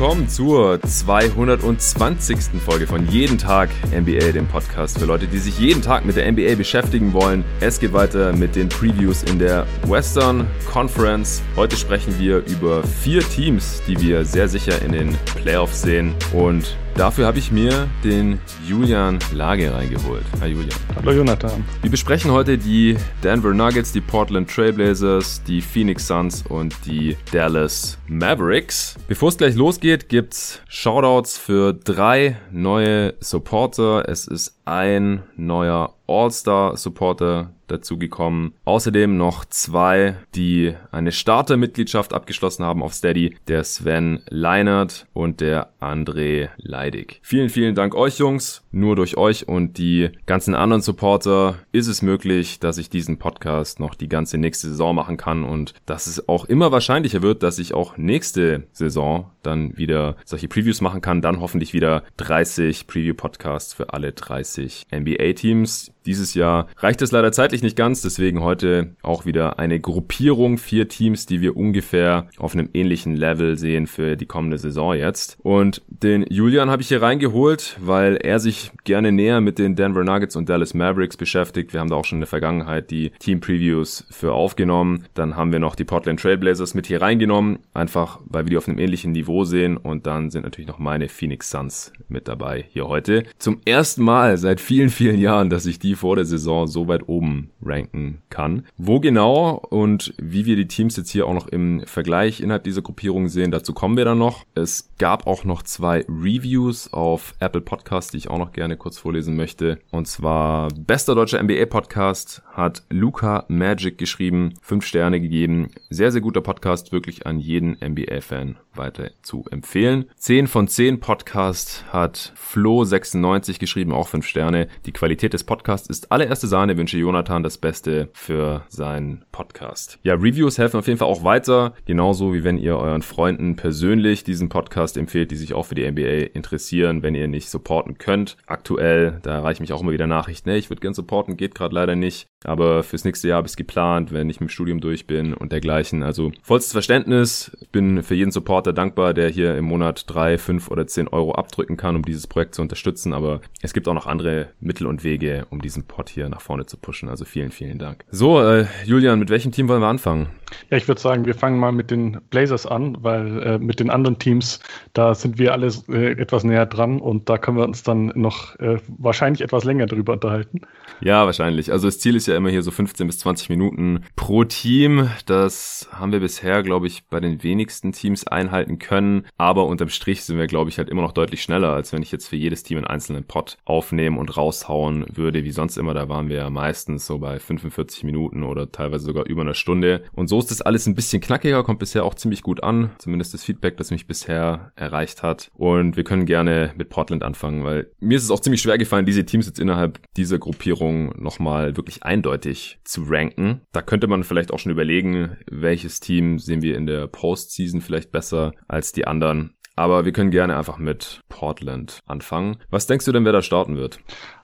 willkommen zur 220. Folge von Jeden Tag NBA, dem Podcast für Leute, die sich jeden Tag mit der NBA beschäftigen wollen. Es geht weiter mit den Previews in der Western Conference. Heute sprechen wir über vier Teams, die wir sehr sicher in den Playoffs sehen und Dafür habe ich mir den Julian Lage reingeholt. Hi Julian. Hallo Jonathan. Wir besprechen heute die Denver Nuggets, die Portland Trailblazers, die Phoenix Suns und die Dallas Mavericks. Bevor es gleich losgeht, gibt's Shoutouts für drei neue Supporter. Es ist ein neuer All-Star-Supporter dazugekommen. Außerdem noch zwei, die eine Starter-Mitgliedschaft abgeschlossen haben auf Steady. Der Sven Leinert und der André Leidig. Vielen, vielen Dank euch Jungs. Nur durch euch und die ganzen anderen Supporter ist es möglich, dass ich diesen Podcast noch die ganze nächste Saison machen kann und dass es auch immer wahrscheinlicher wird, dass ich auch nächste Saison dann wieder solche Previews machen kann. Dann hoffentlich wieder 30 Preview-Podcasts für alle 30 NBA-Teams. Dieses Jahr reicht es leider zeitlich nicht ganz, deswegen heute auch wieder eine Gruppierung, vier Teams, die wir ungefähr auf einem ähnlichen Level sehen für die kommende Saison jetzt. Und den Julian habe ich hier reingeholt, weil er sich gerne näher mit den Denver Nuggets und Dallas Mavericks beschäftigt. Wir haben da auch schon in der Vergangenheit die Team Previews für aufgenommen. Dann haben wir noch die Portland Trailblazers mit hier reingenommen, einfach weil wir die auf einem ähnlichen Niveau sehen. Und dann sind natürlich noch meine Phoenix Suns mit dabei hier heute. Zum ersten Mal seit vielen, vielen Jahren, dass ich die vor der Saison so weit oben ranken kann. Wo genau und wie wir die Teams jetzt hier auch noch im Vergleich innerhalb dieser Gruppierung sehen, dazu kommen wir dann noch. Es gab auch noch zwei Reviews auf Apple Podcast, die ich auch noch gerne kurz vorlesen möchte. Und zwar bester deutscher NBA Podcast hat Luca Magic geschrieben, fünf Sterne gegeben. Sehr, sehr guter Podcast, wirklich an jeden NBA-Fan weiter zu empfehlen. 10 von 10 Podcast hat Flo96 geschrieben, auch fünf Sterne. Die Qualität des Podcasts ist allererste Sahne, wünsche Jonathan das Beste für seinen Podcast. Ja, Reviews helfen auf jeden Fall auch weiter, genauso wie wenn ihr euren Freunden persönlich diesen Podcast empfehlt, die sich auch für die NBA interessieren, wenn ihr nicht supporten könnt. Aktuell, da erreichen mich auch immer wieder Nachrichten, hey, ich würde gern supporten, geht gerade leider nicht. Aber fürs nächste Jahr habe ich es geplant, wenn ich mit dem Studium durch bin und dergleichen. Also vollstes Verständnis. Ich bin für jeden Supporter dankbar, der hier im Monat drei, fünf oder zehn Euro abdrücken kann, um dieses Projekt zu unterstützen. Aber es gibt auch noch andere Mittel und Wege, um diesen Pod hier nach vorne zu pushen. Also vielen, vielen Dank. So, äh, Julian, mit welchem Team wollen wir anfangen? Ja, ich würde sagen, wir fangen mal mit den Blazers an, weil äh, mit den anderen Teams, da sind wir alle äh, etwas näher dran und da können wir uns dann noch äh, wahrscheinlich etwas länger drüber unterhalten. Ja, wahrscheinlich. Also das Ziel ist ja immer hier so 15 bis 20 Minuten pro Team. Das haben wir bisher, glaube ich, bei den wenigsten Teams einhalten können. Aber unterm Strich sind wir, glaube ich, halt immer noch deutlich schneller, als wenn ich jetzt für jedes Team einen einzelnen Pot aufnehmen und raushauen würde, wie sonst immer. Da waren wir ja meistens so bei 45 Minuten oder teilweise sogar über einer Stunde. Und so ist das alles ein bisschen knackiger, kommt bisher auch ziemlich gut an. Zumindest das Feedback, das mich bisher erreicht hat. Und wir können gerne mit Portland anfangen, weil mir ist es auch ziemlich schwer gefallen, diese Teams jetzt innerhalb dieser Gruppierung nochmal wirklich eindeutig zu ranken. Da könnte man vielleicht auch schon überlegen, welches Team sehen wir in der Postseason vielleicht besser als die anderen. Aber wir können gerne einfach mit Portland anfangen. Was denkst du denn, wer da starten wird?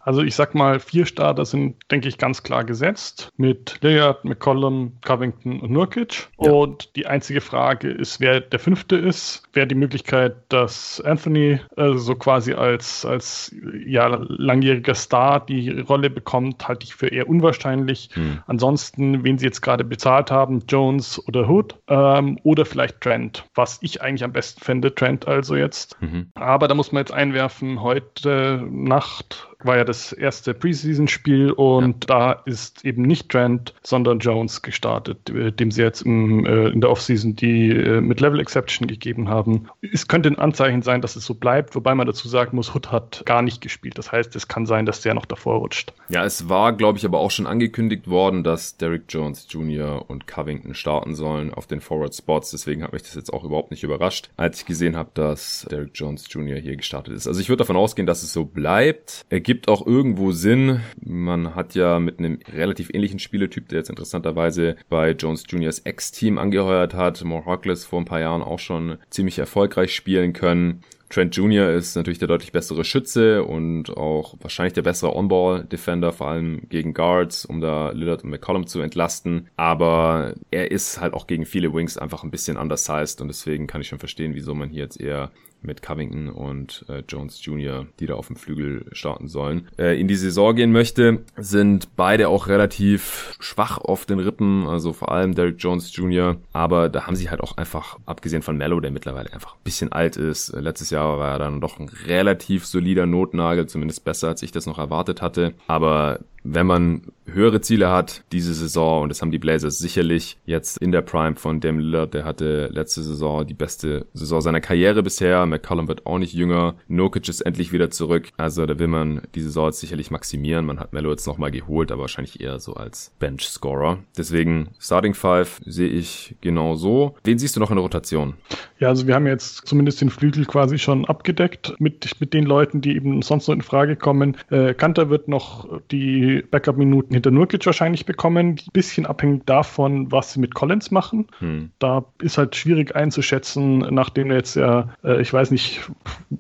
Also ich sag mal, vier Starter sind, denke ich, ganz klar gesetzt mit Lillard, McCollum, Covington und Nurkic. Ja. Und die einzige Frage ist, wer der fünfte ist. Wer die Möglichkeit, dass Anthony also so quasi als, als ja, langjähriger Star die Rolle bekommt, halte ich für eher unwahrscheinlich. Hm. Ansonsten, wen sie jetzt gerade bezahlt haben, Jones oder Hood ähm, oder vielleicht Trent, was ich eigentlich am besten fände, Trent also jetzt. Mhm. Aber da muss man jetzt einwerfen, heute Nacht war ja das erste Preseason-Spiel und ja. da ist eben nicht Trent, sondern Jones gestartet, äh, dem sie jetzt im, äh, in der Offseason die äh, mit Level Exception gegeben haben. Es könnte ein Anzeichen sein, dass es so bleibt, wobei man dazu sagen muss, Hood hat gar nicht gespielt. Das heißt, es kann sein, dass der noch davor rutscht. Ja, es war, glaube ich, aber auch schon angekündigt worden, dass Derrick Jones Jr. und Covington starten sollen auf den Forward Spots. Deswegen hat mich das jetzt auch überhaupt nicht überrascht, als ich gesehen habe, dass Derrick Jones Jr. hier gestartet ist. Also ich würde davon ausgehen, dass es so bleibt. Er ergibt auch irgendwo Sinn. Man hat ja mit einem relativ ähnlichen Spieletyp, der jetzt interessanterweise bei Jones Juniors Ex-Team angeheuert hat, More Hawkless vor ein paar Jahren auch schon ziemlich erfolgreich spielen können. Trent Jr. ist natürlich der deutlich bessere Schütze und auch wahrscheinlich der bessere On-Ball-Defender, vor allem gegen Guards, um da Lillard und McCollum zu entlasten. Aber er ist halt auch gegen viele Wings einfach ein bisschen undersized und deswegen kann ich schon verstehen, wieso man hier jetzt eher mit Covington und äh, Jones Jr., die da auf dem Flügel starten sollen, äh, in die Saison gehen möchte, sind beide auch relativ schwach auf den Rippen, also vor allem Derek Jones Jr., aber da haben sie halt auch einfach, abgesehen von Mello, der mittlerweile einfach ein bisschen alt ist, äh, letztes Jahr war er dann doch ein relativ solider Notnagel, zumindest besser, als ich das noch erwartet hatte, aber wenn man höhere Ziele hat diese Saison, und das haben die Blazers sicherlich jetzt in der Prime von Dame Lillard, der hatte letzte Saison die beste Saison seiner Karriere bisher, McCollum wird auch nicht jünger, Nokic ist endlich wieder zurück, also da will man die Saison jetzt sicherlich maximieren, man hat Melo jetzt nochmal geholt, aber wahrscheinlich eher so als Bench-Scorer. Deswegen Starting Five sehe ich genau so. Wen siehst du noch in der Rotation? Ja, also wir haben jetzt zumindest den Flügel quasi schon abgedeckt mit, mit den Leuten, die eben sonst noch in Frage kommen. Äh, Kanter wird noch die Backup-Minuten hinter Nurkic wahrscheinlich bekommen. Ein bisschen abhängig davon, was sie mit Collins machen. Hm. Da ist halt schwierig einzuschätzen, nachdem er jetzt ja, äh, ich weiß nicht,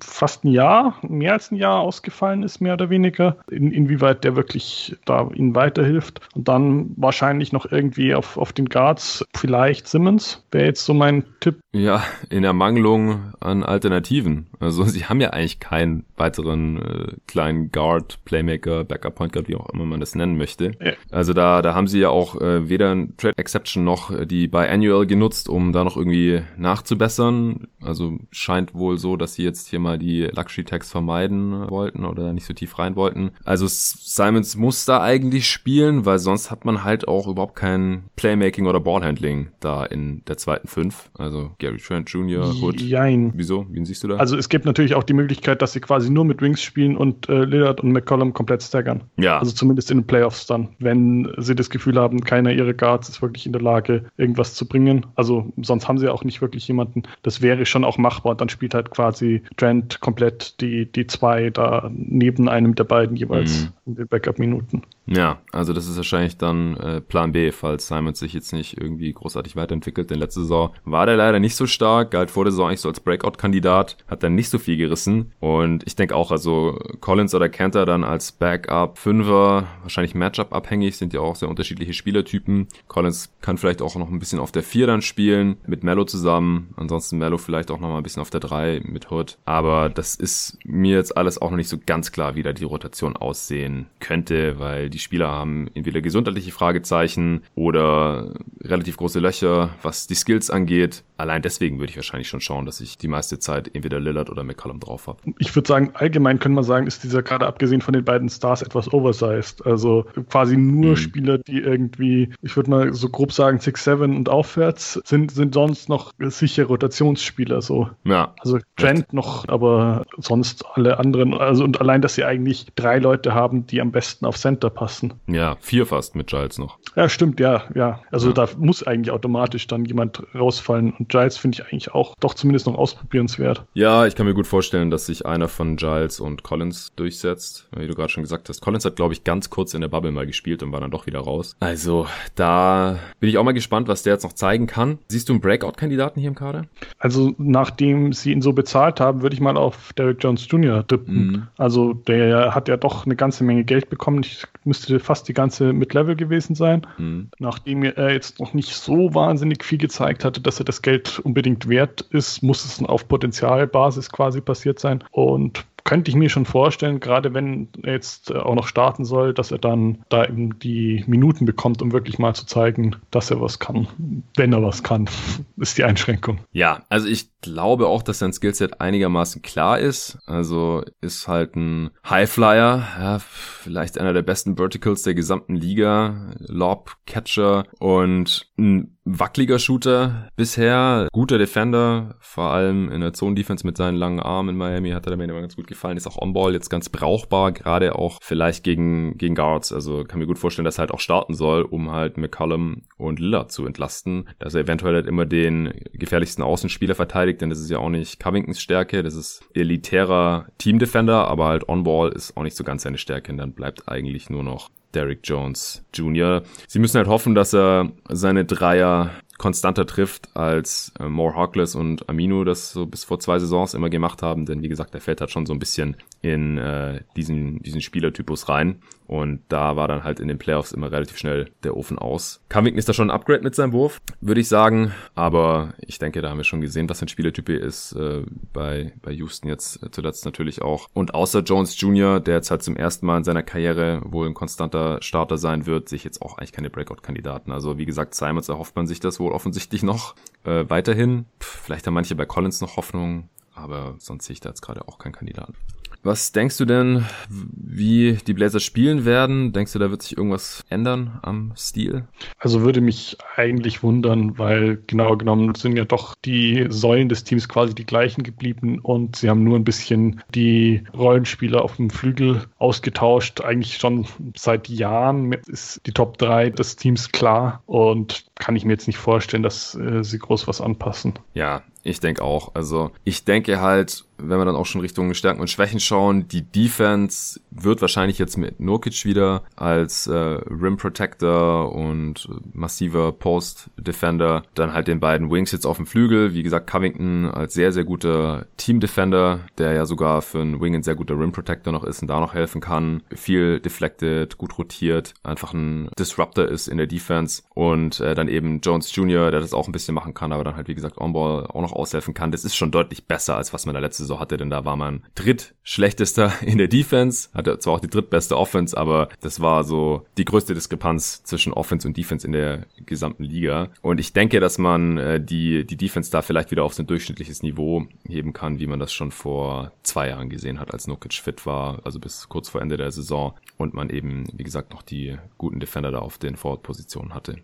fast ein Jahr, mehr als ein Jahr ausgefallen ist, mehr oder weniger, in, inwieweit der wirklich da ihnen weiterhilft. Und dann wahrscheinlich noch irgendwie auf, auf den Guards, vielleicht Simmons, wäre jetzt so mein Tipp. Ja, in Ermangelung an Alternativen. Also sie haben ja eigentlich keinen weiteren äh, kleinen Guard, Playmaker, Backup Point Guard, wie auch immer man das nennen möchte. Ja. Also da, da haben sie ja auch äh, weder ein Trade Exception noch äh, die Biannual genutzt, um da noch irgendwie nachzubessern. Also scheint wohl so, dass sie jetzt hier mal die Luxury Tax vermeiden wollten oder nicht so tief rein wollten. Also Simons muss da eigentlich spielen, weil sonst hat man halt auch überhaupt kein Playmaking oder Ballhandling da in der zweiten Fünf. Also Gary Trent Jr., Hood. Jein. Wieso? Wen siehst du da? Also es gibt natürlich auch die Möglichkeit, dass sie quasi nur mit Wings spielen und äh, Lillard und McCollum komplett staggern. Ja. Also zumindest in den Playoffs dann, wenn sie das Gefühl haben, keiner ihrer Guards ist wirklich in der Lage, irgendwas zu bringen. Also sonst haben sie auch nicht wirklich jemanden. Das wäre schon auch machbar. Dann spielt halt quasi Trent komplett die, die zwei da neben einem der beiden jeweils mhm. in den Backup-Minuten. Ja, also das ist wahrscheinlich dann äh, Plan B, falls Simons sich jetzt nicht irgendwie großartig weiterentwickelt. Denn letzte Saison war der leider nicht so stark, galt vor der Saison eigentlich so als Breakout-Kandidat, hat dann nicht so viel gerissen. Und ich denke auch, also Collins oder Cantor dann als Backup Fünfer, wahrscheinlich Matchup-abhängig, sind ja auch sehr unterschiedliche Spielertypen. Collins kann vielleicht auch noch ein bisschen auf der Vier dann spielen, mit Mello zusammen. Ansonsten Mello vielleicht auch noch mal ein bisschen auf der Drei mit Hood. Aber das ist mir jetzt alles auch noch nicht so ganz klar, wie da die Rotation aussehen könnte, weil Spieler haben entweder gesundheitliche Fragezeichen oder relativ große Löcher, was die Skills angeht. Allein deswegen würde ich wahrscheinlich schon schauen, dass ich die meiste Zeit entweder Lillard oder McCollum drauf habe. Ich würde sagen, allgemein können wir sagen, ist dieser gerade abgesehen von den beiden Stars etwas oversized. Also quasi nur mhm. Spieler, die irgendwie, ich würde mal so grob sagen, 6-7 und aufwärts sind, sind sonst noch sichere Rotationsspieler so. Ja. Also Trent noch, aber sonst alle anderen, also und allein, dass sie eigentlich drei Leute haben, die am besten auf Center passen. Ja, vier fast mit Giles noch. Ja, stimmt, ja, ja. Also ja. da muss eigentlich automatisch dann jemand rausfallen und Giles finde ich eigentlich auch doch zumindest noch ausprobierenswert. Ja, ich kann mir gut vorstellen, dass sich einer von Giles und Collins durchsetzt. Wie du gerade schon gesagt hast. Collins hat, glaube ich, ganz kurz in der Bubble mal gespielt und war dann doch wieder raus. Also, da bin ich auch mal gespannt, was der jetzt noch zeigen kann. Siehst du einen Breakout-Kandidaten hier im Kader? Also, nachdem sie ihn so bezahlt haben, würde ich mal auf Derek Jones Jr. tippen. Mhm. Also, der hat ja doch eine ganze Menge Geld bekommen. Ich müsste fast die ganze Mid-Level gewesen sein. Mhm. Nachdem er jetzt noch nicht so wahnsinnig viel gezeigt hatte, dass er das Geld unbedingt wert ist, muss es auf Potenzialbasis quasi passiert sein. Und könnte ich mir schon vorstellen, gerade wenn er jetzt äh, auch noch starten soll, dass er dann da eben die Minuten bekommt, um wirklich mal zu zeigen, dass er was kann. Wenn er was kann, ist die Einschränkung. Ja, also ich glaube auch, dass sein Skillset einigermaßen klar ist. Also ist halt ein Highflyer, ja, vielleicht einer der besten Verticals der gesamten Liga, Lob, Catcher und ein wackeliger Shooter bisher, guter Defender, vor allem in der Zone-Defense mit seinen langen Armen in Miami hat er mir immer ganz gut gefallen, ist auch On-Ball jetzt ganz brauchbar, gerade auch vielleicht gegen, gegen Guards, also kann mir gut vorstellen, dass er halt auch starten soll, um halt McCollum und Lillard zu entlasten, dass er eventuell halt immer den gefährlichsten Außenspieler verteidigt, denn das ist ja auch nicht Covingtons Stärke, das ist elitärer Team-Defender, aber halt On-Ball ist auch nicht so ganz seine Stärke und dann bleibt eigentlich nur noch Derrick Jones Jr. Sie müssen halt hoffen, dass er seine Dreier konstanter trifft, als äh, More Harkless und Amino das so bis vor zwei Saisons immer gemacht haben. Denn wie gesagt, der fällt halt schon so ein bisschen in äh, diesen, diesen Spielertypus rein. Und da war dann halt in den Playoffs immer relativ schnell der Ofen aus. Covington ist da schon ein Upgrade mit seinem Wurf, würde ich sagen. Aber ich denke, da haben wir schon gesehen, was ein Spielertyp ist. Äh, bei, bei Houston jetzt zuletzt natürlich auch. Und außer Jones Jr., der jetzt halt zum ersten Mal in seiner Karriere wohl ein konstanter Starter sein wird, sich jetzt auch eigentlich keine Breakout-Kandidaten. Also wie gesagt, Simons erhofft man sich das wohl offensichtlich noch äh, weiterhin. Pff, vielleicht haben manche bei Collins noch Hoffnung, aber sonst sehe ich da jetzt gerade auch keinen Kandidaten. Was denkst du denn, wie die Blazers spielen werden? Denkst du, da wird sich irgendwas ändern am Stil? Also würde mich eigentlich wundern, weil genau genommen sind ja doch die Säulen des Teams quasi die gleichen geblieben und sie haben nur ein bisschen die Rollenspieler auf dem Flügel ausgetauscht. Eigentlich schon seit Jahren ist die Top 3 des Teams klar und kann ich mir jetzt nicht vorstellen, dass äh, sie groß was anpassen. Ja, ich denke auch. Also ich denke halt, wenn wir dann auch schon Richtung Stärken und Schwächen schauen, die Defense wird wahrscheinlich jetzt mit Nurkic wieder als äh, Rim Protector und massiver Post Defender, dann halt den beiden Wings jetzt auf dem Flügel, wie gesagt Covington als sehr sehr guter Team Defender, der ja sogar für einen Wing ein sehr guter Rim Protector noch ist und da noch helfen kann, viel deflected, gut rotiert, einfach ein Disruptor ist in der Defense und äh, dann eben Jones Jr., der das auch ein bisschen machen kann, aber dann halt wie gesagt On-Ball auch noch aushelfen kann. Das ist schon deutlich besser als was man da letzte Saison hatte, denn da war man drittschlechtester in der Defense, hatte zwar auch die drittbeste Offense, aber das war so die größte Diskrepanz zwischen Offense und Defense in der gesamten Liga. Und ich denke, dass man äh, die, die Defense da vielleicht wieder auf so ein durchschnittliches Niveau heben kann, wie man das schon vor zwei Jahren gesehen hat, als Nokic fit war, also bis kurz vor Ende der Saison und man eben, wie gesagt, noch die guten Defender da auf den Forward-Positionen hatte.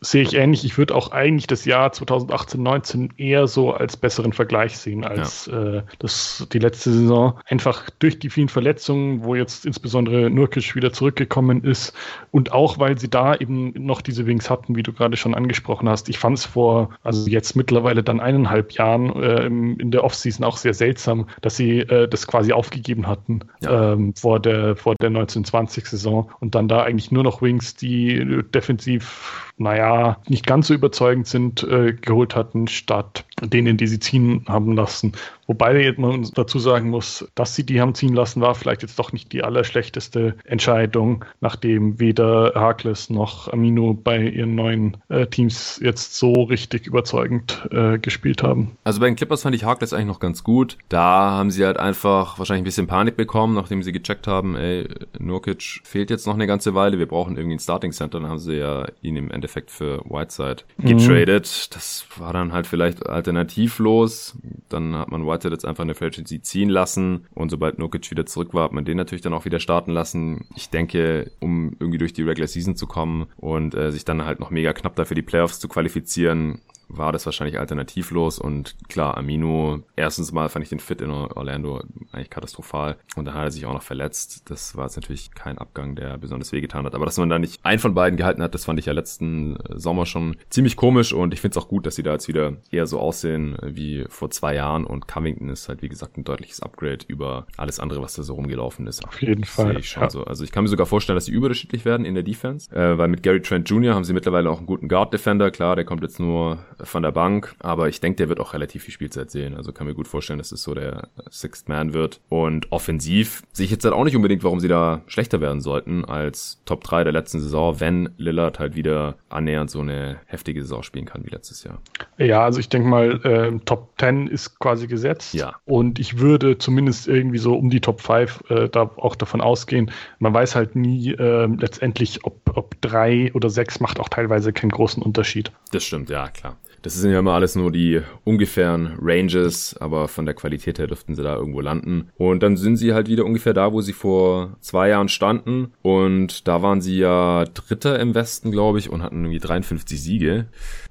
Sehe ich ähnlich. Ich würde auch eigentlich das Jahr 2018, 19 eher so als besseren Vergleich sehen als ja. äh, das, die letzte Saison. Einfach durch die vielen Verletzungen, wo jetzt insbesondere Nurkic wieder zurückgekommen ist und auch, weil sie da eben noch diese Wings hatten, wie du gerade schon angesprochen hast. Ich fand es vor, also jetzt mittlerweile dann eineinhalb Jahren äh, in der Offseason auch sehr seltsam, dass sie äh, das quasi aufgegeben hatten ja. ähm, vor der, vor der 1920-Saison und dann da eigentlich nur noch Wings, die defensiv, naja, nicht ganz so überzeugend sind, äh, geholt hatten, statt denen, die sie ziehen haben lassen. Wobei man dazu sagen muss, dass sie die haben ziehen lassen, war vielleicht jetzt doch nicht die allerschlechteste Entscheidung, nachdem weder Harkless noch Amino bei ihren neuen äh, Teams jetzt so richtig überzeugend äh, gespielt haben. Also bei den Clippers fand ich Harkless eigentlich noch ganz gut. Da haben sie halt einfach wahrscheinlich ein bisschen Panik bekommen, nachdem sie gecheckt haben, ey, Nurkic fehlt jetzt noch eine ganze Weile, wir brauchen irgendwie ein Starting Center. Dann haben sie ja ihn im Endeffekt für Whiteside mhm. getradet. Mhm. Das war dann halt vielleicht alternativlos. Dann hat man Whiteside Whitehead jetzt einfach eine Agency ziehen lassen und sobald Nurkic wieder zurück war, hat man den natürlich dann auch wieder starten lassen. Ich denke, um irgendwie durch die Regular Season zu kommen und äh, sich dann halt noch mega knapp dafür die Playoffs zu qualifizieren, war das wahrscheinlich alternativlos und klar, Amino, erstens mal fand ich den Fit in Orlando eigentlich katastrophal und dann hat er sich auch noch verletzt. Das war jetzt natürlich kein Abgang, der besonders wehgetan hat, aber dass man da nicht einen von beiden gehalten hat, das fand ich ja letzten äh, Sommer schon ziemlich komisch und ich finde es auch gut, dass sie da jetzt wieder eher so aussehen wie vor zwei Jahren und Covington ist halt wie gesagt ein deutliches Upgrade über alles andere, was da so rumgelaufen ist. Auf jeden Fall. Ich ja. so. Also ich kann mir sogar vorstellen, dass sie überdurchschnittlich werden in der Defense, äh, weil mit Gary Trent Jr. haben sie mittlerweile auch einen guten Guard Defender, klar, der kommt jetzt nur von der Bank, aber ich denke, der wird auch relativ viel Spielzeit sehen. Also kann mir gut vorstellen, dass es so der Sixth Man wird. Und offensiv sehe ich jetzt halt auch nicht unbedingt, warum sie da schlechter werden sollten als Top 3 der letzten Saison, wenn Lillard halt wieder annähernd so eine heftige Saison spielen kann wie letztes Jahr. Ja, also ich denke mal, äh, Top 10 ist quasi gesetzt. Ja. Und ich würde zumindest irgendwie so um die Top 5 äh, da auch davon ausgehen. Man weiß halt nie äh, letztendlich, ob, ob drei oder sechs macht auch teilweise keinen großen Unterschied. Das stimmt, ja, klar. Das sind ja immer alles nur die ungefähren Ranges, aber von der Qualität her dürften sie da irgendwo landen. Und dann sind sie halt wieder ungefähr da, wo sie vor zwei Jahren standen. Und da waren sie ja Dritter im Westen, glaube ich, und hatten irgendwie 53 Siege.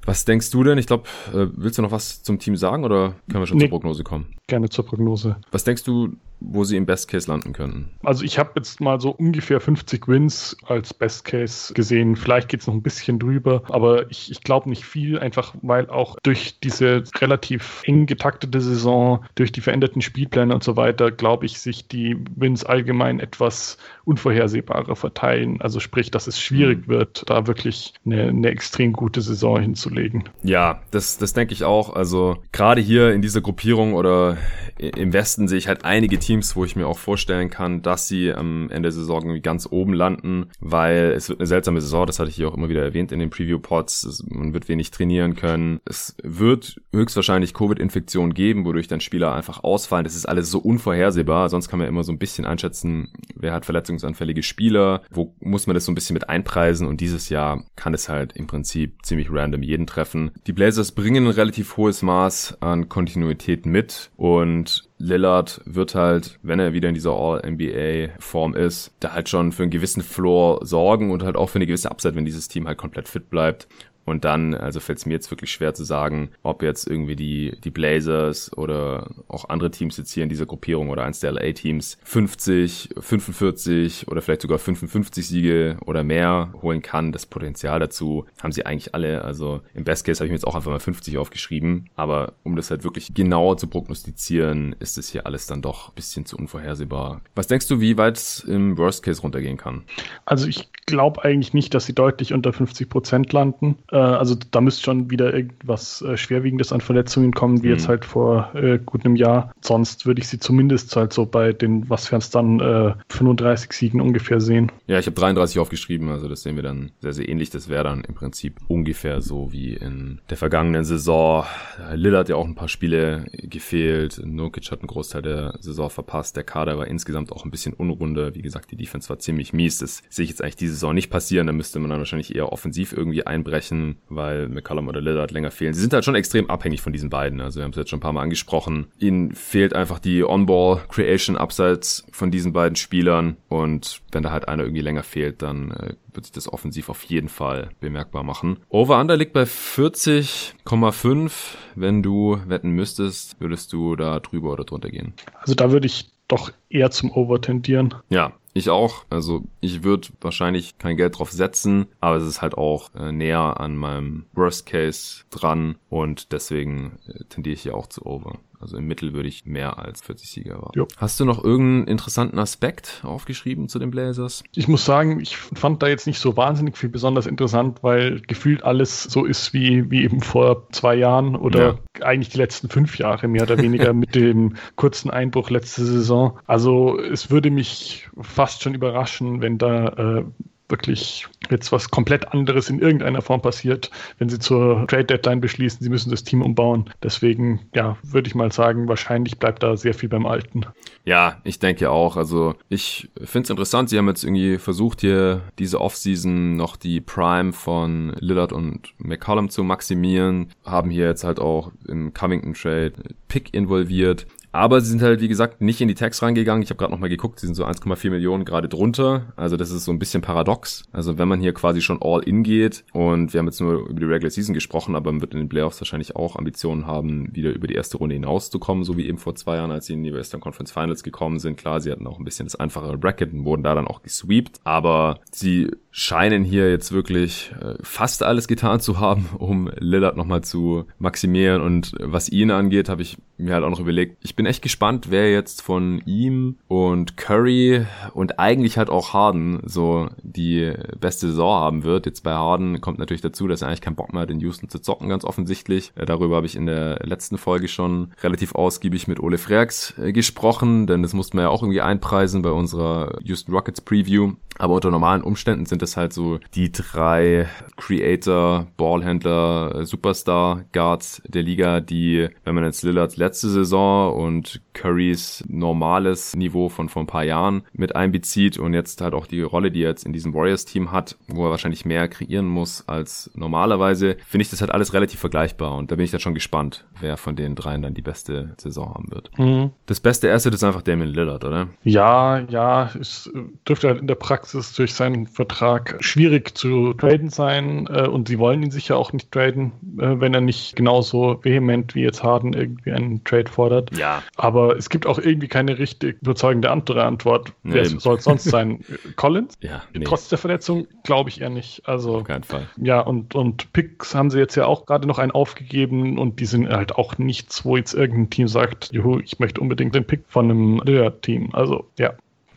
Was denkst du denn? Ich glaube, äh, willst du noch was zum Team sagen oder können wir schon nee, zur Prognose kommen? Gerne zur Prognose. Was denkst du, wo sie im Best Case landen könnten? Also ich habe jetzt mal so ungefähr 50 Wins als Best Case gesehen. Vielleicht geht es noch ein bisschen drüber, aber ich, ich glaube nicht viel, einfach weil auch durch diese relativ eng getaktete Saison, durch die veränderten Spielpläne und so weiter, glaube ich, sich die Wins allgemein etwas unvorhersehbarer verteilen. Also sprich, dass es schwierig mhm. wird, da wirklich eine, eine extrem gute Saison hinzulegen. Ja, das, das denke ich auch. Also gerade hier in dieser Gruppierung oder im Westen sehe ich halt einige Teams, wo ich mir auch vorstellen kann, dass sie am Ende der Saison irgendwie ganz oben landen, weil es wird eine seltsame Saison, das hatte ich hier auch immer wieder erwähnt in den Preview-Pods. Man wird wenig trainieren können. Es wird höchstwahrscheinlich Covid-Infektionen geben, wodurch dann Spieler einfach ausfallen. Das ist alles so unvorhersehbar. Sonst kann man immer so ein bisschen einschätzen, wer hat verletzungsanfällige Spieler, wo muss man das so ein bisschen mit einpreisen und dieses Jahr kann es halt im Prinzip ziemlich random jeden treffen. Die Blazers bringen ein relativ hohes Maß an Kontinuität mit und Lillard wird halt, wenn er wieder in dieser All-NBA-Form ist, da halt schon für einen gewissen Floor sorgen und halt auch für eine gewisse Upside, wenn dieses Team halt komplett fit bleibt. Und dann, also fällt es mir jetzt wirklich schwer zu sagen, ob jetzt irgendwie die, die Blazers oder auch andere Teams jetzt hier in dieser Gruppierung oder eins der LA-Teams 50, 45 oder vielleicht sogar 55 Siege oder mehr holen kann. Das Potenzial dazu haben sie eigentlich alle. Also im Best Case habe ich mir jetzt auch einfach mal 50 aufgeschrieben. Aber um das halt wirklich genauer zu prognostizieren, ist es hier alles dann doch ein bisschen zu unvorhersehbar. Was denkst du, wie weit es im Worst Case runtergehen kann? Also ich glaube eigentlich nicht, dass sie deutlich unter 50 Prozent landen. Äh, also da müsste schon wieder irgendwas äh, Schwerwiegendes an Verletzungen kommen, wie mhm. jetzt halt vor äh, gut einem Jahr. Sonst würde ich sie zumindest halt so bei den, was wären es dann, 35 Siegen ungefähr sehen. Ja, ich habe 33 aufgeschrieben, also das sehen wir dann sehr, sehr ähnlich. Das wäre dann im Prinzip ungefähr so wie in der vergangenen Saison. Lillard hat ja auch ein paar Spiele gefehlt. Nurkic hat einen Großteil der Saison verpasst. Der Kader war insgesamt auch ein bisschen unrunde. Wie gesagt, die Defense war ziemlich mies. Das sehe ich jetzt eigentlich diese Saison nicht passieren. Da müsste man dann wahrscheinlich eher offensiv irgendwie einbrechen, weil McCallum oder Lillard länger fehlen. Sie sind halt schon extrem abhängig von diesen beiden. Also wir haben es jetzt schon ein paar Mal angesprochen. Ihnen fehlt einfach die On-Ball Creation abseits von diesen beiden Spielern. Und wenn da halt einer irgendwie länger fehlt, dann äh, wird sich das offensiv auf jeden Fall bemerkbar machen. Over-Under liegt bei 40,5. Wenn du wetten müsstest, würdest du da drüber oder drunter gehen? Also da würde ich doch eher zum Over tendieren. Ja, ich auch. Also ich würde wahrscheinlich kein Geld drauf setzen, aber es ist halt auch äh, näher an meinem Worst Case dran und deswegen äh, tendiere ich hier auch zu Over. Also im Mittel würde ich mehr als 40 Siege erwarten. Jo. Hast du noch irgendeinen interessanten Aspekt aufgeschrieben zu den Blazers? Ich muss sagen, ich fand da jetzt nicht so wahnsinnig viel besonders interessant, weil gefühlt alles so ist wie, wie eben vor zwei Jahren oder ja. eigentlich die letzten fünf Jahre mehr oder weniger mit dem kurzen Einbruch letzte Saison. Also es würde mich fast schon überraschen, wenn da äh, wirklich jetzt was komplett anderes in irgendeiner Form passiert, wenn sie zur Trade Deadline beschließen, sie müssen das Team umbauen. Deswegen, ja, würde ich mal sagen, wahrscheinlich bleibt da sehr viel beim Alten. Ja, ich denke auch. Also ich finde es interessant, sie haben jetzt irgendwie versucht, hier diese Offseason noch die Prime von Lillard und McCollum zu maximieren, haben hier jetzt halt auch im Covington Trade Pick involviert. Aber sie sind halt, wie gesagt, nicht in die Tags reingegangen. Ich habe gerade nochmal geguckt, sie sind so 1,4 Millionen gerade drunter. Also das ist so ein bisschen paradox. Also wenn man hier quasi schon all in geht und wir haben jetzt nur über die Regular Season gesprochen, aber man wird in den Playoffs wahrscheinlich auch Ambitionen haben, wieder über die erste Runde hinauszukommen, so wie eben vor zwei Jahren, als sie in die Western Conference Finals gekommen sind. Klar, sie hatten auch ein bisschen das einfachere Bracket und wurden da dann auch gesweept. Aber sie scheinen hier jetzt wirklich äh, fast alles getan zu haben, um Lillard nochmal zu maximieren. Und was ihn angeht, habe ich mir halt auch noch überlegt, ich bin echt gespannt, wer jetzt von ihm und Curry und eigentlich halt auch Harden so die beste Saison haben wird. Jetzt bei Harden kommt natürlich dazu, dass er eigentlich keinen Bock mehr hat, in Houston zu zocken, ganz offensichtlich. Äh, darüber habe ich in der letzten Folge schon relativ ausgiebig mit Ole Freaks äh, gesprochen, denn das mussten wir ja auch irgendwie einpreisen bei unserer Houston Rockets Preview. Aber unter normalen Umständen sind es halt so die drei Creator, Ballhändler, Superstar Guards der Liga, die, wenn man jetzt Lillards letzte Saison und Currys normales Niveau von vor ein paar Jahren mit einbezieht und jetzt halt auch die Rolle, die er jetzt in diesem Warriors-Team hat, wo er wahrscheinlich mehr kreieren muss als normalerweise, finde ich das halt alles relativ vergleichbar und da bin ich dann schon gespannt, wer von den dreien dann die beste Saison haben wird. Mhm. Das beste Asset ist einfach Damien Lillard, oder? Ja, ja, es dürfte halt in der Praxis durch seinen Vertrag Vertrag schwierig zu traden sein äh, und sie wollen ihn sicher auch nicht traden, äh, wenn er nicht genauso vehement wie jetzt Harden irgendwie einen Trade fordert. Ja. Aber es gibt auch irgendwie keine richtig überzeugende andere Antwort. Nee, Wer soll es sonst sein? Collins? Ja. Nee. Trotz der Verletzung glaube ich eher nicht. Also, Auf keinen Fall. Ja, und, und Picks haben sie jetzt ja auch gerade noch einen aufgegeben und die sind halt auch nichts, wo jetzt irgendein Team sagt, juhu, ich möchte unbedingt den Pick von einem Lillard-Team. Also, ja.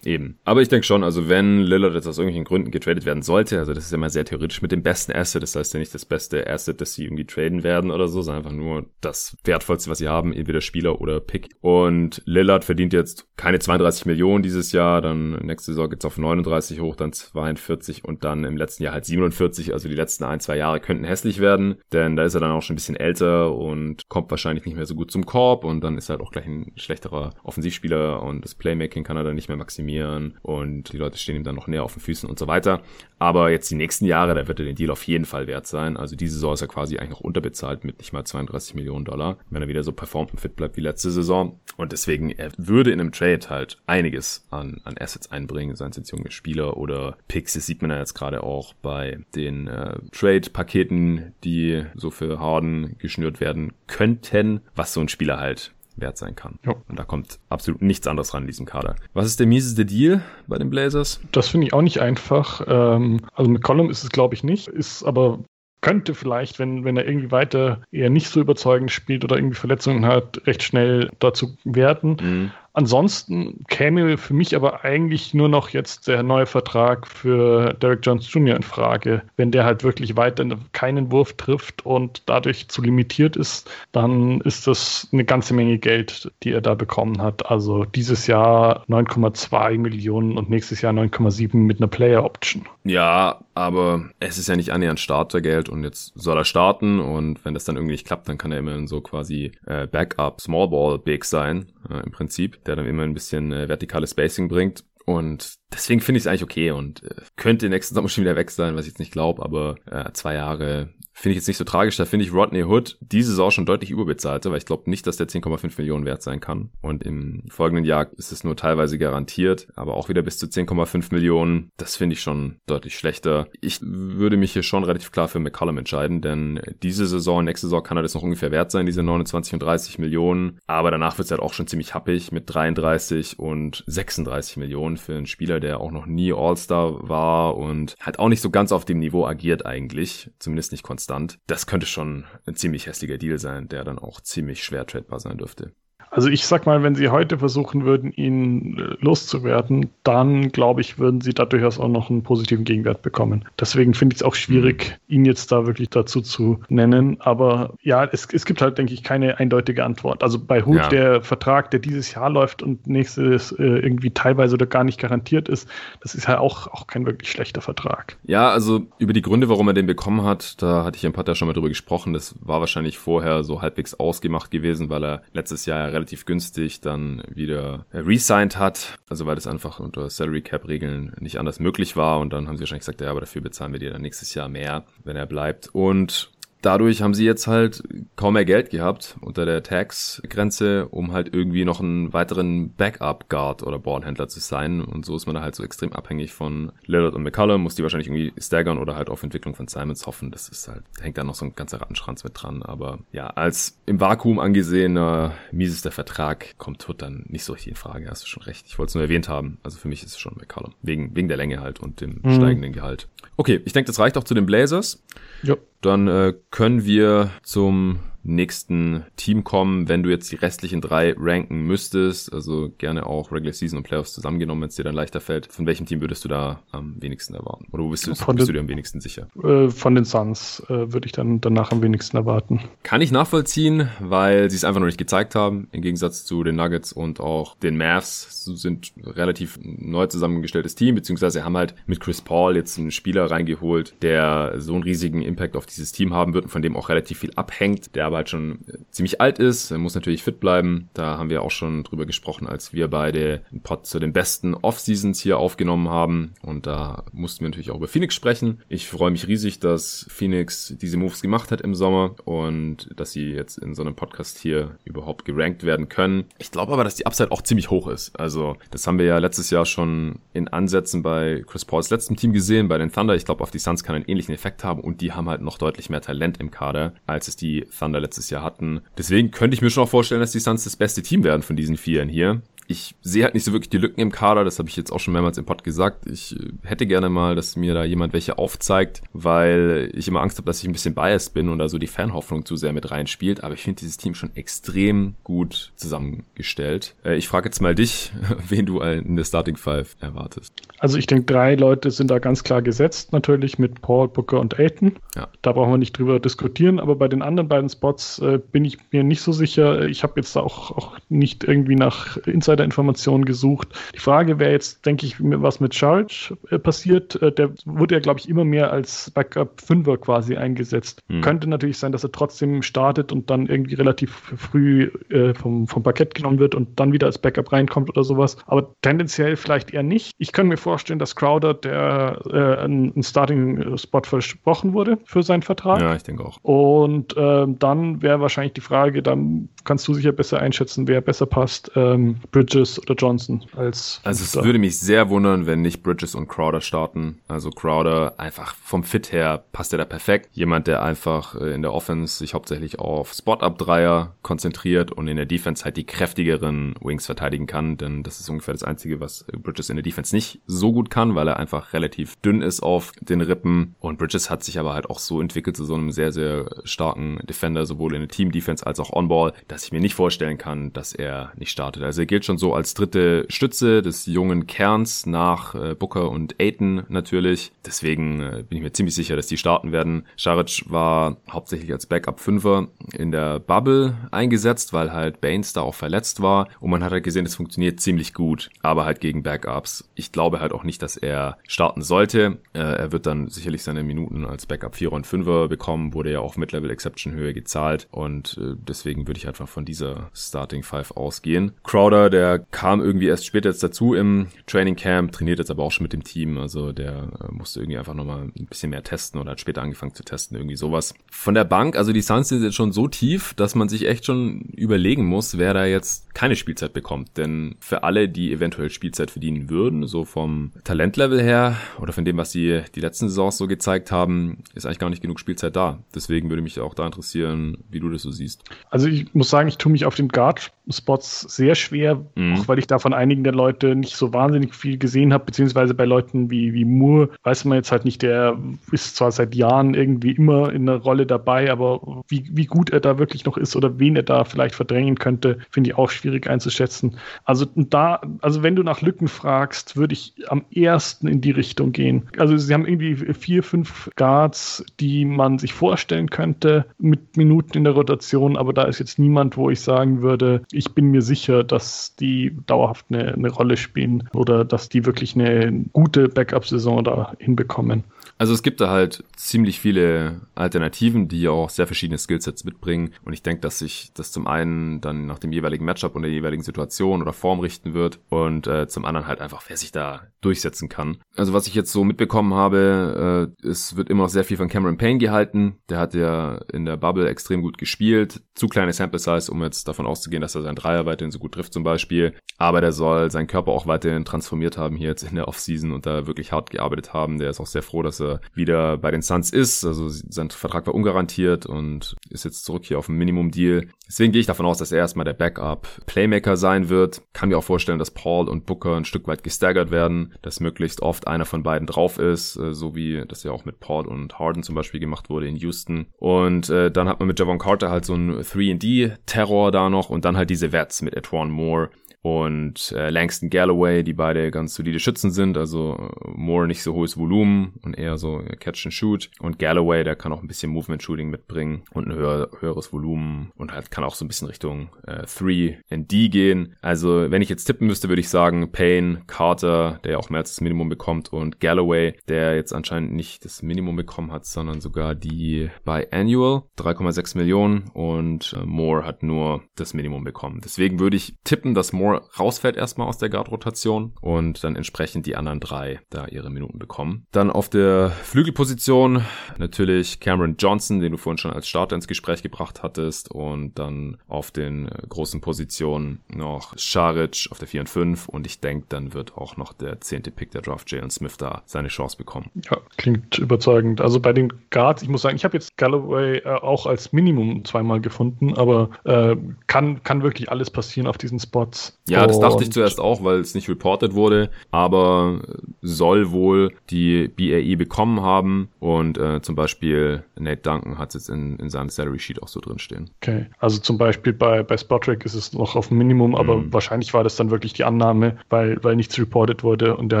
Eben. Aber ich denke schon, also wenn Lillard jetzt aus irgendwelchen Gründen getradet werden sollte, also das ist ja immer sehr theoretisch mit dem besten Asset, das heißt ja nicht das beste Asset, das sie irgendwie traden werden oder so, sondern einfach nur das wertvollste, was sie haben, entweder Spieler oder Pick. Und Lillard verdient jetzt keine 32 Millionen dieses Jahr, dann nächste Saison geht's auf 39 hoch, dann 42 und dann im letzten Jahr halt 47, also die letzten ein, zwei Jahre könnten hässlich werden, denn da ist er dann auch schon ein bisschen älter und kommt wahrscheinlich nicht mehr so gut zum Korb und dann ist er halt auch gleich ein schlechterer Offensivspieler und das Playmaking kann er dann nicht mehr maximieren trainieren und die Leute stehen ihm dann noch näher auf den Füßen und so weiter. Aber jetzt die nächsten Jahre, da wird er den Deal auf jeden Fall wert sein. Also diese Saison ist er quasi eigentlich noch unterbezahlt mit nicht mal 32 Millionen Dollar, wenn er wieder so performt und fit bleibt wie letzte Saison. Und deswegen, er würde in einem Trade halt einiges an, an Assets einbringen, seien es jetzt junge Spieler oder Picks. Das sieht man ja jetzt gerade auch bei den äh, Trade-Paketen, die so für Harden geschnürt werden könnten, was so ein Spieler halt wert sein kann. Jo. Und da kommt absolut nichts anderes ran in diesem Kader. Was ist der mieseste Deal bei den Blazers? Das finde ich auch nicht einfach. Ähm, also mit Column ist es, glaube ich, nicht. Ist aber könnte vielleicht, wenn, wenn er irgendwie weiter eher nicht so überzeugend spielt oder irgendwie Verletzungen hat, recht schnell dazu werden. Mhm. Ansonsten käme für mich aber eigentlich nur noch jetzt der neue Vertrag für Derek Jones Jr. in Frage. Wenn der halt wirklich weiter keinen Wurf trifft und dadurch zu limitiert ist, dann ist das eine ganze Menge Geld, die er da bekommen hat. Also dieses Jahr 9,2 Millionen und nächstes Jahr 9,7 mit einer Player Option. Ja, aber es ist ja nicht annähernd Startergeld und jetzt soll er starten und wenn das dann irgendwie nicht klappt, dann kann er immerhin so quasi äh, Backup Small Ball Big sein äh, im Prinzip, der dann immer ein bisschen äh, vertikales Spacing bringt. Und deswegen finde ich es eigentlich okay und äh, könnte nächsten Sommer schon wieder weg sein, was ich jetzt nicht glaube, aber äh, zwei Jahre finde ich jetzt nicht so tragisch. Da finde ich Rodney Hood diese Saison schon deutlich überbezahlte, weil ich glaube nicht, dass der 10,5 Millionen wert sein kann. Und im folgenden Jahr ist es nur teilweise garantiert, aber auch wieder bis zu 10,5 Millionen. Das finde ich schon deutlich schlechter. Ich würde mich hier schon relativ klar für McCollum entscheiden, denn diese Saison, nächste Saison kann er das noch ungefähr wert sein, diese 29 und 30 Millionen. Aber danach wird es halt auch schon ziemlich happig mit 33 und 36 Millionen für einen Spieler, der auch noch nie All-Star war und halt auch nicht so ganz auf dem Niveau agiert eigentlich. Zumindest nicht konstant. Das könnte schon ein ziemlich hässlicher Deal sein, der dann auch ziemlich schwer tradebar sein dürfte. Also ich sag mal, wenn sie heute versuchen würden, ihn äh, loszuwerden, dann glaube ich, würden sie da durchaus auch noch einen positiven Gegenwert bekommen. Deswegen finde ich es auch schwierig, mhm. ihn jetzt da wirklich dazu zu nennen. Aber ja, es, es gibt halt, denke ich, keine eindeutige Antwort. Also bei Hut, ja. der Vertrag, der dieses Jahr läuft und nächstes äh, irgendwie teilweise oder gar nicht garantiert ist, das ist ja auch, auch kein wirklich schlechter Vertrag. Ja, also über die Gründe, warum er den bekommen hat, da hatte ich ein paar Tag schon mal drüber gesprochen. Das war wahrscheinlich vorher so halbwegs ausgemacht gewesen, weil er letztes Jahr relativ relativ günstig dann wieder resigned hat. Also weil das einfach unter Salary Cap Regeln nicht anders möglich war. Und dann haben sie wahrscheinlich gesagt, ja, aber dafür bezahlen wir dir dann nächstes Jahr mehr, wenn er bleibt. Und dadurch haben sie jetzt halt kaum mehr Geld gehabt unter der Tax-Grenze, um halt irgendwie noch einen weiteren Backup-Guard oder Ballhändler zu sein. Und so ist man da halt so extrem abhängig von Lillard und McCullum, muss die wahrscheinlich irgendwie staggern oder halt auf Entwicklung von Simons hoffen. Das ist halt, hängt da noch so ein ganzer Rattenschranz mit dran. Aber ja, als im Vakuum angesehener miesester Vertrag kommt Hood dann nicht so richtig in Frage. Hast du schon recht. Ich wollte es nur erwähnt haben. Also für mich ist es schon McCullum. Wegen, wegen der Länge halt und dem mhm. steigenden Gehalt. Okay, ich denke, das reicht auch zu den Blazers. Ja. Dann äh, können wir zum nächsten Team kommen, wenn du jetzt die restlichen drei ranken müsstest, also gerne auch Regular Season und Playoffs zusammengenommen, wenn es dir dann leichter fällt. Von welchem Team würdest du da am wenigsten erwarten? Oder wo bist du, bist den, du dir am wenigsten sicher? Äh, von den Suns äh, würde ich dann danach am wenigsten erwarten. Kann ich nachvollziehen, weil sie es einfach noch nicht gezeigt haben, im Gegensatz zu den Nuggets und auch den Mavs sind relativ neu zusammengestelltes Team, beziehungsweise haben halt mit Chris Paul jetzt einen Spieler reingeholt, der so einen riesigen Impact auf dieses Team haben wird und von dem auch relativ viel abhängt, der aber aber halt schon ziemlich alt ist. Er muss natürlich fit bleiben. Da haben wir auch schon drüber gesprochen, als wir beide einen Pod zu den besten Off-Seasons hier aufgenommen haben. Und da mussten wir natürlich auch über Phoenix sprechen. Ich freue mich riesig, dass Phoenix diese Moves gemacht hat im Sommer und dass sie jetzt in so einem Podcast hier überhaupt gerankt werden können. Ich glaube aber, dass die Upside auch ziemlich hoch ist. Also das haben wir ja letztes Jahr schon in Ansätzen bei Chris Pauls letztem Team gesehen, bei den Thunder. Ich glaube, auf die Suns kann einen ähnlichen Effekt haben und die haben halt noch deutlich mehr Talent im Kader, als es die Thunder letztes Jahr hatten. Deswegen könnte ich mir schon auch vorstellen, dass die Suns das beste Team werden von diesen Vieren hier ich sehe halt nicht so wirklich die Lücken im Kader, das habe ich jetzt auch schon mehrmals im Pod gesagt. Ich äh, hätte gerne mal, dass mir da jemand welche aufzeigt, weil ich immer Angst habe, dass ich ein bisschen biased bin und da so die Fanhoffnung zu sehr mit reinspielt. Aber ich finde dieses Team schon extrem gut zusammengestellt. Äh, ich frage jetzt mal dich, wen du in der Starting Five erwartest. Also ich denke, drei Leute sind da ganz klar gesetzt, natürlich mit Paul, Booker und Aiton. Ja. Da brauchen wir nicht drüber diskutieren, aber bei den anderen beiden Spots äh, bin ich mir nicht so sicher. Ich habe jetzt auch, auch nicht irgendwie nach Inside Insider-Informationen gesucht. Die Frage wäre jetzt, denke ich, was mit Charge äh, passiert. Äh, der wurde ja, glaube ich, immer mehr als Backup-Fünfer quasi eingesetzt. Hm. Könnte natürlich sein, dass er trotzdem startet und dann irgendwie relativ früh äh, vom, vom Parkett genommen wird und dann wieder als Backup reinkommt oder sowas. Aber tendenziell vielleicht eher nicht. Ich kann mir vorstellen, dass Crowder der äh, ein Starting-Spot versprochen wurde für seinen Vertrag. Ja, ich denke auch. Und ähm, dann wäre wahrscheinlich die Frage, dann kannst du sicher besser einschätzen, wer besser passt. Ähm, Bridges oder Johnson als. Also es würde mich sehr wundern, wenn nicht Bridges und Crowder starten. Also Crowder einfach vom Fit her passt er da perfekt. Jemand, der einfach äh, in der Offense sich hauptsächlich auf Spot-Up-Dreier konzentriert und in der Defense halt die kräftigeren Wings verteidigen kann, denn das ist ungefähr das Einzige, was Bridges in der Defense nicht so gut kann, weil er einfach relativ dünn ist auf den Rippen. Und Bridges hat sich aber halt auch so entwickelt zu so einem sehr, sehr starken Defender, sowohl in der Team-Defense als auch On-Ball, dass ich mir nicht vorstellen kann, dass er nicht startet. Also er gilt schon so als dritte Stütze des jungen Kerns nach äh, Booker und Aiton natürlich. Deswegen äh, bin ich mir ziemlich sicher, dass die starten werden. Scharic war hauptsächlich als Backup-Fünfer in der Bubble eingesetzt, weil halt Baines da auch verletzt war. Und man hat halt gesehen, es funktioniert ziemlich gut, aber halt gegen Backups. Ich glaube halt auch nicht, dass er starten sollte. Äh, er wird dann sicherlich seine Minuten als Backup 4 und 5er bekommen, wurde ja auch Mid-Level Exception Höhe gezahlt und äh, deswegen würde ich einfach von dieser Starting Five ausgehen. Crowder, der kam irgendwie erst später jetzt dazu im Training Camp, trainiert jetzt aber auch schon mit dem Team. Also der äh, musste irgendwie einfach nochmal ein bisschen mehr testen oder hat später angefangen zu testen, irgendwie sowas. Von der Bank, also die Suns sind jetzt schon so tief, dass man sich echt schon überlegen muss, wer da jetzt keine Spielzeit bekommt. Denn für alle, die eventuell Spielzeit verdienen würden, so vom Talentlevel her oder von dem, was sie die letzten Saisons so gezeigt haben, ist eigentlich gar nicht genug Spielzeit da. Deswegen würde mich auch da interessieren, wie du das so siehst. Also ich muss sagen, ich tue mich auf den Guard-Spots sehr schwer, mhm. auch weil ich da von einigen der Leute nicht so wahnsinnig viel gesehen habe, beziehungsweise bei Leuten wie, wie Moore weiß man jetzt halt nicht, der ist zwar seit Jahren irgendwie immer in einer Rolle dabei, aber wie, wie gut er da wirklich noch ist oder wen er da vielleicht verdrängen könnte, finde ich auch schwierig einzuschätzen. Also da, also wenn du nach Lücken fragst, würde ich am ersten in die Richtung gehen. Also sie haben irgendwie vier, fünf Guards, die man sich vorstellen könnte mit Minuten in der Rotation, aber da ist jetzt niemand, wo ich sagen würde, ich bin mir sicher, dass die dauerhaft eine, eine Rolle spielen oder dass die wirklich eine gute Backup-Saison da hinbekommen. Also es gibt da halt ziemlich viele Alternativen, die auch sehr verschiedene Skillsets mitbringen. Und ich denke, dass sich das zum einen dann nach dem jeweiligen Matchup und der jeweiligen Situation oder Form richten wird und äh, zum anderen halt einfach, wer sich da durchsetzen kann. Also was ich jetzt so mitbekommen habe, äh, es wird immer noch sehr viel von Cameron Payne gehalten. Der hat ja in der Bubble extrem gut gespielt. Zu kleine Sample Size, um jetzt davon auszugehen, dass er seinen Dreier weiterhin so gut trifft zum Beispiel. Aber der soll seinen Körper auch weiterhin transformiert haben hier jetzt in der Offseason und da wirklich hart gearbeitet haben. Der ist auch sehr froh, dass er er wieder bei den Suns ist. Also sein Vertrag war ungarantiert und ist jetzt zurück hier auf dem Minimum-Deal. Deswegen gehe ich davon aus, dass er erstmal der Backup-Playmaker sein wird. Kann mir auch vorstellen, dass Paul und Booker ein Stück weit gestaggert werden, dass möglichst oft einer von beiden drauf ist, äh, so wie das ja auch mit Paul und Harden zum Beispiel gemacht wurde in Houston. Und äh, dann hat man mit Javon Carter halt so einen 3D-Terror da noch und dann halt diese Wets mit Etwan Moore und äh, Langston Galloway, die beide ganz solide Schützen sind. Also äh, Moore nicht so hohes Volumen und eher so Catch and Shoot. Und Galloway, der kann auch ein bisschen Movement Shooting mitbringen und ein höher, höheres Volumen und halt kann auch so ein bisschen Richtung äh, 3 and D gehen. Also wenn ich jetzt tippen müsste, würde ich sagen Payne, Carter, der ja auch mehr als das Minimum bekommt und Galloway, der jetzt anscheinend nicht das Minimum bekommen hat, sondern sogar die bei Annual 3,6 Millionen und äh, Moore hat nur das Minimum bekommen. Deswegen würde ich tippen, dass Moore rausfällt erstmal aus der Guard-Rotation und dann entsprechend die anderen drei da ihre Minuten bekommen. Dann auf der Flügelposition natürlich Cameron Johnson, den du vorhin schon als Starter ins Gespräch gebracht hattest und dann auf den äh, großen Positionen noch Scharic auf der 4 und 5 und ich denke, dann wird auch noch der zehnte Pick der Draft Jalen Smith da seine Chance bekommen. Ja, klingt überzeugend. Also bei den Guards, ich muss sagen, ich habe jetzt Galloway äh, auch als Minimum zweimal gefunden, aber äh, kann, kann wirklich alles passieren auf diesen Spots. Ja, das dachte ich zuerst auch, weil es nicht reported wurde, aber soll wohl die BAE bekommen haben und äh, zum Beispiel Nate Duncan hat es jetzt in, in seinem Salary Sheet auch so drin stehen. Okay, also zum Beispiel bei, bei Spotrack ist es noch auf Minimum, aber mhm. wahrscheinlich war das dann wirklich die Annahme, weil, weil nichts reported wurde und er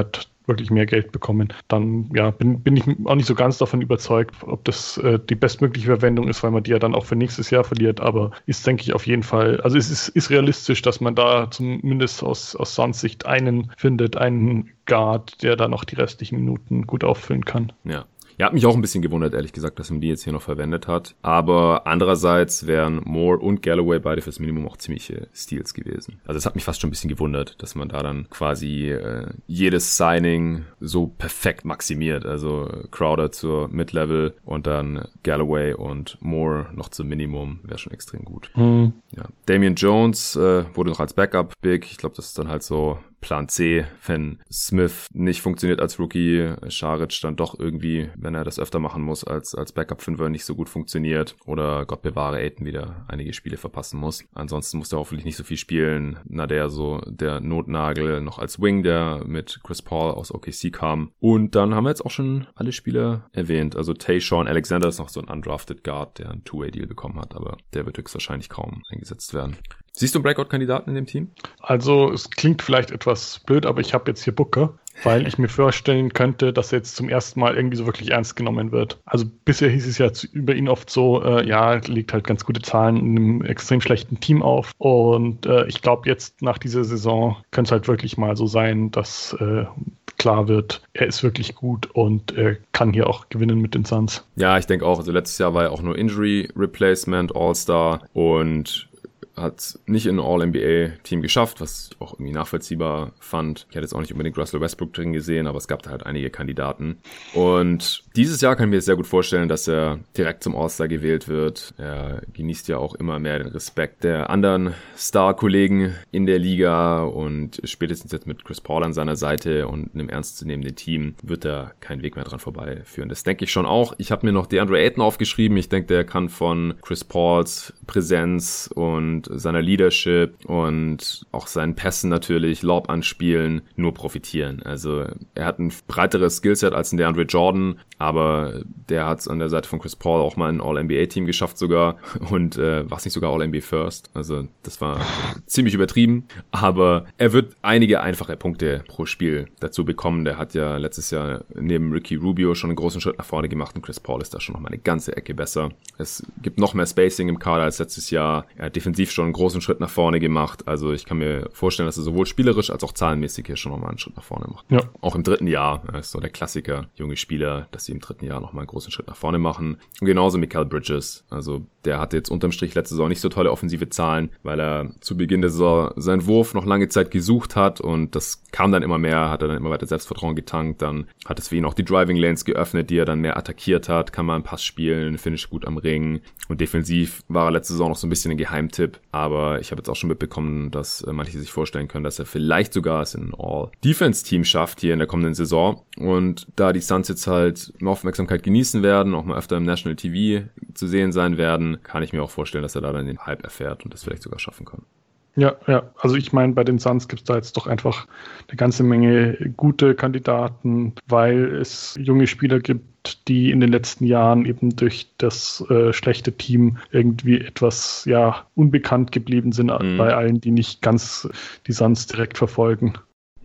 hat wirklich mehr Geld bekommen, dann ja, bin, bin ich auch nicht so ganz davon überzeugt, ob das äh, die bestmögliche Verwendung ist, weil man die ja dann auch für nächstes Jahr verliert. Aber ist, denke ich, auf jeden Fall, also es ist, ist realistisch, dass man da zumindest aus, aus Suns Sicht einen findet, einen Guard, der da noch die restlichen Minuten gut auffüllen kann. Ja. Ja, hat mich auch ein bisschen gewundert, ehrlich gesagt, dass man die jetzt hier noch verwendet hat. Aber andererseits wären Moore und Galloway beide fürs Minimum auch ziemliche Steals gewesen. Also es hat mich fast schon ein bisschen gewundert, dass man da dann quasi äh, jedes Signing so perfekt maximiert. Also Crowder zur Mid-Level und dann Galloway und Moore noch zum Minimum wäre schon extrem gut. Mhm. Ja. Damian Jones äh, wurde noch als Backup big. Ich glaube, das ist dann halt so Plan C, wenn Smith nicht funktioniert als Rookie, Scharic dann doch irgendwie, wenn er das öfter machen muss, als, als Backup-Fünfer nicht so gut funktioniert oder Gott bewahre Aiden wieder einige Spiele verpassen muss. Ansonsten muss er hoffentlich nicht so viel spielen. Na, der so der Notnagel noch als Wing, der mit Chris Paul aus OKC kam. Und dann haben wir jetzt auch schon alle Spieler erwähnt. Also Tayshawn Alexander ist noch so ein undrafted Guard, der einen Two-Way-Deal bekommen hat, aber der wird höchstwahrscheinlich kaum eingesetzt werden. Siehst du einen Breakout-Kandidaten in dem Team? Also es klingt vielleicht etwas blöd, aber ich habe jetzt hier Booker, weil ich mir vorstellen könnte, dass er jetzt zum ersten Mal irgendwie so wirklich ernst genommen wird. Also bisher hieß es ja über ihn oft so, äh, ja, legt halt ganz gute Zahlen in einem extrem schlechten Team auf. Und äh, ich glaube jetzt nach dieser Saison könnte es halt wirklich mal so sein, dass äh, klar wird, er ist wirklich gut und er kann hier auch gewinnen mit den Suns. Ja, ich denke auch. Also letztes Jahr war er auch nur Injury Replacement, All-Star und hat nicht in ein All-NBA-Team geschafft, was ich auch irgendwie nachvollziehbar fand. Ich hätte jetzt auch nicht unbedingt Russell Westbrook drin gesehen, aber es gab da halt einige Kandidaten. Und dieses Jahr kann ich mir sehr gut vorstellen, dass er direkt zum All-Star gewählt wird. Er genießt ja auch immer mehr den Respekt der anderen Star-Kollegen in der Liga und spätestens jetzt mit Chris Paul an seiner Seite und einem ernstzunehmenden Team wird da kein Weg mehr dran vorbeiführen. Das denke ich schon auch. Ich habe mir noch DeAndre Ayton aufgeschrieben. Ich denke, der kann von Chris Pauls Präsenz und seiner Leadership und auch seinen Pässen natürlich, Lob anspielen, nur profitieren. Also er hat ein breiteres Skillset als ein DeAndre Jordan, aber der hat es an der Seite von Chris Paul auch mal ein All-NBA-Team geschafft sogar und äh, war es nicht sogar All-NBA First. Also das war ziemlich übertrieben, aber er wird einige einfache Punkte pro Spiel dazu bekommen. Der hat ja letztes Jahr neben Ricky Rubio schon einen großen Schritt nach vorne gemacht und Chris Paul ist da schon noch mal eine ganze Ecke besser. Es gibt noch mehr Spacing im Kader als letztes Jahr. Er hat defensiv schon einen großen Schritt nach vorne gemacht. Also ich kann mir vorstellen, dass er sowohl spielerisch als auch zahlenmäßig hier schon nochmal einen Schritt nach vorne macht. Ja. Auch im dritten Jahr er ist so der Klassiker, junge Spieler, dass sie im dritten Jahr nochmal einen großen Schritt nach vorne machen. Und genauso Michael Bridges. Also der hatte jetzt unterm Strich letzte Saison nicht so tolle offensive Zahlen, weil er zu Beginn der Saison seinen Wurf noch lange Zeit gesucht hat und das kam dann immer mehr, hat er dann immer weiter Selbstvertrauen getankt. Dann hat es für ihn auch die Driving Lanes geöffnet, die er dann mehr attackiert hat, kann man einen Pass spielen, finish gut am Ring und defensiv war er letzte Saison noch so ein bisschen ein Geheimtipp, aber ich habe jetzt auch schon mitbekommen, dass äh, manche sich vorstellen können, dass er vielleicht sogar es in All-Defense-Team schafft hier in der kommenden Saison. Und da die Suns jetzt halt Aufmerksamkeit genießen werden, auch mal öfter im National TV zu sehen sein werden, kann ich mir auch vorstellen, dass er da dann den Hype erfährt und das vielleicht sogar schaffen kann. Ja, ja. Also ich meine, bei den Suns gibt es da jetzt doch einfach eine ganze Menge gute Kandidaten, weil es junge Spieler gibt, die in den letzten Jahren eben durch das äh, schlechte Team irgendwie etwas ja unbekannt geblieben sind mhm. bei allen, die nicht ganz die Suns direkt verfolgen.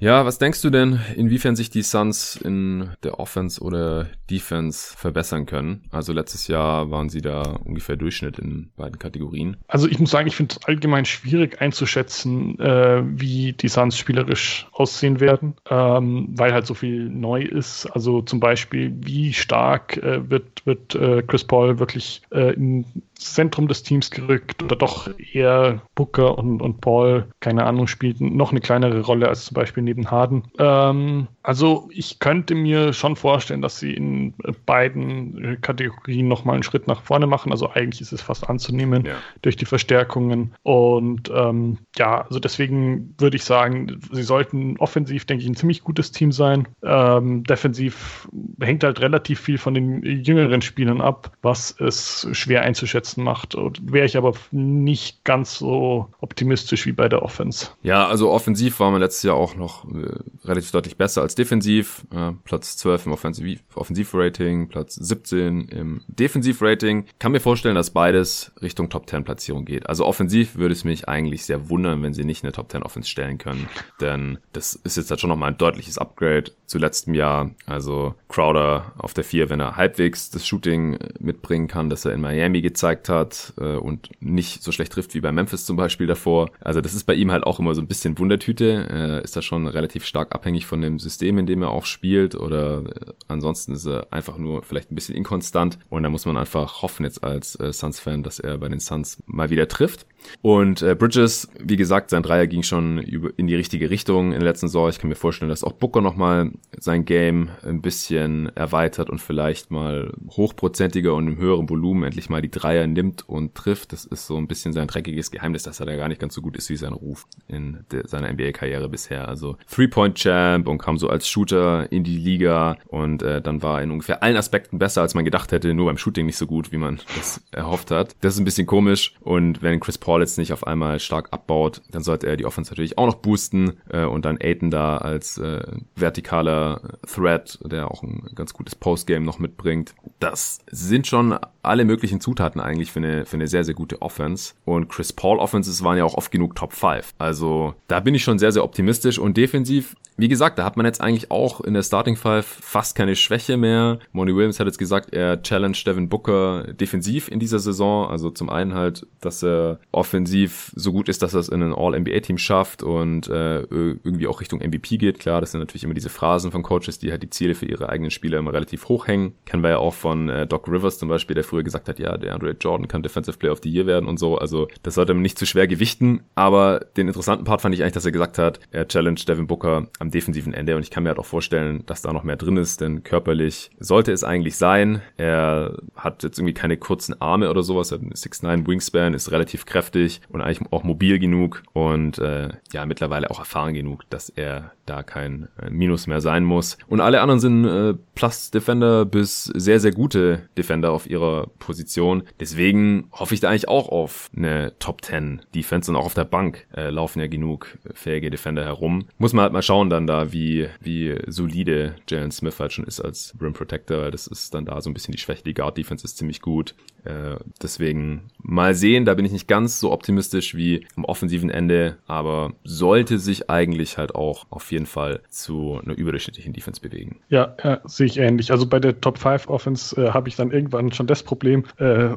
Ja, was denkst du denn, inwiefern sich die Suns in der Offense oder Defense verbessern können? Also letztes Jahr waren sie da ungefähr Durchschnitt in beiden Kategorien. Also ich muss sagen, ich finde es allgemein schwierig einzuschätzen, äh, wie die Suns spielerisch aussehen werden, ähm, weil halt so viel neu ist. Also zum Beispiel, wie stark äh, wird, wird äh, Chris Paul wirklich äh, in Zentrum des Teams gerückt oder doch eher Booker und, und Paul, keine Ahnung, spielten noch eine kleinere Rolle als zum Beispiel neben Harden. Ähm, also ich könnte mir schon vorstellen, dass sie in beiden Kategorien nochmal einen Schritt nach vorne machen. Also eigentlich ist es fast anzunehmen ja. durch die Verstärkungen. Und ähm, ja, also deswegen würde ich sagen, sie sollten offensiv, denke ich, ein ziemlich gutes Team sein. Ähm, defensiv hängt halt relativ viel von den jüngeren Spielern ab, was es schwer einzuschätzen macht. Wäre ich aber nicht ganz so optimistisch wie bei der Offense. Ja, also offensiv war man letztes Jahr auch noch äh, relativ deutlich besser als defensiv. Äh, Platz 12 im Offensiv Offensivrating, Platz 17 im Defensivrating. Kann mir vorstellen, dass beides Richtung Top 10 Platzierung geht. Also offensiv würde es mich eigentlich sehr wundern, wenn sie nicht eine Top 10 Offense stellen können. Denn das ist jetzt halt schon nochmal ein deutliches Upgrade zu letztem Jahr. Also Crowder auf der 4, wenn er halbwegs das Shooting mitbringen kann, das er in Miami gezeigt hat äh, und nicht so schlecht trifft wie bei Memphis zum Beispiel davor. Also das ist bei ihm halt auch immer so ein bisschen Wundertüte. Äh, ist da schon relativ stark abhängig von dem System, in dem er auch spielt oder äh, ansonsten ist er einfach nur vielleicht ein bisschen inkonstant und da muss man einfach hoffen jetzt als äh, Suns-Fan, dass er bei den Suns mal wieder trifft. Und äh, Bridges, wie gesagt, sein Dreier ging schon in die richtige Richtung in der letzten Saison. Ich kann mir vorstellen, dass auch Booker nochmal sein Game ein bisschen erweitert und vielleicht mal hochprozentiger und im höheren Volumen endlich mal die Dreier nimmt und trifft. Das ist so ein bisschen sein dreckiges Geheimnis, dass er da gar nicht ganz so gut ist wie sein Ruf in seiner NBA-Karriere bisher. Also Three-Point-Champ und kam so als Shooter in die Liga und äh, dann war er in ungefähr allen Aspekten besser, als man gedacht hätte, nur beim Shooting nicht so gut, wie man das erhofft hat. Das ist ein bisschen komisch und wenn Chris Paul Paul jetzt nicht auf einmal stark abbaut, dann sollte er die Offense natürlich auch noch boosten äh, und dann Aiden da als äh, vertikaler Threat, der auch ein ganz gutes Postgame noch mitbringt. Das sind schon alle möglichen Zutaten eigentlich für eine, für eine sehr, sehr gute Offense. Und Chris Paul Offenses waren ja auch oft genug Top 5. Also da bin ich schon sehr, sehr optimistisch und defensiv wie gesagt, da hat man jetzt eigentlich auch in der Starting Five fast keine Schwäche mehr. Monty Williams hat jetzt gesagt, er challenged Devin Booker defensiv in dieser Saison. Also zum einen halt, dass er offensiv so gut ist, dass er es in ein All-NBA-Team schafft und äh, irgendwie auch Richtung MVP geht. Klar, das sind natürlich immer diese Phrasen von Coaches, die halt die Ziele für ihre eigenen Spieler immer relativ hoch hängen. Kennen wir ja auch von äh, Doc Rivers zum Beispiel, der früher gesagt hat, ja, der Andre Jordan kann Defensive Player of the Year werden und so. Also das sollte man nicht zu schwer gewichten. Aber den interessanten Part fand ich eigentlich, dass er gesagt hat, er challenged Devin Booker am defensiven Ende und ich kann mir halt auch vorstellen, dass da noch mehr drin ist, denn körperlich sollte es eigentlich sein. Er hat jetzt irgendwie keine kurzen Arme oder sowas, er hat einen 6'9 Wingspan, ist relativ kräftig und eigentlich auch mobil genug und äh, ja, mittlerweile auch erfahren genug, dass er da kein äh, Minus mehr sein muss. Und alle anderen sind äh, Plus-Defender bis sehr, sehr gute Defender auf ihrer Position. Deswegen hoffe ich da eigentlich auch auf eine Top 10 Defense und auch auf der Bank äh, laufen ja genug fähige Defender herum. Muss man halt mal schauen dann da, wie, wie solide Jalen Smith halt schon ist als Rim Protector. Das ist dann da so ein bisschen die Schwäche. Die Guard Defense ist ziemlich gut. Äh, deswegen mal sehen, da bin ich nicht ganz so optimistisch wie am offensiven Ende, aber sollte sich eigentlich halt auch auf jeden Fall zu einer überdurchschnittlichen Defense bewegen. Ja, ja sehe ich ähnlich. Also bei der Top 5 Offense äh, habe ich dann irgendwann schon das Problem, äh,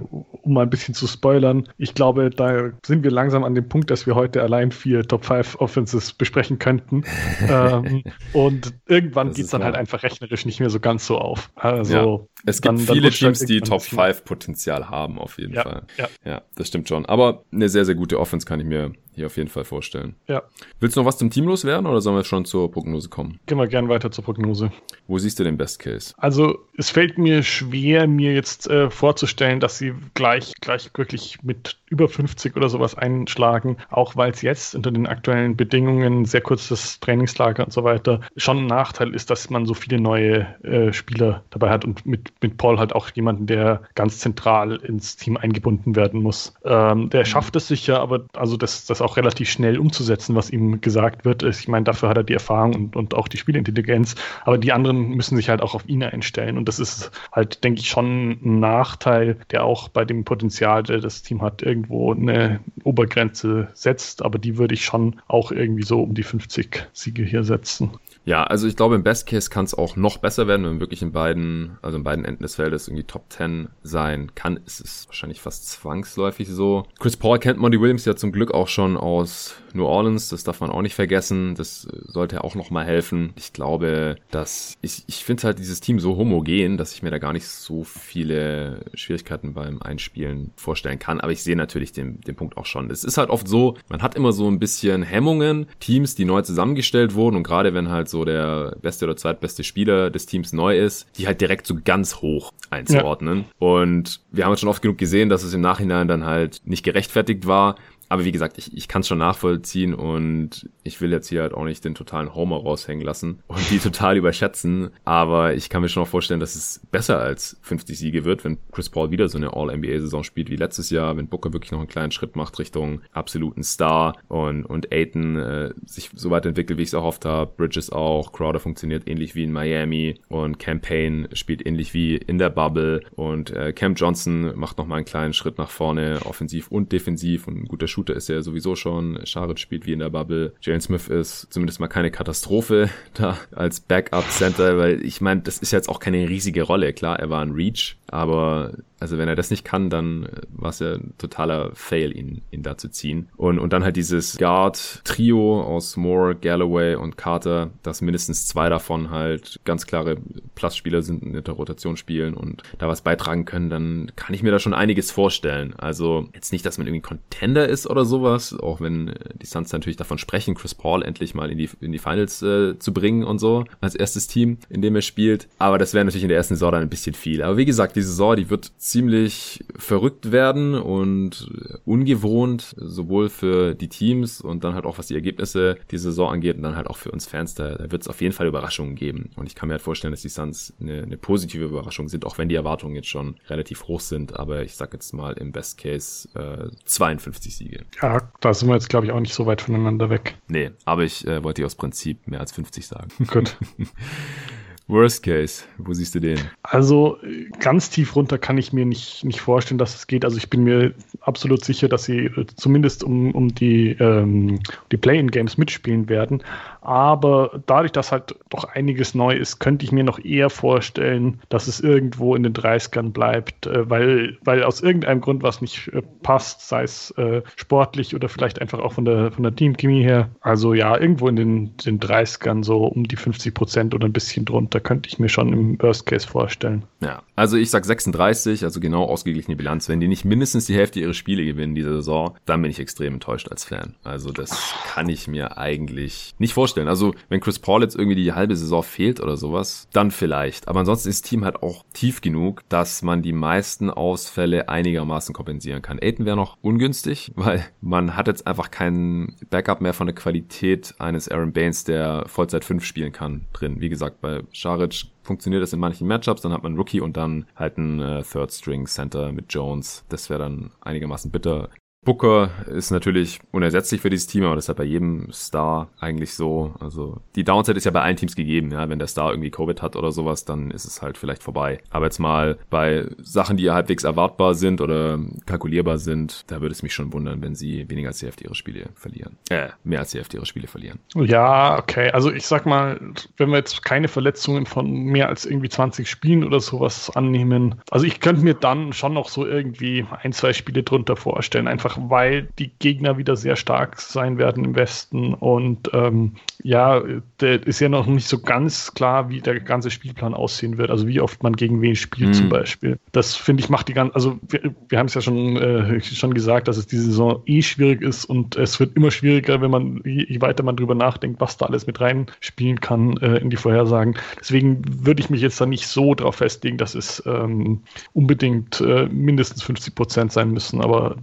um mal ein bisschen zu spoilern. Ich glaube, da sind wir langsam an dem Punkt, dass wir heute allein vier Top 5 Offenses besprechen könnten. ähm, und irgendwann geht es dann halt einfach rechnerisch nicht mehr so ganz so auf. Also ja. es gibt dann, viele dann Teams, die Top 5 Potenzial Potenzial haben, auf jeden ja, Fall. Ja. ja, das stimmt schon. Aber eine sehr, sehr gute Offense kann ich mir hier auf jeden Fall vorstellen. Ja. Willst du noch was zum Team loswerden oder sollen wir schon zur Prognose kommen? Gehen wir gern weiter zur Prognose. Wo siehst du den Best Case? Also es fällt mir schwer, mir jetzt äh, vorzustellen, dass sie gleich, gleich wirklich mit über 50 oder sowas einschlagen, auch weil es jetzt unter den aktuellen Bedingungen, sehr kurzes Trainingslager und so weiter, schon ein Nachteil ist, dass man so viele neue äh, Spieler dabei hat und mit, mit Paul halt auch jemanden, der ganz zentral ins Team eingebunden werden muss. Ähm, der schafft es sicher, aber also das, das auch relativ schnell umzusetzen, was ihm gesagt wird. Ich meine, dafür hat er die Erfahrung und, und auch die Spielintelligenz, aber die anderen müssen sich halt auch auf ihn einstellen und das ist halt, denke ich, schon ein Nachteil, der auch bei dem Potenzial, der das Team hat, irgendwo eine Obergrenze setzt, aber die würde ich schon auch irgendwie so um die 50 Siege hier setzen. Ja, also ich glaube, im Best Case kann es auch noch besser werden, wenn man wirklich in beiden, also in beiden Enden des Feldes irgendwie Top 10 sein kann. Es ist wahrscheinlich fast zwangsläufig so. Chris Paul kennt Monty Williams ja zum Glück auch schon aus New Orleans, das darf man auch nicht vergessen. Das sollte auch noch mal helfen. Ich glaube, dass ich, ich finde halt dieses Team so homogen, dass ich mir da gar nicht so viele Schwierigkeiten beim Einspielen vorstellen kann. Aber ich sehe natürlich den, den Punkt auch schon. Es ist halt oft so, man hat immer so ein bisschen Hemmungen, Teams, die neu zusammengestellt wurden und gerade wenn halt der beste oder zweitbeste Spieler des Teams neu ist, die halt direkt so ganz hoch einzuordnen. Ja. Und wir haben jetzt schon oft genug gesehen, dass es im Nachhinein dann halt nicht gerechtfertigt war. Aber wie gesagt, ich, ich kann es schon nachvollziehen und ich will jetzt hier halt auch nicht den totalen Homer raushängen lassen und die total überschätzen. Aber ich kann mir schon auch vorstellen, dass es besser als 50 Siege wird, wenn Chris Paul wieder so eine All-NBA-Saison spielt wie letztes Jahr, wenn Booker wirklich noch einen kleinen Schritt macht Richtung absoluten Star und, und Aiton äh, sich so weit entwickelt, wie ich es oft habe. Bridges auch, Crowder funktioniert ähnlich wie in Miami und Campaign spielt ähnlich wie in der Bubble und äh, Cam Johnson macht noch mal einen kleinen Schritt nach vorne, offensiv und defensiv und ein guter Shooter ist ja sowieso schon. Scharit spielt wie in der Bubble. Jalen Smith ist zumindest mal keine Katastrophe da als Backup-Center, weil ich meine, das ist jetzt auch keine riesige Rolle. Klar, er war ein Reach, aber also wenn er das nicht kann, dann äh, war es ja ein totaler Fail, ihn, ihn da zu ziehen. Und, und dann halt dieses Guard-Trio aus Moore, Galloway und Carter, dass mindestens zwei davon halt ganz klare Platzspieler sind in der Rotation spielen und da was beitragen können, dann kann ich mir da schon einiges vorstellen. Also jetzt nicht, dass man irgendwie Contender ist oder sowas, auch wenn äh, die Suns natürlich davon sprechen, Chris Paul endlich mal in die, in die Finals äh, zu bringen und so, als erstes Team, in dem er spielt. Aber das wäre natürlich in der ersten Saison dann ein bisschen viel. Aber wie gesagt, die Saison, die wird ziemlich verrückt werden und ungewohnt, sowohl für die Teams und dann halt auch was die Ergebnisse die Saison angeht und dann halt auch für uns Fans. Da, da wird es auf jeden Fall Überraschungen geben. Und ich kann mir halt vorstellen, dass die Suns eine, eine positive Überraschung sind, auch wenn die Erwartungen jetzt schon relativ hoch sind. Aber ich sag jetzt mal im Best Case äh, 52 Siege. Ja, da sind wir jetzt, glaube ich, auch nicht so weit voneinander weg. Nee, aber ich äh, wollte aus Prinzip mehr als 50 sagen. Gut. Worst Case, wo siehst du den? Also ganz tief runter kann ich mir nicht, nicht vorstellen, dass es geht. Also ich bin mir absolut sicher, dass sie äh, zumindest um, um die, ähm, die Play-in-Games mitspielen werden. Aber dadurch, dass halt doch einiges neu ist, könnte ich mir noch eher vorstellen, dass es irgendwo in den 30ern bleibt, äh, weil, weil aus irgendeinem Grund was nicht äh, passt, sei es äh, sportlich oder vielleicht einfach auch von der, von der Teamchemie her. Also ja, irgendwo in den, den 30ern so um die 50 Prozent oder ein bisschen drunter könnte ich mir schon im Worst Case vorstellen. Ja, also ich sag 36, also genau ausgeglichene Bilanz. Wenn die nicht mindestens die Hälfte ihrer Spiele gewinnen diese Saison, dann bin ich extrem enttäuscht als Fan. Also das kann ich mir eigentlich nicht vorstellen vorstellen. Also, wenn Chris Paul jetzt irgendwie die halbe Saison fehlt oder sowas, dann vielleicht. Aber ansonsten ist das Team halt auch tief genug, dass man die meisten Ausfälle einigermaßen kompensieren kann. Aiden wäre noch ungünstig, weil man hat jetzt einfach keinen Backup mehr von der Qualität eines Aaron Baines, der Vollzeit 5 spielen kann, drin. Wie gesagt, bei Scharic funktioniert das in manchen Matchups, dann hat man Rookie und dann halt ein äh, Third String Center mit Jones. Das wäre dann einigermaßen bitter. Booker ist natürlich unersetzlich für dieses Team, aber das ist ja bei jedem Star eigentlich so. Also die Downside ist ja bei allen Teams gegeben, ja. Wenn der Star irgendwie Covid hat oder sowas, dann ist es halt vielleicht vorbei. Aber jetzt mal bei Sachen, die halbwegs erwartbar sind oder kalkulierbar sind, da würde es mich schon wundern, wenn sie weniger als die Hälfte ihrer Spiele verlieren. Äh, mehr als die Hälfte ihrer Spiele verlieren. Ja, okay. Also ich sag mal, wenn wir jetzt keine Verletzungen von mehr als irgendwie 20 Spielen oder sowas annehmen, also ich könnte mir dann schon noch so irgendwie ein, zwei Spiele drunter vorstellen. Einfach einfach weil die Gegner wieder sehr stark sein werden im Westen. Und ähm, ja, der ist ja noch nicht so ganz klar, wie der ganze Spielplan aussehen wird. Also wie oft man gegen wen spielt mhm. zum Beispiel. Das finde ich macht die ganze, also wir, wir haben es ja schon, äh, schon gesagt, dass es diese Saison eh schwierig ist und es wird immer schwieriger, wenn man, je, weiter man drüber nachdenkt, was da alles mit reinspielen kann äh, in die Vorhersagen. Deswegen würde ich mich jetzt da nicht so drauf festlegen, dass es ähm, unbedingt äh, mindestens 50 Prozent sein müssen. Aber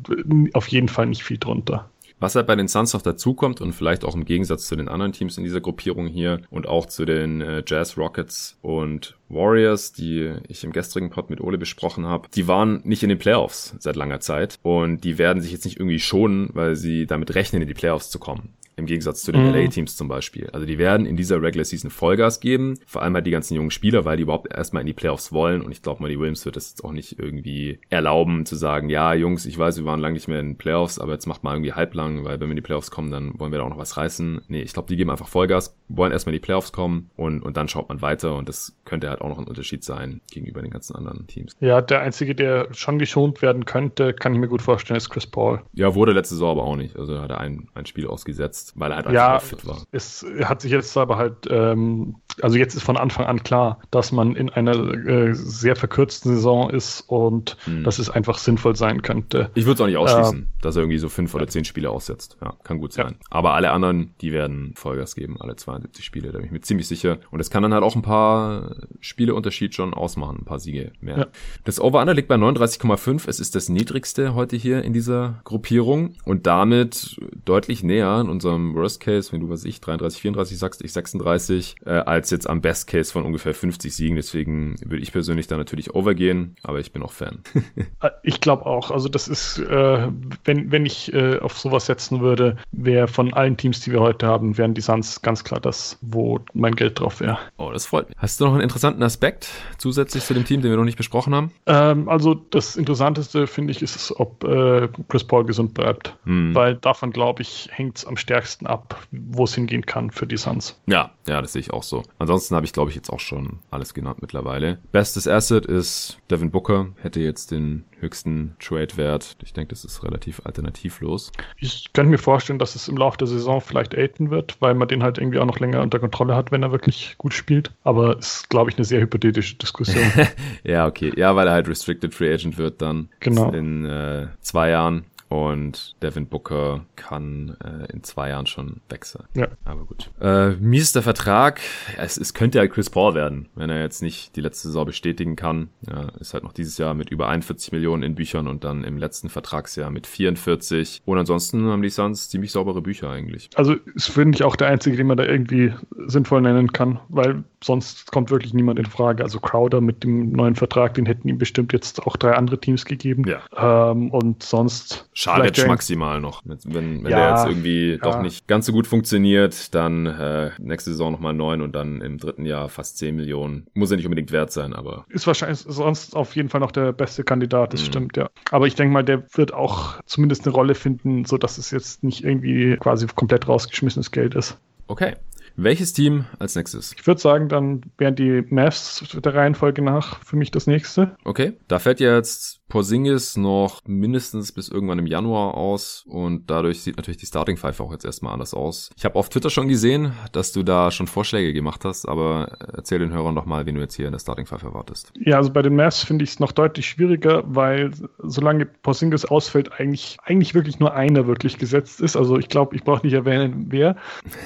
auf auf jeden Fall nicht viel drunter. Was halt bei den Suns noch dazukommt und vielleicht auch im Gegensatz zu den anderen Teams in dieser Gruppierung hier und auch zu den äh, Jazz Rockets und Warriors, die ich im gestrigen Pod mit Ole besprochen habe, die waren nicht in den Playoffs seit langer Zeit und die werden sich jetzt nicht irgendwie schonen, weil sie damit rechnen, in die Playoffs zu kommen. Im Gegensatz zu den mhm. LA-Teams zum Beispiel. Also die werden in dieser Regular Season Vollgas geben. Vor allem halt die ganzen jungen Spieler, weil die überhaupt erstmal in die Playoffs wollen. Und ich glaube, Money Williams wird das jetzt auch nicht irgendwie erlauben zu sagen, ja, Jungs, ich weiß, wir waren lange nicht mehr in den Playoffs, aber jetzt macht mal irgendwie halblang, weil wenn wir in die Playoffs kommen, dann wollen wir da auch noch was reißen. Nee, ich glaube, die geben einfach Vollgas, wollen erstmal in die Playoffs kommen und, und dann schaut man weiter. Und das könnte halt auch noch ein Unterschied sein gegenüber den ganzen anderen Teams. Ja, der einzige, der schon geschont werden könnte, kann ich mir gut vorstellen, ist Chris Paul. Ja, wurde letzte Saison aber auch nicht. Also hat er ein, ein Spiel ausgesetzt, weil er halt einfach ja, fit war. Es hat sich jetzt aber halt, ähm, also jetzt ist von Anfang an klar, dass man in einer äh, sehr verkürzten Saison ist und hm. dass es einfach sinnvoll sein könnte. Ich würde es auch nicht ausschließen, ähm, dass er irgendwie so fünf oder zehn Spiele aussetzt. Ja, kann gut sein. Ja. Aber alle anderen, die werden Vollgas geben, alle 72 Spiele, da bin ich mir ziemlich sicher. Und es kann dann halt auch ein paar Spieleunterschied schon ausmachen, ein paar Siege mehr. Ja. Das Over-Under liegt bei 39,5. Es ist das niedrigste heute hier in dieser Gruppierung und damit deutlich näher an unserem Worst Case, wenn du was ich 33, 34 sagst, ich 36, äh, als jetzt am Best Case von ungefähr 50 Siegen. Deswegen würde ich persönlich da natürlich overgehen, aber ich bin auch Fan. Äh, ich glaube auch. Also das ist, äh, wenn, wenn ich äh, auf sowas setzen würde, wäre von allen Teams, die wir heute haben, wären die Suns ganz klar das, wo mein Geld drauf wäre. Oh, das freut mich. Hast du noch einen interessanten Aspekt zusätzlich zu dem Team, den wir noch nicht besprochen haben? Ähm, also das Interessanteste, finde ich, ist, ob äh, Chris Paul gesund bleibt. Hm. Weil davon, glaube ich, hängt es am stärksten ab, wo es hingehen kann für die Suns. Ja, ja, das sehe ich auch so. Ansonsten habe ich, glaube ich, jetzt auch schon alles genannt mittlerweile. Bestes Asset ist Devin Booker, hätte jetzt den höchsten Trade-Wert. Ich denke, das ist relativ alternativlos. Ich könnte mir vorstellen, dass es im Laufe der Saison vielleicht Aiden wird, weil man den halt irgendwie auch noch länger unter Kontrolle hat, wenn er wirklich gut spielt. Aber es ist, glaube ich, eine sehr hypothetische Diskussion. ja, okay. Ja, weil er halt Restricted Free Agent wird dann genau. in äh, zwei Jahren. Und Devin Booker kann äh, in zwei Jahren schon wechseln. Ja. Aber gut. Äh, mies ist der Vertrag. Es, es könnte ja Chris Paul werden, wenn er jetzt nicht die letzte Saison bestätigen kann. Ja, ist halt noch dieses Jahr mit über 41 Millionen in Büchern und dann im letzten Vertragsjahr mit 44. Und ansonsten haben die Suns ziemlich saubere Bücher eigentlich. Also ist, finde ich, auch der einzige, den man da irgendwie sinnvoll nennen kann, weil sonst kommt wirklich niemand in Frage. Also Crowder mit dem neuen Vertrag, den hätten ihm bestimmt jetzt auch drei andere Teams gegeben. Ja. Ähm, und sonst Charlotte maximal noch. Wenn, wenn ja, der jetzt irgendwie ja. doch nicht ganz so gut funktioniert, dann äh, nächste Saison nochmal neun und dann im dritten Jahr fast zehn Millionen. Muss ja nicht unbedingt wert sein, aber. Ist wahrscheinlich sonst auf jeden Fall noch der beste Kandidat, das mhm. stimmt, ja. Aber ich denke mal, der wird auch zumindest eine Rolle finden, sodass es jetzt nicht irgendwie quasi komplett rausgeschmissenes Geld ist. Okay. Welches Team als nächstes? Ich würde sagen, dann wären die Mavs der Reihenfolge nach für mich das nächste. Okay, da fällt jetzt Porzingis noch mindestens bis irgendwann im Januar aus und dadurch sieht natürlich die Starting Five auch jetzt erstmal anders aus. Ich habe auf Twitter schon gesehen, dass du da schon Vorschläge gemacht hast, aber erzähl den Hörern doch mal, wen du jetzt hier in der Starting Five erwartest. Ja, also bei den Mavs finde ich es noch deutlich schwieriger, weil solange Porzingis ausfällt, eigentlich, eigentlich wirklich nur einer wirklich gesetzt ist. Also ich glaube, ich brauche nicht erwähnen, wer.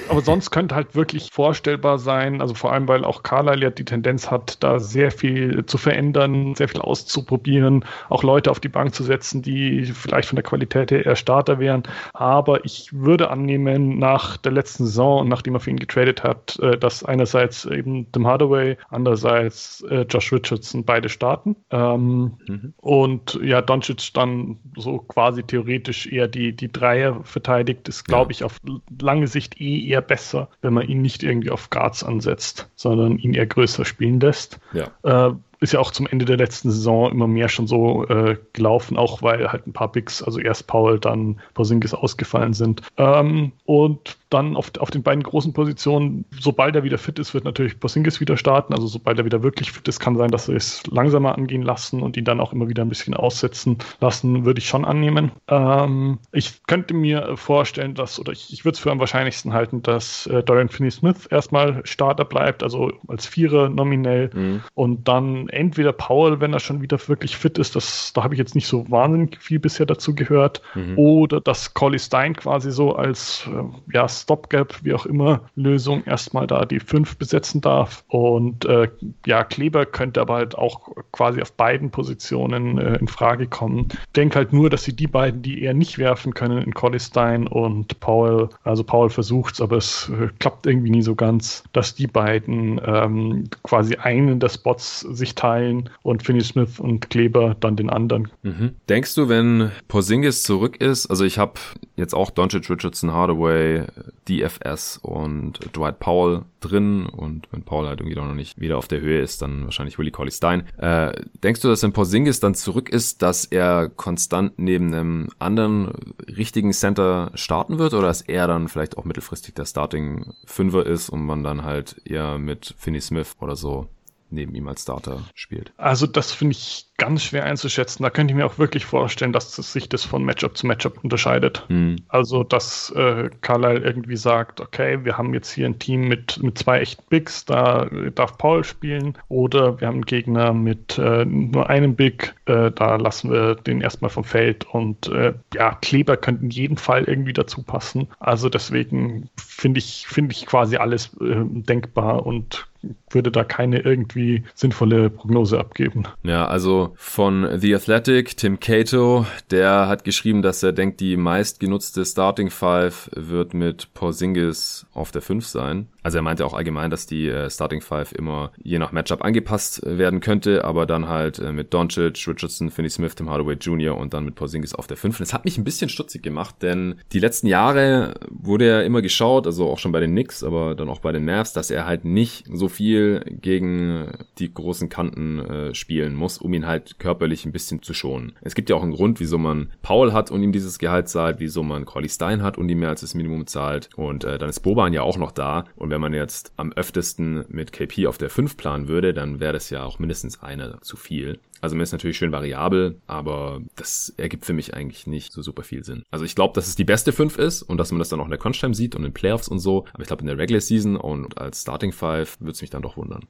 Aber sonst könnte halt wirklich vorstellbar sein, also vor allem, weil auch Carlisle ja die Tendenz hat, da sehr viel zu verändern, sehr viel auszuprobieren, auch Leute auf die Bank zu setzen, die vielleicht von der Qualität her eher Starter wären. Aber ich würde annehmen, nach der letzten Saison und nachdem er für ihn getradet hat, äh, dass einerseits eben Tim Hardaway, andererseits äh, Josh Richardson beide starten. Ähm, mhm. Und ja, Doncic dann so quasi theoretisch eher die, die Dreier verteidigt, ist, glaube ich, auf lange Sicht eh eher besser, wenn man ihn nicht irgendwie auf Guards ansetzt, sondern ihn eher größer spielen lässt. Ja. Äh, ist ja auch zum Ende der letzten Saison immer mehr schon so äh, gelaufen, auch weil halt ein paar Bigs, also erst Paul, dann Porzingis ausgefallen sind. Ähm, und dann auf, auf den beiden großen Positionen, sobald er wieder fit ist, wird natürlich Porzingis wieder starten. Also sobald er wieder wirklich fit ist, kann sein, dass sie es langsamer angehen lassen und ihn dann auch immer wieder ein bisschen aussetzen lassen, würde ich schon annehmen. Ähm, ich könnte mir vorstellen, dass, oder ich, ich würde es für am wahrscheinlichsten halten, dass äh, Dorian Finney-Smith erstmal Starter bleibt, also als Vierer nominell mhm. und dann dann entweder Powell, wenn er schon wieder wirklich fit ist, das, da habe ich jetzt nicht so wahnsinnig viel bisher dazu gehört, mhm. oder dass Collie Stein quasi so als äh, ja, Stopgap, wie auch immer, Lösung erstmal da die fünf besetzen darf. Und äh, ja, Kleber könnte aber halt auch quasi auf beiden Positionen äh, in Frage kommen. Denke halt nur, dass sie die beiden, die eher nicht werfen können, in Collie Stein und Powell, also Powell versucht es, aber es äh, klappt irgendwie nie so ganz, dass die beiden ähm, quasi einen der Spots sich teilen und Finney Smith und Kleber dann den anderen. Mhm. Denkst du, wenn Porzingis zurück ist, also ich habe jetzt auch Doncic, Richardson, Hardaway, DFS und Dwight Powell drin und wenn Paul halt irgendwie noch nicht wieder auf der Höhe ist, dann wahrscheinlich Willie Colley Stein. Äh, denkst du, dass wenn Porzingis dann zurück ist, dass er konstant neben einem anderen richtigen Center starten wird oder dass er dann vielleicht auch mittelfristig der Starting Fünfer ist und man dann halt eher mit Finney Smith oder so neben ihm als Starter spielt? Also das finde ich ganz schwer einzuschätzen. Da könnte ich mir auch wirklich vorstellen, dass sich das von Matchup zu Matchup unterscheidet. Mhm. Also, dass äh, Carlyle irgendwie sagt, okay, wir haben jetzt hier ein Team mit, mit zwei echten Bigs, da darf Paul spielen. Oder wir haben einen Gegner mit äh, nur einem Big, äh, da lassen wir den erstmal vom Feld. Und äh, ja, Kleber könnte in jedem Fall irgendwie dazu passen. Also deswegen finde ich, finde ich quasi alles äh, denkbar und würde da keine irgendwie sinnvolle Prognose abgeben. Ja, also von The Athletic, Tim Cato, der hat geschrieben, dass er denkt, die meistgenutzte Starting Five wird mit Porzingis auf der 5 sein. Also er meinte auch allgemein, dass die äh, Starting Five immer je nach Matchup angepasst werden könnte, aber dann halt äh, mit Doncic, Richardson, Finney Smith, Tim Hardaway Jr. und dann mit Porzingis auf der 5. Das hat mich ein bisschen stutzig gemacht, denn die letzten Jahre wurde er immer geschaut, also auch schon bei den Knicks, aber dann auch bei den Mavs, dass er halt nicht so viel gegen die großen Kanten äh, spielen muss, um ihn halt körperlich ein bisschen zu schonen. Es gibt ja auch einen Grund, wieso man Paul hat und ihm dieses Gehalt zahlt, wieso man Corley Stein hat und ihm mehr als das Minimum zahlt und äh, dann ist Boban ja auch noch da und wenn man jetzt am öftesten mit KP auf der 5 planen würde, dann wäre das ja auch mindestens einer zu viel. Also man ist natürlich schön variabel, aber das ergibt für mich eigentlich nicht so super viel Sinn. Also ich glaube, dass es die beste 5 ist und dass man das dann auch in der Crunch-Time sieht und in Playoffs und so. Aber ich glaube, in der Regular Season und als Starting 5 würde es mich dann doch wundern.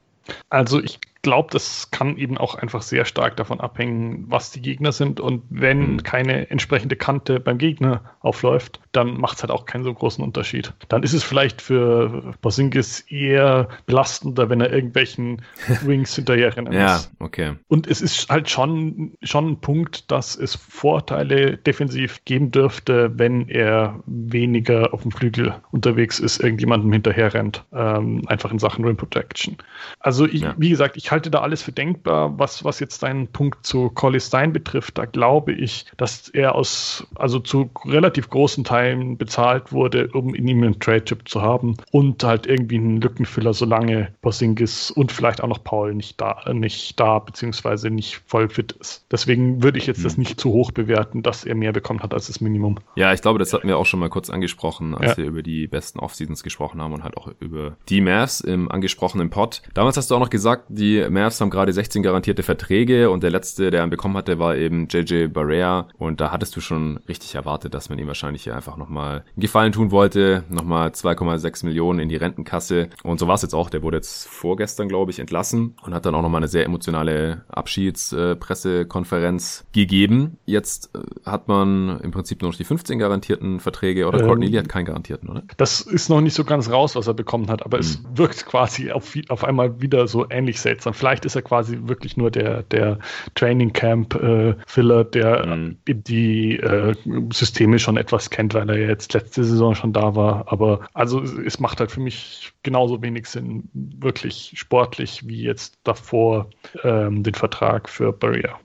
Also ich glaube, das kann eben auch einfach sehr stark davon abhängen, was die Gegner sind. Und wenn mhm. keine entsprechende Kante beim Gegner aufläuft, dann macht es halt auch keinen so großen Unterschied. Dann ist es vielleicht für Basingis eher belastender, wenn er irgendwelchen Wings hinterher rennen ja, okay. Und es ist halt schon, schon ein Punkt, dass es Vorteile defensiv geben dürfte, wenn er weniger auf dem Flügel unterwegs ist, irgendjemandem hinterher rennt. Ähm, einfach in Sachen Rim Protection. Also ich, ja. wie gesagt, ich halte da alles für denkbar. Was, was jetzt deinen Punkt zu Collie Stein betrifft, da glaube ich, dass er aus, also zu relativ großen Teilen bezahlt wurde, um in ihm einen Trade-Chip zu haben und halt irgendwie einen Lückenfüller, solange Porzingis und vielleicht auch noch Paul nicht da, nicht da, beziehungsweise nicht voll fit ist. Deswegen würde ich jetzt hm. das nicht zu hoch bewerten, dass er mehr bekommen hat als das Minimum. Ja, ich glaube, das hatten wir auch schon mal kurz angesprochen, als ja. wir über die besten Off-Seasons gesprochen haben und halt auch über die Mavs im angesprochenen Pod. Damals hast du auch noch gesagt, die Mavs haben gerade 16 garantierte Verträge und der letzte, der ihn bekommen hatte, war eben JJ Barrea und da hattest du schon richtig erwartet, dass man ihm wahrscheinlich hier einfach nochmal einen Gefallen tun wollte, nochmal 2,6 Millionen in die Rentenkasse und so war es jetzt auch, der wurde jetzt vorgestern, glaube ich, entlassen und hat dann auch nochmal eine sehr emotionale Abschiedspressekonferenz äh, gegeben. Jetzt äh, hat man im Prinzip nur noch die 15 garantierten Verträge oder ähm, Courtney hat keinen garantierten, oder? Das ist noch nicht so ganz raus, was er bekommen hat, aber hm. es wirkt quasi auf, auf einmal wieder so ähnlich seltsam. Vielleicht ist er quasi wirklich nur der, der Training Camp äh, der mhm. die äh, Systeme schon etwas kennt, weil er jetzt letzte Saison schon da war. Aber also es macht halt für mich genauso wenig Sinn, wirklich sportlich, wie jetzt davor ähm, den Vertrag für Barrier.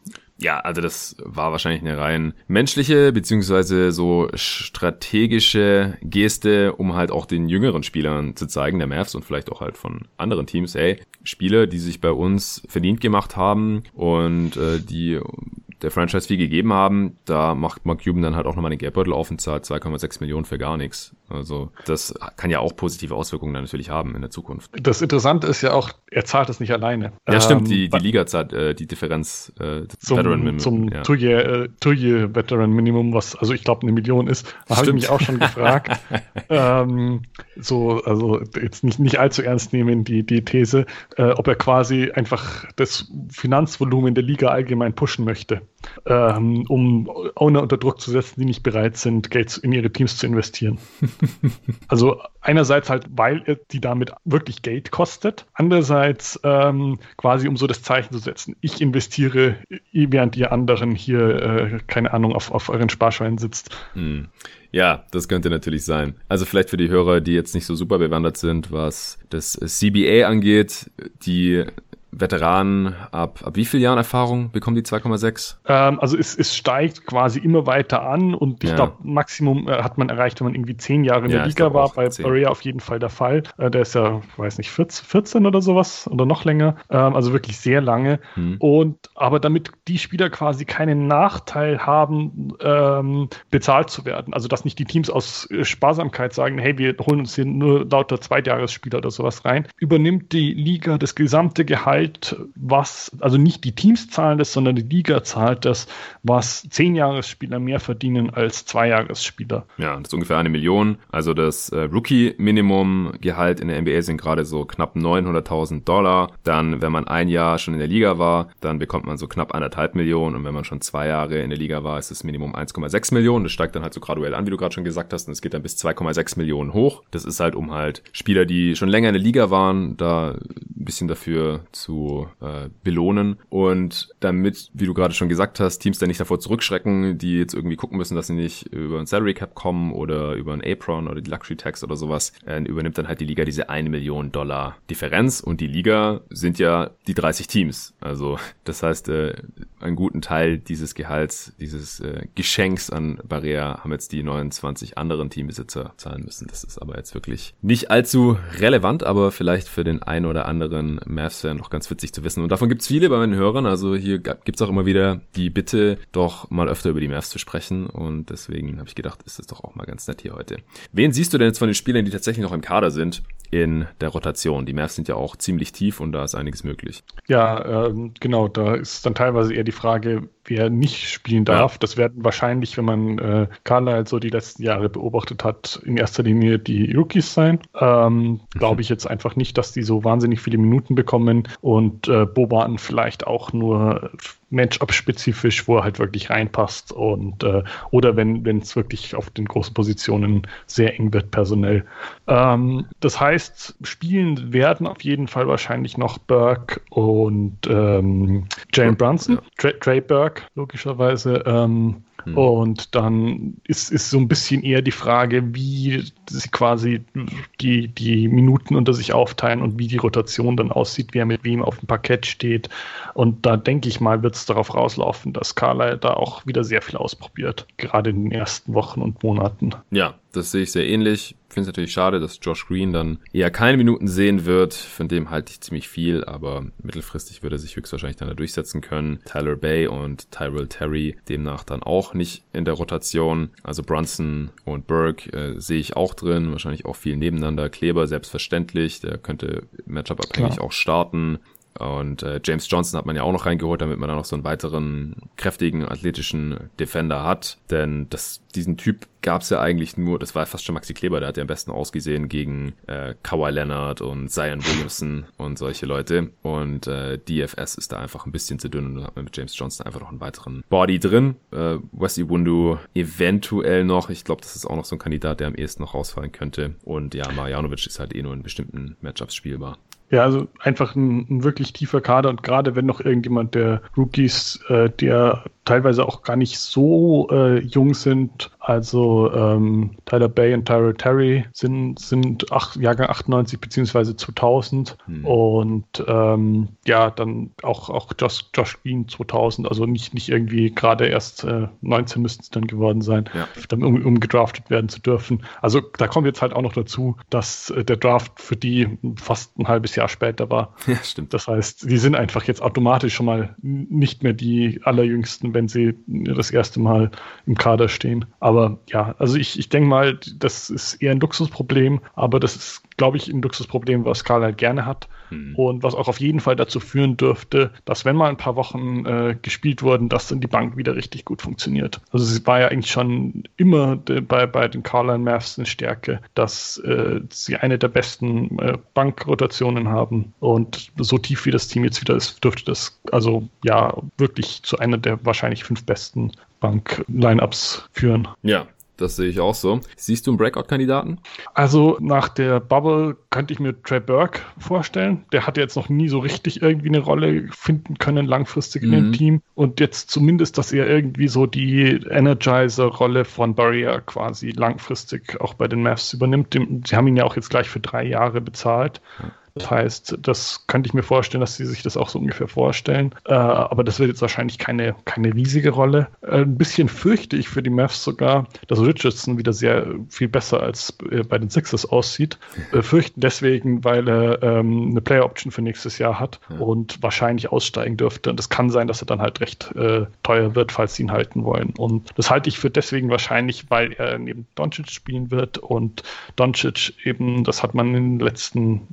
Ja, also das war wahrscheinlich eine rein menschliche beziehungsweise so strategische Geste, um halt auch den jüngeren Spielern zu zeigen, der Mavs und vielleicht auch halt von anderen Teams, hey, Spieler, die sich bei uns verdient gemacht haben und äh, die der Franchise viel gegeben haben, da macht Mark Cuban dann halt auch nochmal den Geldbeutel auf und zahlt 2,6 Millionen für gar nichts. Also das kann ja auch positive Auswirkungen dann natürlich haben in der Zukunft. Das Interessante ist ja auch, er zahlt es nicht alleine. Ja, ähm, stimmt, die, die Liga zahlt äh, die Differenz äh, zum, Veteran Minimum. Zum ja. Two-Year äh, Two Veteran Minimum, was also ich glaube eine Million ist. Da habe ich mich auch schon gefragt. ähm, so, also jetzt nicht, nicht allzu ernst nehmen, die, die These, äh, ob er quasi einfach das Finanzvolumen der Liga allgemein pushen möchte ähm, um Owner unter Druck zu setzen, die nicht bereit sind, Geld in ihre Teams zu investieren. also einerseits halt, weil die damit wirklich Geld kostet, andererseits ähm, quasi um so das Zeichen zu setzen, ich investiere, während ihr anderen hier, äh, keine Ahnung, auf, auf euren Sparschweinen sitzt. Hm. Ja, das könnte natürlich sein. Also vielleicht für die Hörer, die jetzt nicht so super bewandert sind, was das CBA angeht, die Veteranen ab, ab wie vielen Jahren Erfahrung bekommen die 2,6? Ähm, also es, es steigt quasi immer weiter an und ich ja. glaube, Maximum äh, hat man erreicht, wenn man irgendwie zehn Jahre in ja, der Liga war. Bei Barea auf jeden Fall der Fall. Äh, der ist ja, weiß nicht, 14, 14 oder sowas oder noch länger. Ähm, also wirklich sehr lange. Hm. Und aber damit die Spieler quasi keinen Nachteil haben, ähm, bezahlt zu werden. Also dass nicht die Teams aus äh, Sparsamkeit sagen, hey, wir holen uns hier nur lauter Zweitjahresspieler oder sowas rein, übernimmt die Liga das gesamte Gehalt zahlt, was, also nicht die Teams zahlen das, sondern die Liga zahlt das, was Zehnjahresspieler mehr verdienen als Zweijahresspieler. Ja, das ist ungefähr eine Million. Also das äh, Rookie-Minimum-Gehalt in der NBA sind gerade so knapp 900.000 Dollar. Dann, wenn man ein Jahr schon in der Liga war, dann bekommt man so knapp anderthalb Millionen. Und wenn man schon zwei Jahre in der Liga war, ist das Minimum 1,6 Millionen. Das steigt dann halt so graduell an, wie du gerade schon gesagt hast. Und es geht dann bis 2,6 Millionen hoch. Das ist halt, um halt Spieler, die schon länger in der Liga waren, da ein bisschen dafür zu zu äh, belohnen. Und damit, wie du gerade schon gesagt hast, Teams dann nicht davor zurückschrecken, die jetzt irgendwie gucken müssen, dass sie nicht über ein Salary Cap kommen oder über ein Apron oder die Luxury Tax oder sowas, äh, übernimmt dann halt die Liga diese eine Million Dollar Differenz. Und die Liga sind ja die 30 Teams. Also das heißt, äh, einen guten Teil dieses Gehalts, dieses äh, Geschenks an Barrea haben jetzt die 29 anderen Teambesitzer zahlen müssen. Das ist aber jetzt wirklich nicht allzu relevant, aber vielleicht für den einen oder anderen Mavs-Fan noch ganz witzig zu wissen. Und davon gibt's viele bei meinen Hörern. Also hier gibt's auch immer wieder die Bitte, doch mal öfter über die Mavs zu sprechen. Und deswegen habe ich gedacht, ist das doch auch mal ganz nett hier heute. Wen siehst du denn jetzt von den Spielern, die tatsächlich noch im Kader sind, in der Rotation? Die Mavs sind ja auch ziemlich tief und da ist einiges möglich. Ja, ähm, genau. Da ist dann teilweise eher die Frage, wer nicht spielen darf. Ja. Das werden wahrscheinlich, wenn man äh, Carlisle so die letzten Jahre beobachtet hat, in erster Linie die Rookies sein. Ähm, mhm. Glaube ich jetzt einfach nicht, dass die so wahnsinnig viele Minuten bekommen und äh, Boban vielleicht auch nur Matchup-spezifisch, wo er halt wirklich reinpasst und äh, oder wenn es wirklich auf den großen Positionen sehr eng wird personell. Ähm, das heißt, spielen werden auf jeden Fall wahrscheinlich noch Burke und ähm, Jane Brunson, Trey Burke logischerweise. Ähm, hm. Und dann ist, ist so ein bisschen eher die Frage, wie sie quasi die, die Minuten unter sich aufteilen und wie die Rotation dann aussieht, wer mit wem auf dem Parkett steht. Und da denke ich mal, wird es darauf rauslaufen, dass Carla da auch wieder sehr viel ausprobiert, gerade in den ersten Wochen und Monaten. Ja, das sehe ich sehr ähnlich. Finde es natürlich schade, dass Josh Green dann eher keine Minuten sehen wird. Von dem halte ich ziemlich viel, aber mittelfristig würde er sich höchstwahrscheinlich dann da durchsetzen können. Tyler Bay und Tyrell Terry demnach dann auch nicht in der Rotation. Also Brunson und Burke äh, sehe ich auch drin. Wahrscheinlich auch viel nebeneinander. Kleber selbstverständlich. Der könnte Matchup-abhängig auch starten. Und äh, James Johnson hat man ja auch noch reingeholt, damit man dann noch so einen weiteren kräftigen athletischen Defender hat. Denn das, diesen Typ gab es ja eigentlich nur, das war fast schon Maxi Kleber, der hat ja am besten ausgesehen gegen äh, Kawhi Leonard und Zion Williamson und solche Leute. Und äh, DFS ist da einfach ein bisschen zu dünn und da hat man mit James Johnson einfach noch einen weiteren Body drin. Äh, Wesley Wundu eventuell noch. Ich glaube, das ist auch noch so ein Kandidat, der am ehesten noch rausfallen könnte. Und ja, Marjanovic ist halt eh nur in bestimmten Matchups spielbar. Ja, also einfach ein, ein, wirklich tiefer Kader und gerade wenn noch irgendjemand der Rookies, äh, der teilweise auch gar nicht so äh, jung sind. Also ähm, Tyler Bay und Tyrell Terry sind, sind ach, Jahrgang 98 beziehungsweise 2000 hm. und ähm, ja, dann auch, auch Josh, Josh Green 2000, also nicht, nicht irgendwie gerade erst äh, 19 müssten es dann geworden sein, ja. dann um, um gedraftet werden zu dürfen. Also da kommt jetzt halt auch noch dazu, dass äh, der Draft für die fast ein halbes Jahr später war. Ja, stimmt. Das heißt, die sind einfach jetzt automatisch schon mal nicht mehr die allerjüngsten wenn sie das erste Mal im Kader stehen. Aber ja, also ich, ich denke mal, das ist eher ein Luxusproblem, aber das ist, glaube ich, ein Luxusproblem, was Karl halt gerne hat. Hm. Und was auch auf jeden Fall dazu führen dürfte, dass wenn mal ein paar Wochen äh, gespielt wurden, dass dann die Bank wieder richtig gut funktioniert. Also es war ja eigentlich schon immer de, bei, bei den Carline Mavs eine Stärke, dass äh, sie eine der besten äh, Bankrotationen haben. Und so tief wie das Team jetzt wieder ist, dürfte das also ja wirklich zu einer der wahrscheinlich fünf besten Bank-Lineups führen. Ja, das sehe ich auch so. Siehst du einen Breakout-Kandidaten? Also nach der Bubble könnte ich mir Trey Burke vorstellen. Der hat jetzt noch nie so richtig irgendwie eine Rolle finden können langfristig in dem mhm. Team. Und jetzt zumindest, dass er irgendwie so die Energizer-Rolle von Barrier quasi langfristig auch bei den Mavs übernimmt. Sie haben ihn ja auch jetzt gleich für drei Jahre bezahlt. Ja. Das heißt, das könnte ich mir vorstellen, dass sie sich das auch so ungefähr vorstellen. Äh, aber das wird jetzt wahrscheinlich keine, keine riesige Rolle. Äh, ein bisschen fürchte ich für die Mavs sogar, dass Richardson wieder sehr viel besser als äh, bei den Sixers aussieht. Äh, fürchten deswegen, weil er ähm, eine Player Option für nächstes Jahr hat ja. und wahrscheinlich aussteigen dürfte. Und es kann sein, dass er dann halt recht äh, teuer wird, falls sie ihn halten wollen. Und das halte ich für deswegen wahrscheinlich, weil er neben Doncic spielen wird und Doncic eben, das hat man in den letzten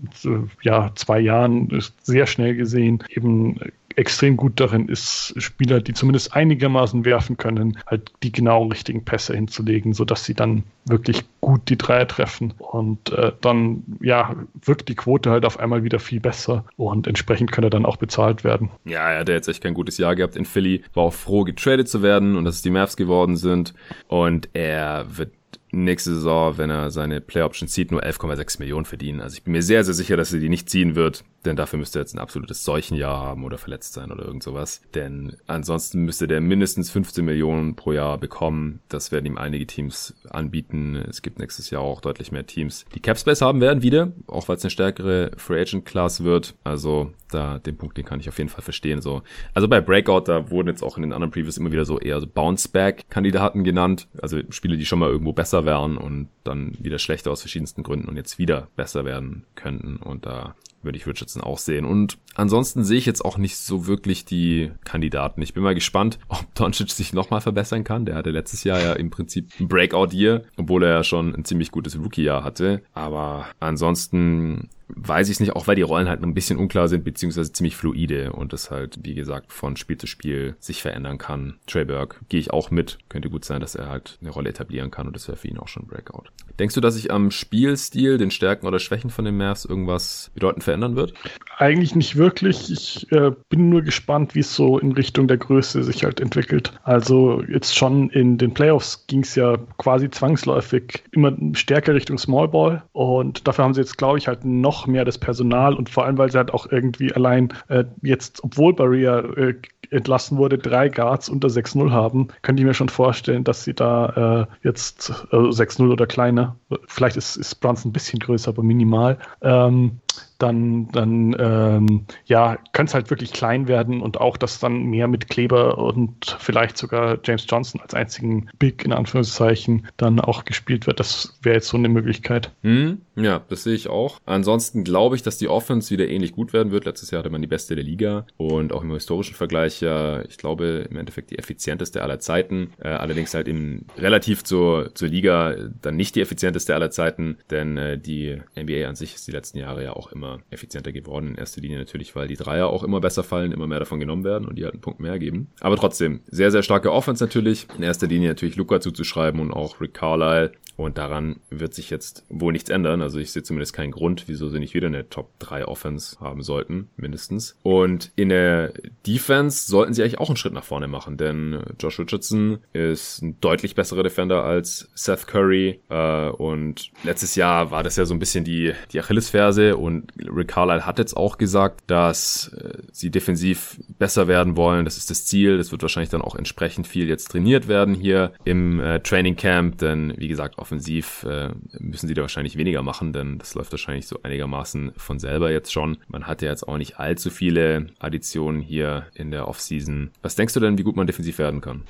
ja, zwei Jahren sehr schnell gesehen, eben extrem gut darin ist, Spieler, die zumindest einigermaßen werfen können, halt die genau richtigen Pässe hinzulegen, sodass sie dann wirklich gut die Dreier treffen. Und äh, dann, ja, wirkt die Quote halt auf einmal wieder viel besser und entsprechend kann er dann auch bezahlt werden. Ja, er hat jetzt echt kein gutes Jahr gehabt in Philly, war auch froh, getradet zu werden und dass es die Mavs geworden sind. Und er wird nächste Saison, wenn er seine Play Option zieht, nur 11,6 Millionen verdienen. Also ich bin mir sehr, sehr sicher, dass er die nicht ziehen wird, denn dafür müsste er jetzt ein absolutes Seuchenjahr haben oder verletzt sein oder irgend sowas. Denn ansonsten müsste der mindestens 15 Millionen pro Jahr bekommen. Das werden ihm einige Teams anbieten. Es gibt nächstes Jahr auch deutlich mehr Teams, die Capspace haben werden wieder, auch weil es eine stärkere Free Agent Class wird. Also da den Punkt, den kann ich auf jeden Fall verstehen. So, also bei Breakout, da wurden jetzt auch in den anderen Previews immer wieder so eher so Bounce-Back-Kandidaten genannt. Also Spiele, die schon mal irgendwo besser wären und dann wieder schlechter aus verschiedensten Gründen und jetzt wieder besser werden könnten. Und da würde ich Richardson auch sehen. Und ansonsten sehe ich jetzt auch nicht so wirklich die Kandidaten. Ich bin mal gespannt, ob Doncic sich nochmal verbessern kann. Der hatte letztes Jahr ja im Prinzip ein Breakout-Year, obwohl er ja schon ein ziemlich gutes Rookie-Jahr hatte. Aber ansonsten weiß ich es nicht, auch weil die Rollen halt ein bisschen unklar sind, beziehungsweise ziemlich fluide und das halt, wie gesagt, von Spiel zu Spiel sich verändern kann. Trey Burke gehe ich auch mit. Könnte gut sein, dass er halt eine Rolle etablieren kann und das wäre für ihn auch schon Breakout. Denkst du, dass sich am Spielstil, den Stärken oder Schwächen von den Mavs irgendwas bedeutend verändern wird? Eigentlich nicht wirklich. Ich äh, bin nur gespannt, wie es so in Richtung der Größe sich halt entwickelt. Also jetzt schon in den Playoffs ging es ja quasi zwangsläufig immer stärker Richtung Small Ball und dafür haben sie jetzt, glaube ich, halt noch noch mehr das Personal und vor allem, weil sie halt auch irgendwie allein äh, jetzt, obwohl Barrier äh, entlassen wurde, drei Guards unter 6-0 haben, könnte ich mir schon vorstellen, dass sie da äh, jetzt äh, 6-0 oder kleiner, vielleicht ist, ist Brunson ein bisschen größer, aber minimal, ähm, dann, dann ähm, ja, könnte es halt wirklich klein werden und auch, dass dann mehr mit Kleber und vielleicht sogar James Johnson als einzigen Big in Anführungszeichen dann auch gespielt wird. Das wäre jetzt so eine Möglichkeit. Hm, ja, das sehe ich auch. Ansonsten glaube ich, dass die Offense wieder ähnlich gut werden wird. Letztes Jahr hatte man die beste der Liga und auch im historischen Vergleich ja, ich glaube, im Endeffekt die effizienteste aller Zeiten. Äh, allerdings halt im relativ zur, zur Liga dann nicht die effizienteste aller Zeiten, denn äh, die NBA an sich ist die letzten Jahre ja auch immer immer effizienter geworden. In erster Linie natürlich, weil die Dreier auch immer besser fallen, immer mehr davon genommen werden und die halt einen Punkt mehr geben. Aber trotzdem, sehr, sehr starke Offense natürlich. In erster Linie natürlich Luca zuzuschreiben und auch Rick Carlisle. Und daran wird sich jetzt wohl nichts ändern. Also ich sehe zumindest keinen Grund, wieso sie nicht wieder eine Top 3 Offense haben sollten, mindestens. Und in der Defense sollten sie eigentlich auch einen Schritt nach vorne machen, denn Josh Richardson ist ein deutlich besserer Defender als Seth Curry. Äh, und letztes Jahr war das ja so ein bisschen die, die Achillesferse und Rick Carlisle hat jetzt auch gesagt, dass äh, sie defensiv besser werden wollen. Das ist das Ziel. Das wird wahrscheinlich dann auch entsprechend viel jetzt trainiert werden hier im äh, Training Camp, denn wie gesagt, offensiv äh, müssen sie da wahrscheinlich weniger machen, denn das läuft wahrscheinlich so einigermaßen von selber jetzt schon. Man hat ja jetzt auch nicht allzu viele Additionen hier in der Offseason. Was denkst du denn, wie gut man defensiv werden kann?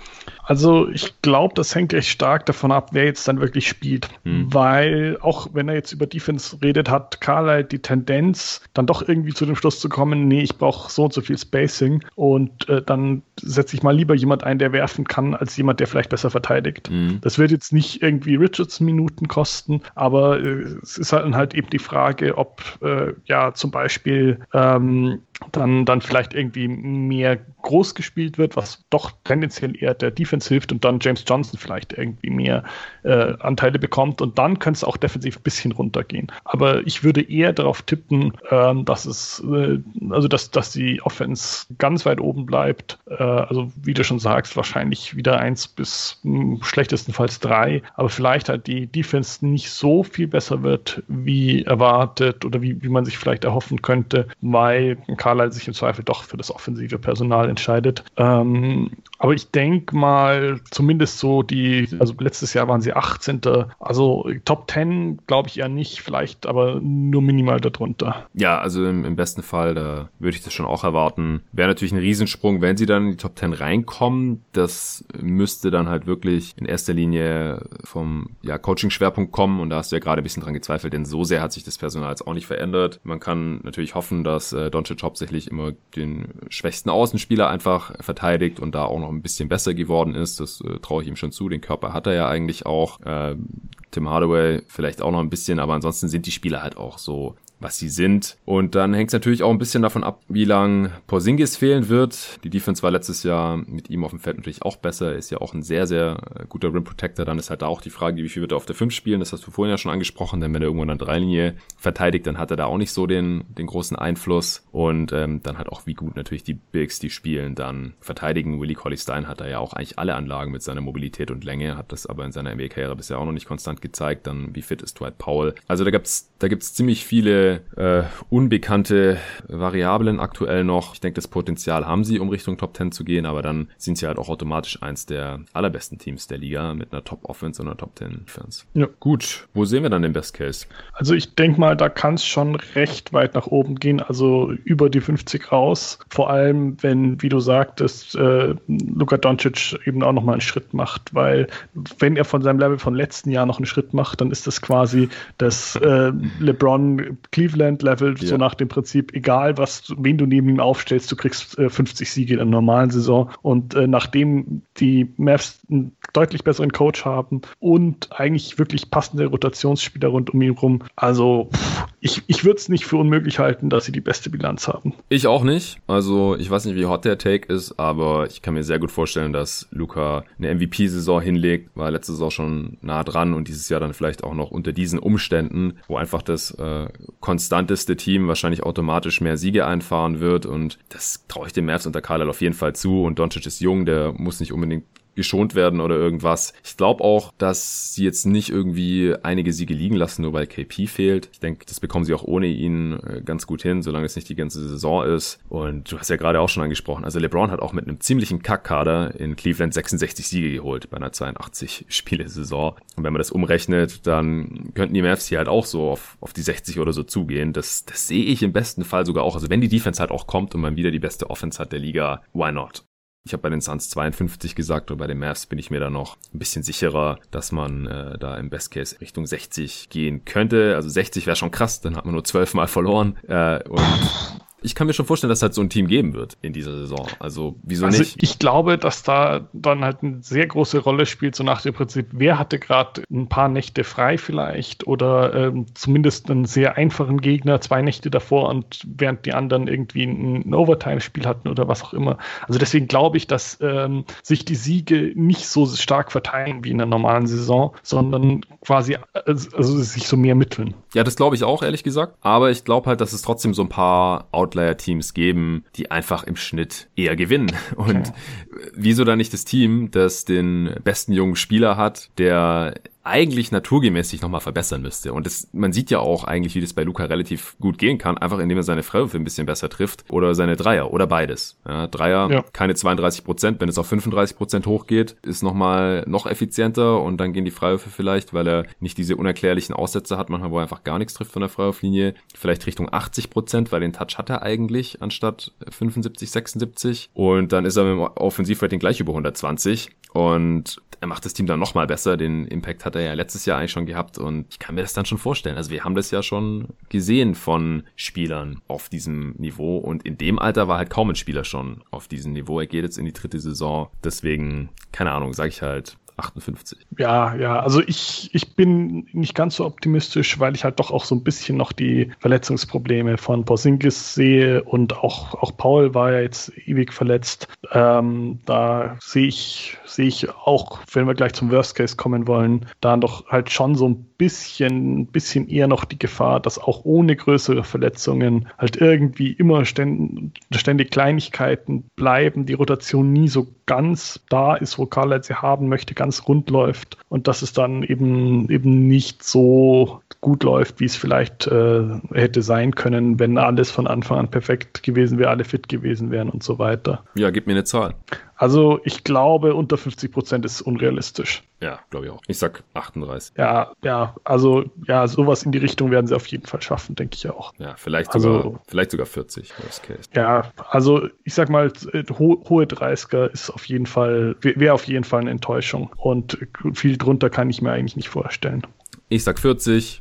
Also ich glaube, das hängt echt stark davon ab, wer jetzt dann wirklich spielt, hm. weil auch wenn er jetzt über Defense redet, hat Carlisle die Tendenz Tendenz, dann doch irgendwie zu dem Schluss zu kommen, nee, ich brauche so und so viel Spacing und äh, dann setze ich mal lieber jemand ein, der werfen kann, als jemand, der vielleicht besser verteidigt. Mhm. Das wird jetzt nicht irgendwie Richardson Minuten kosten, aber äh, es ist halt, halt eben die Frage, ob äh, ja zum Beispiel ähm, dann, dann vielleicht irgendwie mehr groß gespielt wird, was doch tendenziell eher der Defense hilft und dann James Johnson vielleicht irgendwie mehr äh, Anteile bekommt und dann könnte es auch defensiv ein bisschen runtergehen. Aber ich würde eher darauf tippen, ähm, dass es, äh, also dass, dass die Offense ganz weit oben bleibt. Äh, also wie du schon sagst, wahrscheinlich wieder eins bis mh, hm, schlechtestenfalls drei, aber vielleicht halt die Defense nicht so viel besser wird, wie erwartet oder wie, wie man sich vielleicht erhoffen könnte, weil Carlisle sich im Zweifel doch für das offensive Personal entscheidet. Ähm, aber ich denke mal, zumindest so die, also letztes Jahr waren sie 18. Also Top 10 glaube ich eher nicht, vielleicht aber nur minimal darunter. Ja, also im, im besten Fall, da würde ich das schon auch erwarten. Wäre natürlich ein Riesensprung, wenn sie dann in die Top 10 reinkommen. Das müsste dann halt wirklich in erster Linie vom ja, Coaching-Schwerpunkt kommen und da hast du ja gerade ein bisschen dran gezweifelt, denn so sehr hat sich das Personal jetzt auch nicht verändert. Man kann natürlich hoffen, dass äh, Doncic hauptsächlich immer den schwächsten Außenspieler einfach verteidigt und da auch noch ein bisschen besser geworden ist. Das äh, traue ich ihm schon zu. Den Körper hat er ja eigentlich auch. Äh, Tim Hardaway vielleicht auch noch ein bisschen, aber ansonsten sind die Spieler halt auch so was sie sind. Und dann hängt es natürlich auch ein bisschen davon ab, wie lang Porzingis fehlen wird. Die Defense war letztes Jahr mit ihm auf dem Feld natürlich auch besser. Ist ja auch ein sehr, sehr äh, guter Rim Protector. Dann ist halt da auch die Frage, wie viel wird er auf der 5 spielen. Das hast du vorhin ja schon angesprochen. Denn wenn er irgendwann an der Dreilinie verteidigt, dann hat er da auch nicht so den, den großen Einfluss. Und ähm, dann halt auch, wie gut natürlich die Bigs, die spielen, dann verteidigen. Willie Colley Stein hat da ja auch eigentlich alle Anlagen mit seiner Mobilität und Länge. Hat das aber in seiner NBA-Karriere bisher auch noch nicht konstant gezeigt. Dann, wie fit ist Dwight Powell? Also da gibt's, da gibt's ziemlich viele äh, unbekannte Variablen aktuell noch. Ich denke, das Potenzial haben sie, um Richtung Top 10 zu gehen, aber dann sind sie halt auch automatisch eins der allerbesten Teams der Liga mit einer Top Offense und einer Top 10 Defense. Ja. Gut, wo sehen wir dann den Best Case? Also ich denke mal, da kann es schon recht weit nach oben gehen, also über die 50 raus. Vor allem, wenn, wie du sagtest, äh, Luka Doncic eben auch nochmal einen Schritt macht, weil wenn er von seinem Level von letzten Jahr noch einen Schritt macht, dann ist das quasi das äh, LeBron Cleveland-Level, ja. so nach dem Prinzip, egal was, wen du neben ihm aufstellst, du kriegst äh, 50 Siege in der normalen Saison. Und äh, nachdem die Mavs einen deutlich besseren Coach haben und eigentlich wirklich passende Rotationsspieler rund um ihn rum, also pff, ich, ich würde es nicht für unmöglich halten, dass sie die beste Bilanz haben. Ich auch nicht. Also ich weiß nicht, wie hot der Take ist, aber ich kann mir sehr gut vorstellen, dass Luca eine MVP-Saison hinlegt, war letzte Saison schon nah dran und dieses Jahr dann vielleicht auch noch unter diesen Umständen, wo einfach das äh, konstanteste Team wahrscheinlich automatisch mehr Siege einfahren wird und das traue ich dem Mavs unter Carlisle auf jeden Fall zu und Doncic ist jung, der muss nicht unbedingt geschont werden oder irgendwas. Ich glaube auch, dass sie jetzt nicht irgendwie einige Siege liegen lassen, nur weil KP fehlt. Ich denke, das bekommen sie auch ohne ihn äh, ganz gut hin, solange es nicht die ganze Saison ist. Und du hast ja gerade auch schon angesprochen, also LeBron hat auch mit einem ziemlichen Kackkader in Cleveland 66 Siege geholt bei einer 82 Spiele-Saison. Und wenn man das umrechnet, dann könnten die Mavs hier halt auch so auf, auf die 60 oder so zugehen. Das, das sehe ich im besten Fall sogar auch. Also wenn die Defense halt auch kommt und man wieder die beste Offense hat der Liga, why not? Ich habe bei den Suns 52 gesagt und bei den Mavs bin ich mir da noch ein bisschen sicherer, dass man äh, da im Best Case Richtung 60 gehen könnte. Also 60 wäre schon krass, dann hat man nur 12 Mal verloren. Äh, und ich kann mir schon vorstellen, dass es halt so ein Team geben wird in dieser Saison. Also wieso also nicht? Ich glaube, dass da dann halt eine sehr große Rolle spielt, so nach dem Prinzip, wer hatte gerade ein paar Nächte frei vielleicht oder ähm, zumindest einen sehr einfachen Gegner, zwei Nächte davor und während die anderen irgendwie ein, ein Overtime-Spiel hatten oder was auch immer. Also deswegen glaube ich, dass ähm, sich die Siege nicht so stark verteilen wie in der normalen Saison, sondern quasi also, also sich so mehr mitteln. Ja, das glaube ich auch, ehrlich gesagt. Aber ich glaube halt, dass es trotzdem so ein paar Out Outlier-Teams geben, die einfach im Schnitt eher gewinnen. Und okay. wieso dann nicht das Team, das den besten jungen Spieler hat, der eigentlich naturgemäß sich nochmal verbessern müsste. Und das, man sieht ja auch eigentlich, wie das bei Luca relativ gut gehen kann, einfach indem er seine Freiwürfe ein bisschen besser trifft oder seine Dreier oder beides. Ja, Dreier, ja. keine 32 Prozent, wenn es auf 35 Prozent hochgeht, ist nochmal noch effizienter und dann gehen die Freiwürfe vielleicht, weil er nicht diese unerklärlichen Aussätze hat, manchmal wo er einfach gar nichts trifft von der Freiwurflinie, vielleicht Richtung 80 Prozent, weil den Touch hat er eigentlich anstatt 75, 76 und dann ist er mit dem Offensivrating gleich über 120 und er macht das Team dann nochmal besser, den Impact hat er ja letztes Jahr eigentlich schon gehabt und ich kann mir das dann schon vorstellen. Also wir haben das ja schon gesehen von Spielern auf diesem Niveau und in dem Alter war halt kaum ein Spieler schon auf diesem Niveau. Er geht jetzt in die dritte Saison. Deswegen, keine Ahnung, sage ich halt 58. Ja, ja, also ich, ich bin nicht ganz so optimistisch, weil ich halt doch auch so ein bisschen noch die Verletzungsprobleme von Porzingis sehe und auch, auch Paul war ja jetzt ewig verletzt. Ähm, da sehe ich, sehe ich auch, wenn wir gleich zum Worst Case kommen wollen, da doch halt schon so ein bisschen, bisschen eher noch die Gefahr, dass auch ohne größere Verletzungen halt irgendwie immer ständig, ständig Kleinigkeiten bleiben, die Rotation nie so ganz da ist, wo Carla sie haben möchte, ganz rund läuft und dass es dann eben, eben nicht so gut läuft, wie es vielleicht äh, hätte sein können, wenn alles von Anfang an perfekt gewesen wäre, alle fit gewesen wären und so weiter. Ja, gib mir eine Zahl. Also ich glaube, unter 50 Prozent ist unrealistisch. Ja, glaube ich auch. Ich sag 38. Ja, ja, also ja, sowas in die Richtung werden sie auf jeden Fall schaffen, denke ich auch. Ja, vielleicht sogar, also, vielleicht sogar 40. Ja, also ich sag mal, ho hohe 30er ist auf jeden Fall, wäre auf jeden Fall eine Enttäuschung. Und viel drunter kann ich mir eigentlich nicht vorstellen. Ich sag 40.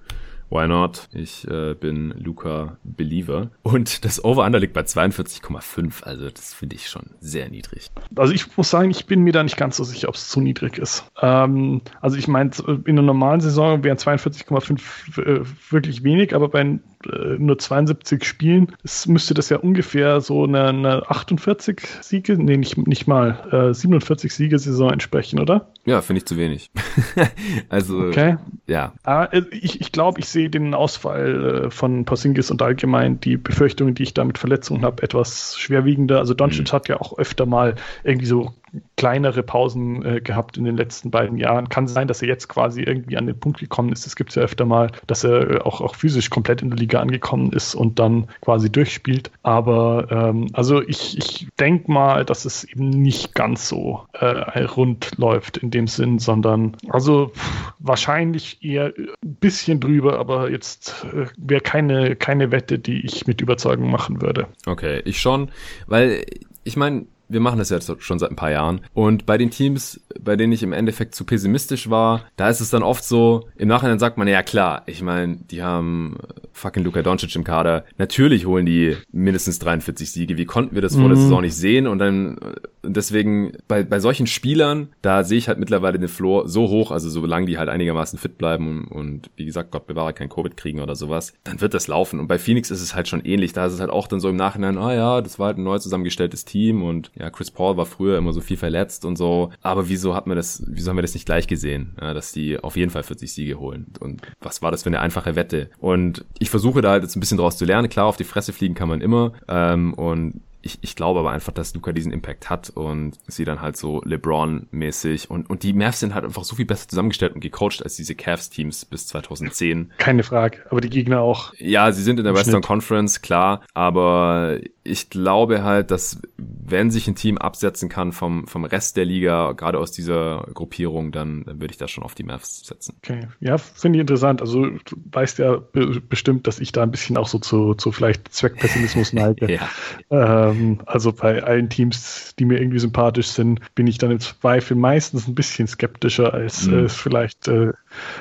Why not? Ich äh, bin Luca Believer. Und das Over-Under liegt bei 42,5. Also das finde ich schon sehr niedrig. Also ich muss sagen, ich bin mir da nicht ganz so sicher, ob es zu niedrig ist. Ähm, also ich meine, in einer normalen Saison wären 42,5 äh, wirklich wenig, aber bei äh, nur 72 Spielen es müsste das ja ungefähr so eine, eine 48 Siege, nee, nicht, nicht mal, 47 äh, Siege-Saison entsprechen, oder? Ja, finde ich zu wenig. also, okay. ja. Ah, ich ich glaube, ich sehe den Ausfall äh, von Porzingis und allgemein die Befürchtungen, die ich da mit Verletzungen habe, etwas schwerwiegender. Also Doncic mhm. hat ja auch öfter mal irgendwie so kleinere Pausen äh, gehabt in den letzten beiden Jahren. Kann sein, dass er jetzt quasi irgendwie an den Punkt gekommen ist. Es gibt ja öfter mal, dass er äh, auch, auch physisch komplett in der Liga angekommen ist und dann quasi durchspielt. Aber ähm, also ich, ich denke mal, dass es eben nicht ganz so äh, rund läuft in dem Sinn, sondern also pff, wahrscheinlich eher ein bisschen drüber, aber jetzt äh, wäre keine, keine Wette, die ich mit Überzeugung machen würde. Okay, ich schon, weil ich meine, wir machen das jetzt schon seit ein paar Jahren. Und bei den Teams, bei denen ich im Endeffekt zu pessimistisch war, da ist es dann oft so, im Nachhinein sagt man, ja klar, ich meine, die haben fucking Luka Doncic im Kader. Natürlich holen die mindestens 43 Siege. Wie konnten wir das vor der mhm. Saison nicht sehen? Und dann, deswegen, bei, bei solchen Spielern, da sehe ich halt mittlerweile den Floor so hoch, also solange die halt einigermaßen fit bleiben und, und wie gesagt, Gott bewahre, kein Covid kriegen oder sowas, dann wird das laufen. Und bei Phoenix ist es halt schon ähnlich. Da ist es halt auch dann so im Nachhinein, ah ja, das war halt ein neu zusammengestelltes Team und ja, Chris Paul war früher immer so viel verletzt und so. Aber wieso hat man das, wieso haben wir das nicht gleich gesehen, ja, dass die auf jeden Fall 40 Siege holen? Und was war das für eine einfache Wette? Und ich versuche da halt jetzt ein bisschen draus zu lernen. Klar, auf die Fresse fliegen kann man immer. Ähm, und ich, ich glaube aber einfach, dass Luca diesen Impact hat und sie dann halt so LeBron-mäßig und, und die Mavs sind halt einfach so viel besser zusammengestellt und gecoacht als diese Cavs-Teams bis 2010. Keine Frage, aber die Gegner auch. Ja, sie sind in der Western Schnitt. Conference, klar, aber ich glaube halt, dass wenn sich ein Team absetzen kann vom, vom Rest der Liga, gerade aus dieser Gruppierung, dann, dann würde ich da schon auf die Mavs setzen. Okay, ja, finde ich interessant. Also du weißt ja bestimmt, dass ich da ein bisschen auch so zu, zu vielleicht Zweckpessimismus neige. ja. ähm, also bei allen Teams, die mir irgendwie sympathisch sind, bin ich dann im Zweifel meistens ein bisschen skeptischer, als mhm. es vielleicht äh,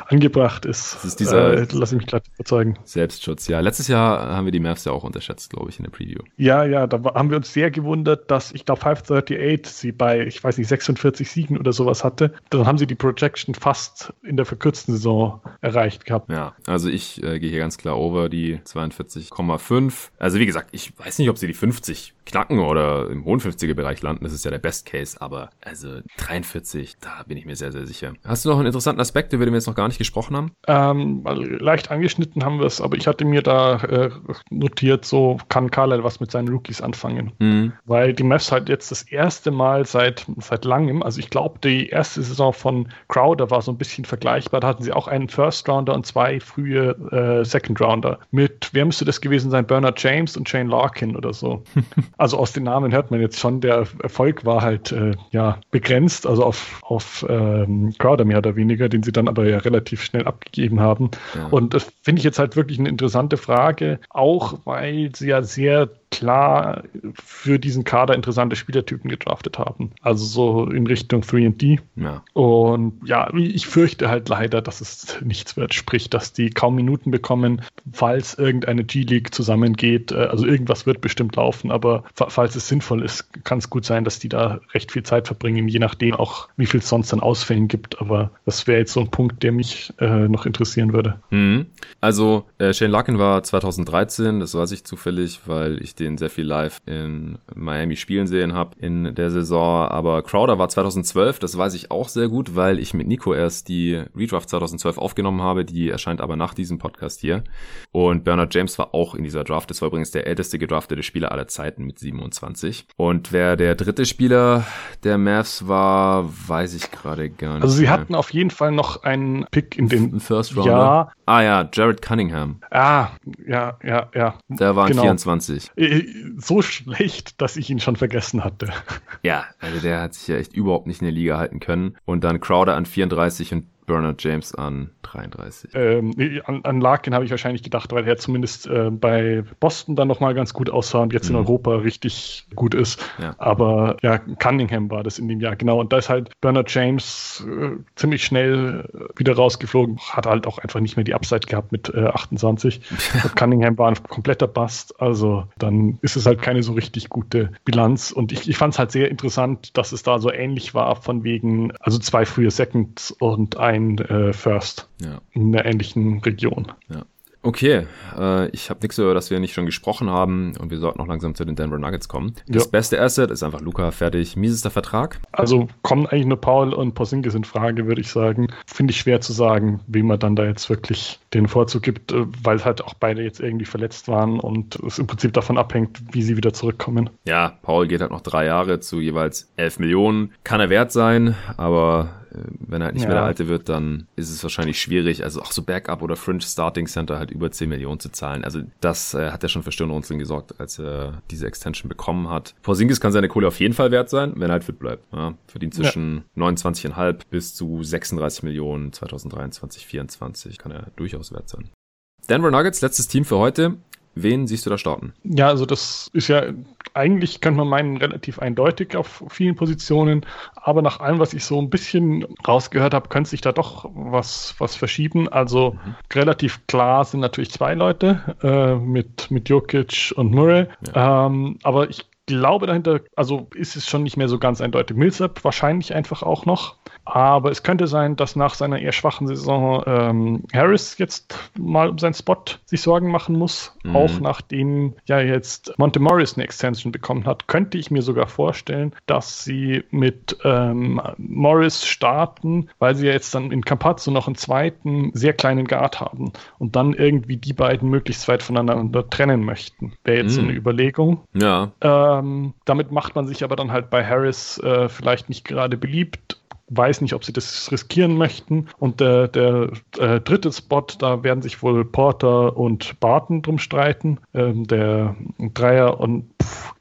angebracht ist. Das ist dieser, äh, lass ich mich gleich überzeugen. Selbstschutz, ja. Letztes Jahr haben wir die Mavs ja auch unterschätzt, glaube ich, in der Preview. Ja, ja, da haben wir uns sehr gewundert, dass ich glaube 538 sie bei, ich weiß nicht, 46 Siegen oder sowas hatte. Dann haben sie die Projection fast in der verkürzten Saison erreicht gehabt. Ja, also ich äh, gehe hier ganz klar over die 42,5. Also wie gesagt, ich weiß nicht, ob sie die 50 knacken oder im hohen 50er-Bereich landen. Das ist ja der Best Case, aber also 43, da bin ich mir sehr, sehr sicher. Hast du noch einen interessanten Aspekt, über den wir jetzt noch gar nicht gesprochen haben? Ähm, leicht angeschnitten haben wir es, aber ich hatte mir da äh, notiert, so kann Carlisle was mit seinen Rookies anfangen. Mhm. Weil die Mavs halt jetzt das erste Mal seit, seit langem, also ich glaube, die erste Saison von Crowder war so ein bisschen vergleichbar. Da hatten sie auch einen First Rounder und zwei frühe äh, Second Rounder. Mit, wer müsste das gewesen sein? Bernard James und Shane Larkin oder so. Also aus den Namen hört man jetzt schon, der Erfolg war halt äh, ja begrenzt, also auf, auf ähm, Crowder mehr oder weniger, den sie dann aber ja relativ schnell abgegeben haben. Ja. Und das finde ich jetzt halt wirklich eine interessante Frage, auch weil sie ja sehr klar für diesen Kader interessante Spielertypen gedraftet haben. Also so in Richtung 3D. Ja. Und ja, ich fürchte halt leider, dass es nichts wird. Sprich, dass die kaum Minuten bekommen, falls irgendeine G-League zusammengeht. Äh, also irgendwas wird bestimmt laufen, aber falls es sinnvoll ist, kann es gut sein, dass die da recht viel Zeit verbringen, je nachdem auch, wie viel es sonst an Ausfällen gibt. Aber das wäre jetzt so ein Punkt, der mich äh, noch interessieren würde. Mhm. Also äh, Shane Larkin war 2013, das weiß ich zufällig, weil ich den sehr viel live in Miami spielen sehen habe in der Saison. Aber Crowder war 2012, das weiß ich auch sehr gut, weil ich mit Nico erst die Redraft 2012 aufgenommen habe. Die erscheint aber nach diesem Podcast hier. Und Bernard James war auch in dieser Draft. Das war übrigens der älteste gedraftete Spieler aller Zeiten mit 27. Und wer der dritte Spieler der Mavs war, weiß ich gerade gar nicht. Also sie mehr. hatten auf jeden Fall noch einen Pick in den First Round. Ja. Ah ja, Jared Cunningham. Ah, ja, ja, ja. Der war genau. 24. So schlecht, dass ich ihn schon vergessen hatte. Ja, also der hat sich ja echt überhaupt nicht in der Liga halten können. Und dann Crowder an 34 und Bernard James an 33. Ähm, an, an Larkin habe ich wahrscheinlich gedacht, weil er zumindest äh, bei Boston dann nochmal ganz gut aussah und jetzt mhm. in Europa richtig gut ist. Ja. Aber ja, Cunningham war das in dem Jahr, genau. Und da ist halt Bernard James äh, ziemlich schnell äh, wieder rausgeflogen, hat halt auch einfach nicht mehr die Upside gehabt mit äh, 28. und Cunningham war ein kompletter Bust, also dann ist es halt keine so richtig gute Bilanz. Und ich, ich fand es halt sehr interessant, dass es da so ähnlich war, von wegen, also zwei frühe Seconds und ein ein äh, First ja. in einer ähnlichen Region. Ja. Okay, äh, ich habe nichts über das wir nicht schon gesprochen haben und wir sollten noch langsam zu den Denver Nuggets kommen. Das ja. beste Asset ist einfach Luca, fertig. Miesester Vertrag? Also kommen eigentlich nur Paul und Porzingis in Frage, würde ich sagen. Finde ich schwer zu sagen, wie man dann da jetzt wirklich den Vorzug gibt, äh, weil halt auch beide jetzt irgendwie verletzt waren und es im Prinzip davon abhängt, wie sie wieder zurückkommen. Ja, Paul geht halt noch drei Jahre zu jeweils elf Millionen. Kann er wert sein, aber wenn er halt nicht ja. mehr der Alte wird, dann ist es wahrscheinlich schwierig, also auch so Backup oder Fringe Starting Center halt über 10 Millionen zu zahlen. Also das äh, hat ja schon für Stirnrunzeln gesorgt, als er diese Extension bekommen hat. Porzingis kann seine Kohle auf jeden Fall wert sein, wenn er halt fit bleibt. Ja, verdient zwischen ja. 29,5 bis zu 36 Millionen 2023, 2024 kann er durchaus wert sein. Denver Nuggets, letztes Team für heute. Wen siehst du da starten? Ja, also das ist ja eigentlich, könnte man meinen, relativ eindeutig auf vielen Positionen. Aber nach allem, was ich so ein bisschen rausgehört habe, könnte sich da doch was, was verschieben. Also mhm. relativ klar sind natürlich zwei Leute äh, mit, mit Jokic und Murray. Ja. Ähm, aber ich glaube dahinter, also ist es schon nicht mehr so ganz eindeutig. Millsap wahrscheinlich einfach auch noch. Aber es könnte sein, dass nach seiner eher schwachen Saison ähm, Harris jetzt mal um seinen Spot sich Sorgen machen muss. Mhm. Auch nachdem ja jetzt Monte Morris eine Extension bekommen hat, könnte ich mir sogar vorstellen, dass sie mit ähm, Morris starten, weil sie ja jetzt dann in Campazzo noch einen zweiten sehr kleinen Guard haben und dann irgendwie die beiden möglichst weit voneinander trennen möchten. Wäre jetzt mhm. so eine Überlegung. Ja. Ähm, damit macht man sich aber dann halt bei Harris äh, vielleicht nicht gerade beliebt weiß nicht, ob sie das riskieren möchten. Und der, der äh, dritte Spot, da werden sich wohl Porter und Barton drum streiten. Ähm, der Dreier und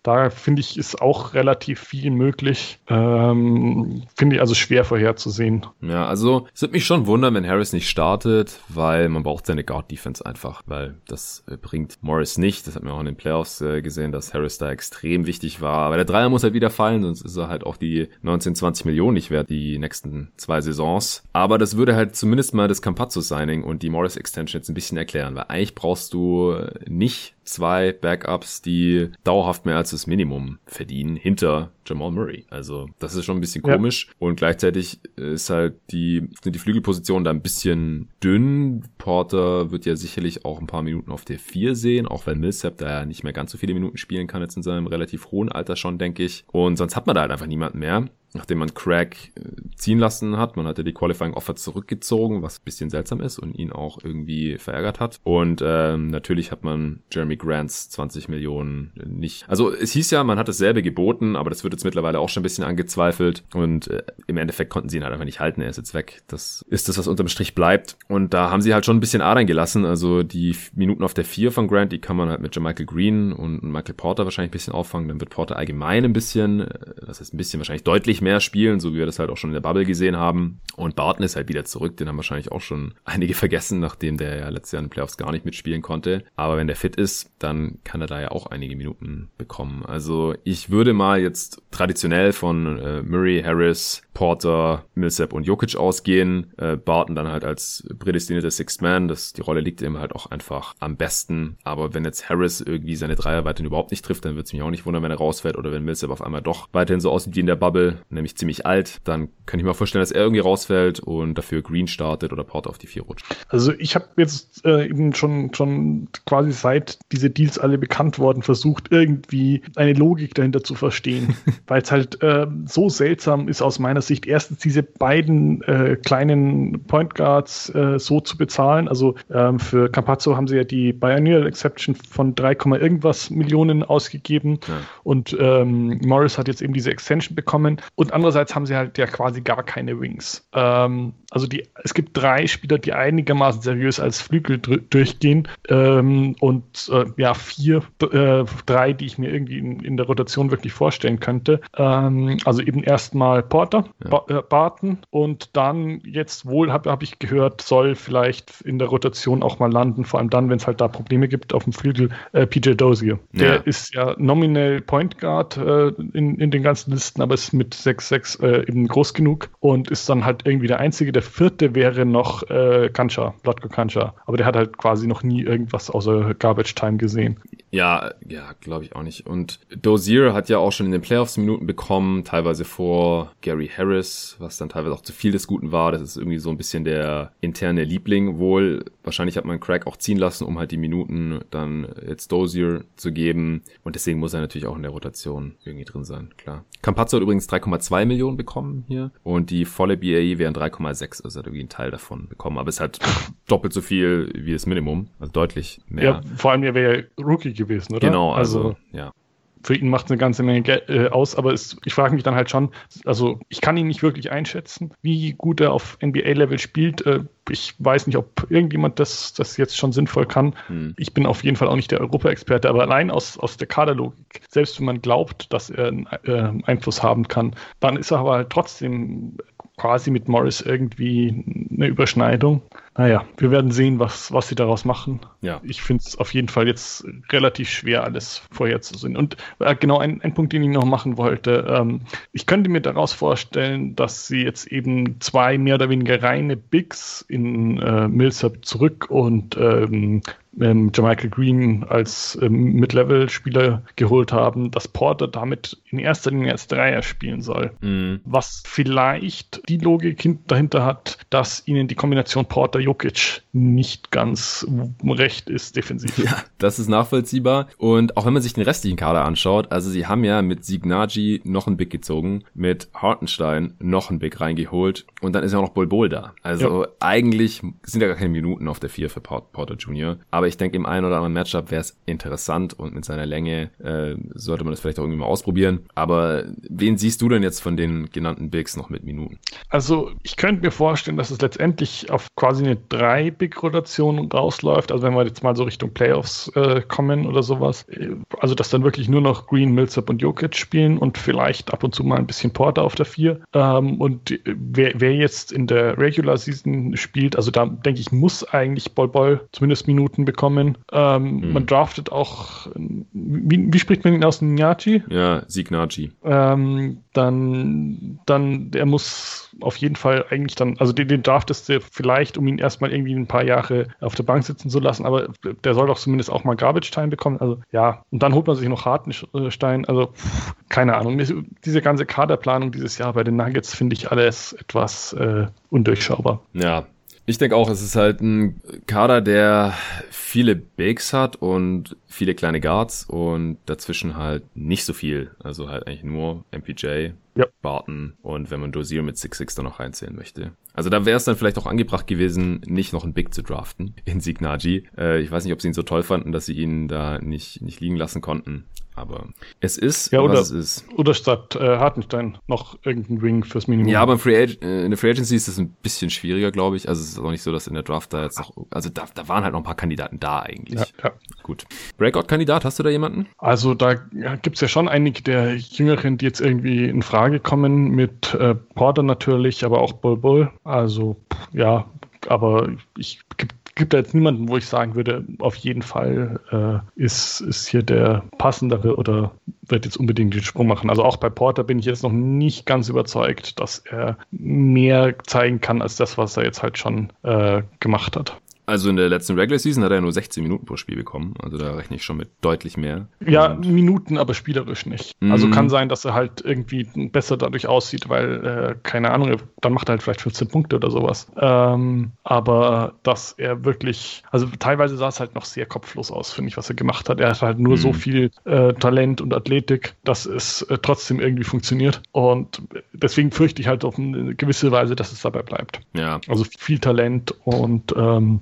da finde ich, ist auch relativ viel möglich. Ähm, finde ich also schwer vorherzusehen. Ja, also es würde mich schon wundern, wenn Harris nicht startet, weil man braucht seine Guard-Defense einfach, weil das äh, bringt Morris nicht. Das hat man auch in den Playoffs äh, gesehen, dass Harris da extrem wichtig war. Aber der Dreier muss halt wieder fallen, sonst ist er halt auch die 19, 20 Millionen nicht wert, die nächsten zwei Saisons. Aber das würde halt zumindest mal das Campazzo-Signing und die Morris-Extension jetzt ein bisschen erklären, weil eigentlich brauchst du nicht zwei Backups, die dauerhaft mehr als das Minimum verdienen, hinter Jamal Murray. Also das ist schon ein bisschen komisch. Ja. Und gleichzeitig ist halt die, sind die Flügelpositionen da ein bisschen dünn. Porter wird ja sicherlich auch ein paar Minuten auf der 4 sehen, auch weil Millsap da ja nicht mehr ganz so viele Minuten spielen kann jetzt in seinem relativ hohen Alter schon, denke ich. Und sonst hat man da halt einfach niemanden mehr nachdem man Craig äh, ziehen lassen hat. Man hatte die Qualifying Offer zurückgezogen, was ein bisschen seltsam ist und ihn auch irgendwie verärgert hat. Und ähm, natürlich hat man Jeremy Grants 20 Millionen nicht. Also es hieß ja, man hat dasselbe geboten, aber das wird jetzt mittlerweile auch schon ein bisschen angezweifelt. Und äh, im Endeffekt konnten sie ihn halt einfach nicht halten. Er ist jetzt weg. Das ist das, was unterm Strich bleibt. Und da haben sie halt schon ein bisschen Adern gelassen. Also die Minuten auf der 4 von Grant, die kann man halt mit Michael Green und Michael Porter wahrscheinlich ein bisschen auffangen. Dann wird Porter allgemein ein bisschen, äh, das heißt ein bisschen wahrscheinlich deutlich mehr spielen, so wie wir das halt auch schon in der Bubble gesehen haben. Und Barton ist halt wieder zurück, den haben wahrscheinlich auch schon einige vergessen, nachdem der ja letztes Jahr in den Playoffs gar nicht mitspielen konnte. Aber wenn der fit ist, dann kann er da ja auch einige Minuten bekommen. Also ich würde mal jetzt traditionell von äh, Murray, Harris, Porter, Millsap und Jokic ausgehen. Äh, Barton dann halt als prädestinierter Sixth Man. Das, die Rolle liegt ihm halt auch einfach am besten. Aber wenn jetzt Harris irgendwie seine Dreier weiterhin überhaupt nicht trifft, dann wird es mich auch nicht wundern, wenn er rausfällt. Oder wenn Millsap auf einmal doch weiterhin so aussieht wie in der Bubble, nämlich ziemlich alt, dann kann ich mir vorstellen, dass er irgendwie rausfällt und dafür Green startet oder Porter auf die vier rutscht. Also ich habe jetzt äh, eben schon, schon quasi seit diese Deals alle bekannt worden versucht, irgendwie eine Logik dahinter zu verstehen. Weil es halt äh, so seltsam ist aus meiner Sicht, erstens diese beiden äh, kleinen Point Guards äh, so zu bezahlen. Also ähm, für Campazzo haben sie ja die Biennial Exception von 3, irgendwas Millionen ausgegeben ja. und ähm, Morris hat jetzt eben diese Extension bekommen. Und andererseits haben sie halt ja quasi gar keine Wings. Ähm, also die, es gibt drei Spieler, die einigermaßen seriös als Flügel durchgehen ähm, und äh, ja, vier, äh, drei, die ich mir irgendwie in, in der Rotation wirklich vorstellen könnte. Ähm, also eben erstmal Porter, ja. ba äh, Barton und dann jetzt wohl, habe hab ich gehört, soll vielleicht in der Rotation auch mal landen, vor allem dann, wenn es halt da Probleme gibt auf dem Flügel, äh, PJ Dozier. Der ja. ist ja nominell Point Guard äh, in, in den ganzen Listen, aber ist mit 6'6 äh, eben groß genug und ist dann halt irgendwie der Einzige. Der vierte wäre noch äh, Kancha, Vladko Kancha. Aber der hat halt quasi noch nie irgendwas außer Garbage Time gesehen. Ja, ja, glaube ich auch nicht. Und Dozier hat ja auch schon in den Playoffs Minuten bekommen, teilweise vor Gary Harris, was dann teilweise auch zu viel des Guten war. Das ist irgendwie so ein bisschen der interne Liebling wohl. Wahrscheinlich hat man Craig auch ziehen lassen, um halt die Minuten dann jetzt Dozier zu geben. Und deswegen muss er natürlich auch in der Rotation irgendwie drin sein, klar. Campazzo hat übrigens 3,2 Millionen bekommen hier und die volle BAE wären 3,6, also hat irgendwie einen Teil davon bekommen. Aber es ist halt doppelt so viel wie das Minimum, also deutlich mehr. Ja, vor allem, er wäre ja Rookie gewesen oder? Genau, also, also ja. Für ihn macht es eine ganze Menge Geld, äh, aus, aber es, ich frage mich dann halt schon, also ich kann ihn nicht wirklich einschätzen, wie gut er auf NBA-Level spielt. Äh, ich weiß nicht, ob irgendjemand das, das jetzt schon sinnvoll kann. Hm. Ich bin auf jeden Fall auch nicht der Europa-Experte, aber allein aus, aus der Kaderlogik, selbst wenn man glaubt, dass er einen äh, Einfluss haben kann, dann ist er aber halt trotzdem quasi mit Morris irgendwie eine Überschneidung. Naja, wir werden sehen, was, was sie daraus machen. Ja. Ich finde es auf jeden Fall jetzt relativ schwer, alles vorherzusehen. Und äh, genau ein, ein Punkt, den ich noch machen wollte. Ähm, ich könnte mir daraus vorstellen, dass sie jetzt eben zwei mehr oder weniger reine Bigs in äh, Millsap zurück und ähm, ähm, Jermichael Green als ähm, Mid-Level-Spieler geholt haben, dass Porter damit in erster Linie als Dreier spielen soll. Mhm. Was vielleicht die Logik dahinter hat, dass ihnen die Kombination Porter-Jokic nicht ganz recht ist defensiv. Ja, das ist nachvollziehbar. Und auch wenn man sich den restlichen Kader anschaut, also sie haben ja mit Signagi noch einen Big gezogen, mit Hartenstein noch einen Big reingeholt und dann ist ja auch noch Bol Bol da. Also ja. eigentlich sind ja gar keine Minuten auf der 4 für Porter Jr., aber aber ich denke, im einen oder anderen Matchup wäre es interessant und mit seiner Länge äh, sollte man das vielleicht auch irgendwie mal ausprobieren. Aber wen siehst du denn jetzt von den genannten Bigs noch mit Minuten? Also ich könnte mir vorstellen, dass es letztendlich auf quasi eine drei Big Rotation rausläuft. Also wenn wir jetzt mal so Richtung Playoffs äh, kommen oder sowas. Äh, also dass dann wirklich nur noch Green, Millsap und Jokic spielen und vielleicht ab und zu mal ein bisschen Porter auf der vier. Ähm, und wer, wer jetzt in der Regular Season spielt, also da denke ich, muss eigentlich Ball Ball zumindest Minuten bekommen. Ähm, mhm. Man draftet auch, wie, wie, spricht man ihn aus? Nyachi? Ja, Signachi. Ähm, dann, dann, der muss auf jeden Fall eigentlich dann, also den, den draftest du vielleicht, um ihn erstmal irgendwie ein paar Jahre auf der Bank sitzen zu lassen, aber der soll doch zumindest auch mal Garbage-Time bekommen. Also ja, und dann holt man sich noch Hartenstein. Also keine Ahnung. Diese ganze Kaderplanung dieses Jahr bei den Nuggets finde ich alles etwas äh, undurchschaubar. Ja, ich denke auch, es ist halt ein Kader, der viele Bakes hat und viele kleine Guards und dazwischen halt nicht so viel. Also halt eigentlich nur MPJ, ja. Barton und wenn man Dozier mit 6-6 dann noch reinzählen möchte. Also da wäre es dann vielleicht auch angebracht gewesen, nicht noch einen Big zu draften in Signagi. Äh, ich weiß nicht, ob sie ihn so toll fanden, dass sie ihn da nicht, nicht liegen lassen konnten. Aber es ist, ja, oder, was es ist. Oder statt äh, Hartenstein noch irgendein Wing fürs Minimum. Ja, aber Free Ag äh, in der Free Agency ist das ein bisschen schwieriger, glaube ich. Also es ist auch nicht so, dass in der Draft da jetzt noch, also da, da waren halt noch ein paar Kandidaten da eigentlich. Ja, ja. Gut. Breakout-Kandidat, hast du da jemanden? Also da ja, gibt es ja schon einige der Jüngeren, die jetzt irgendwie in Frage Frage kommen mit äh, Porter natürlich, aber auch Bull Bull. Also ja, aber ich gibt gibt da jetzt niemanden, wo ich sagen würde, auf jeden Fall äh, ist, ist hier der passendere oder wird jetzt unbedingt den Sprung machen. Also auch bei Porter bin ich jetzt noch nicht ganz überzeugt, dass er mehr zeigen kann als das, was er jetzt halt schon äh, gemacht hat. Also in der letzten Regular Season hat er nur 16 Minuten pro Spiel bekommen. Also da rechne ich schon mit deutlich mehr. Ja, Und Minuten, aber spielerisch nicht. Mm. Also kann sein, dass er halt irgendwie besser dadurch aussieht, weil, äh, keine Ahnung, dann macht er halt vielleicht 15 Punkte oder sowas. Ähm, aber dass er wirklich, also teilweise sah es halt noch sehr kopflos aus, finde ich, was er gemacht hat. Er hat halt nur mm. so viel äh, Talent und Athletik, dass es äh, trotzdem irgendwie funktioniert. Und deswegen fürchte ich halt auf eine gewisse Weise, dass es dabei bleibt. Ja. Also viel Talent und ähm,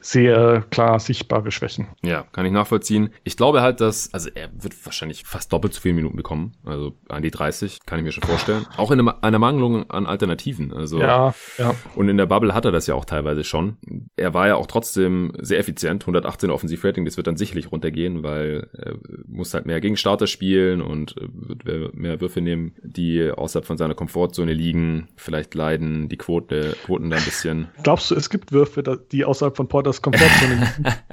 sehr klar sichtbare Schwächen. Ja, kann ich nachvollziehen. Ich glaube halt, dass, also er wird wahrscheinlich fast doppelt so viele Minuten bekommen. Also an die 30, kann ich mir schon vorstellen. Auch in einer Mangelung an Alternativen. Also, ja, ja. Und in der Bubble hat er das ja auch teilweise schon. Er war ja auch trotzdem sehr effizient. 118 Offensivrating, das wird dann sicherlich runtergehen, weil er muss halt mehr gegen Starter spielen und wird mehr Würfe nehmen, die außerhalb von seiner Komfortzone liegen. Vielleicht leiden die Quote, Quoten da ein bisschen. Glaubst du, es gibt Würfe, die außerhalb von Porter Porters Komfortzone.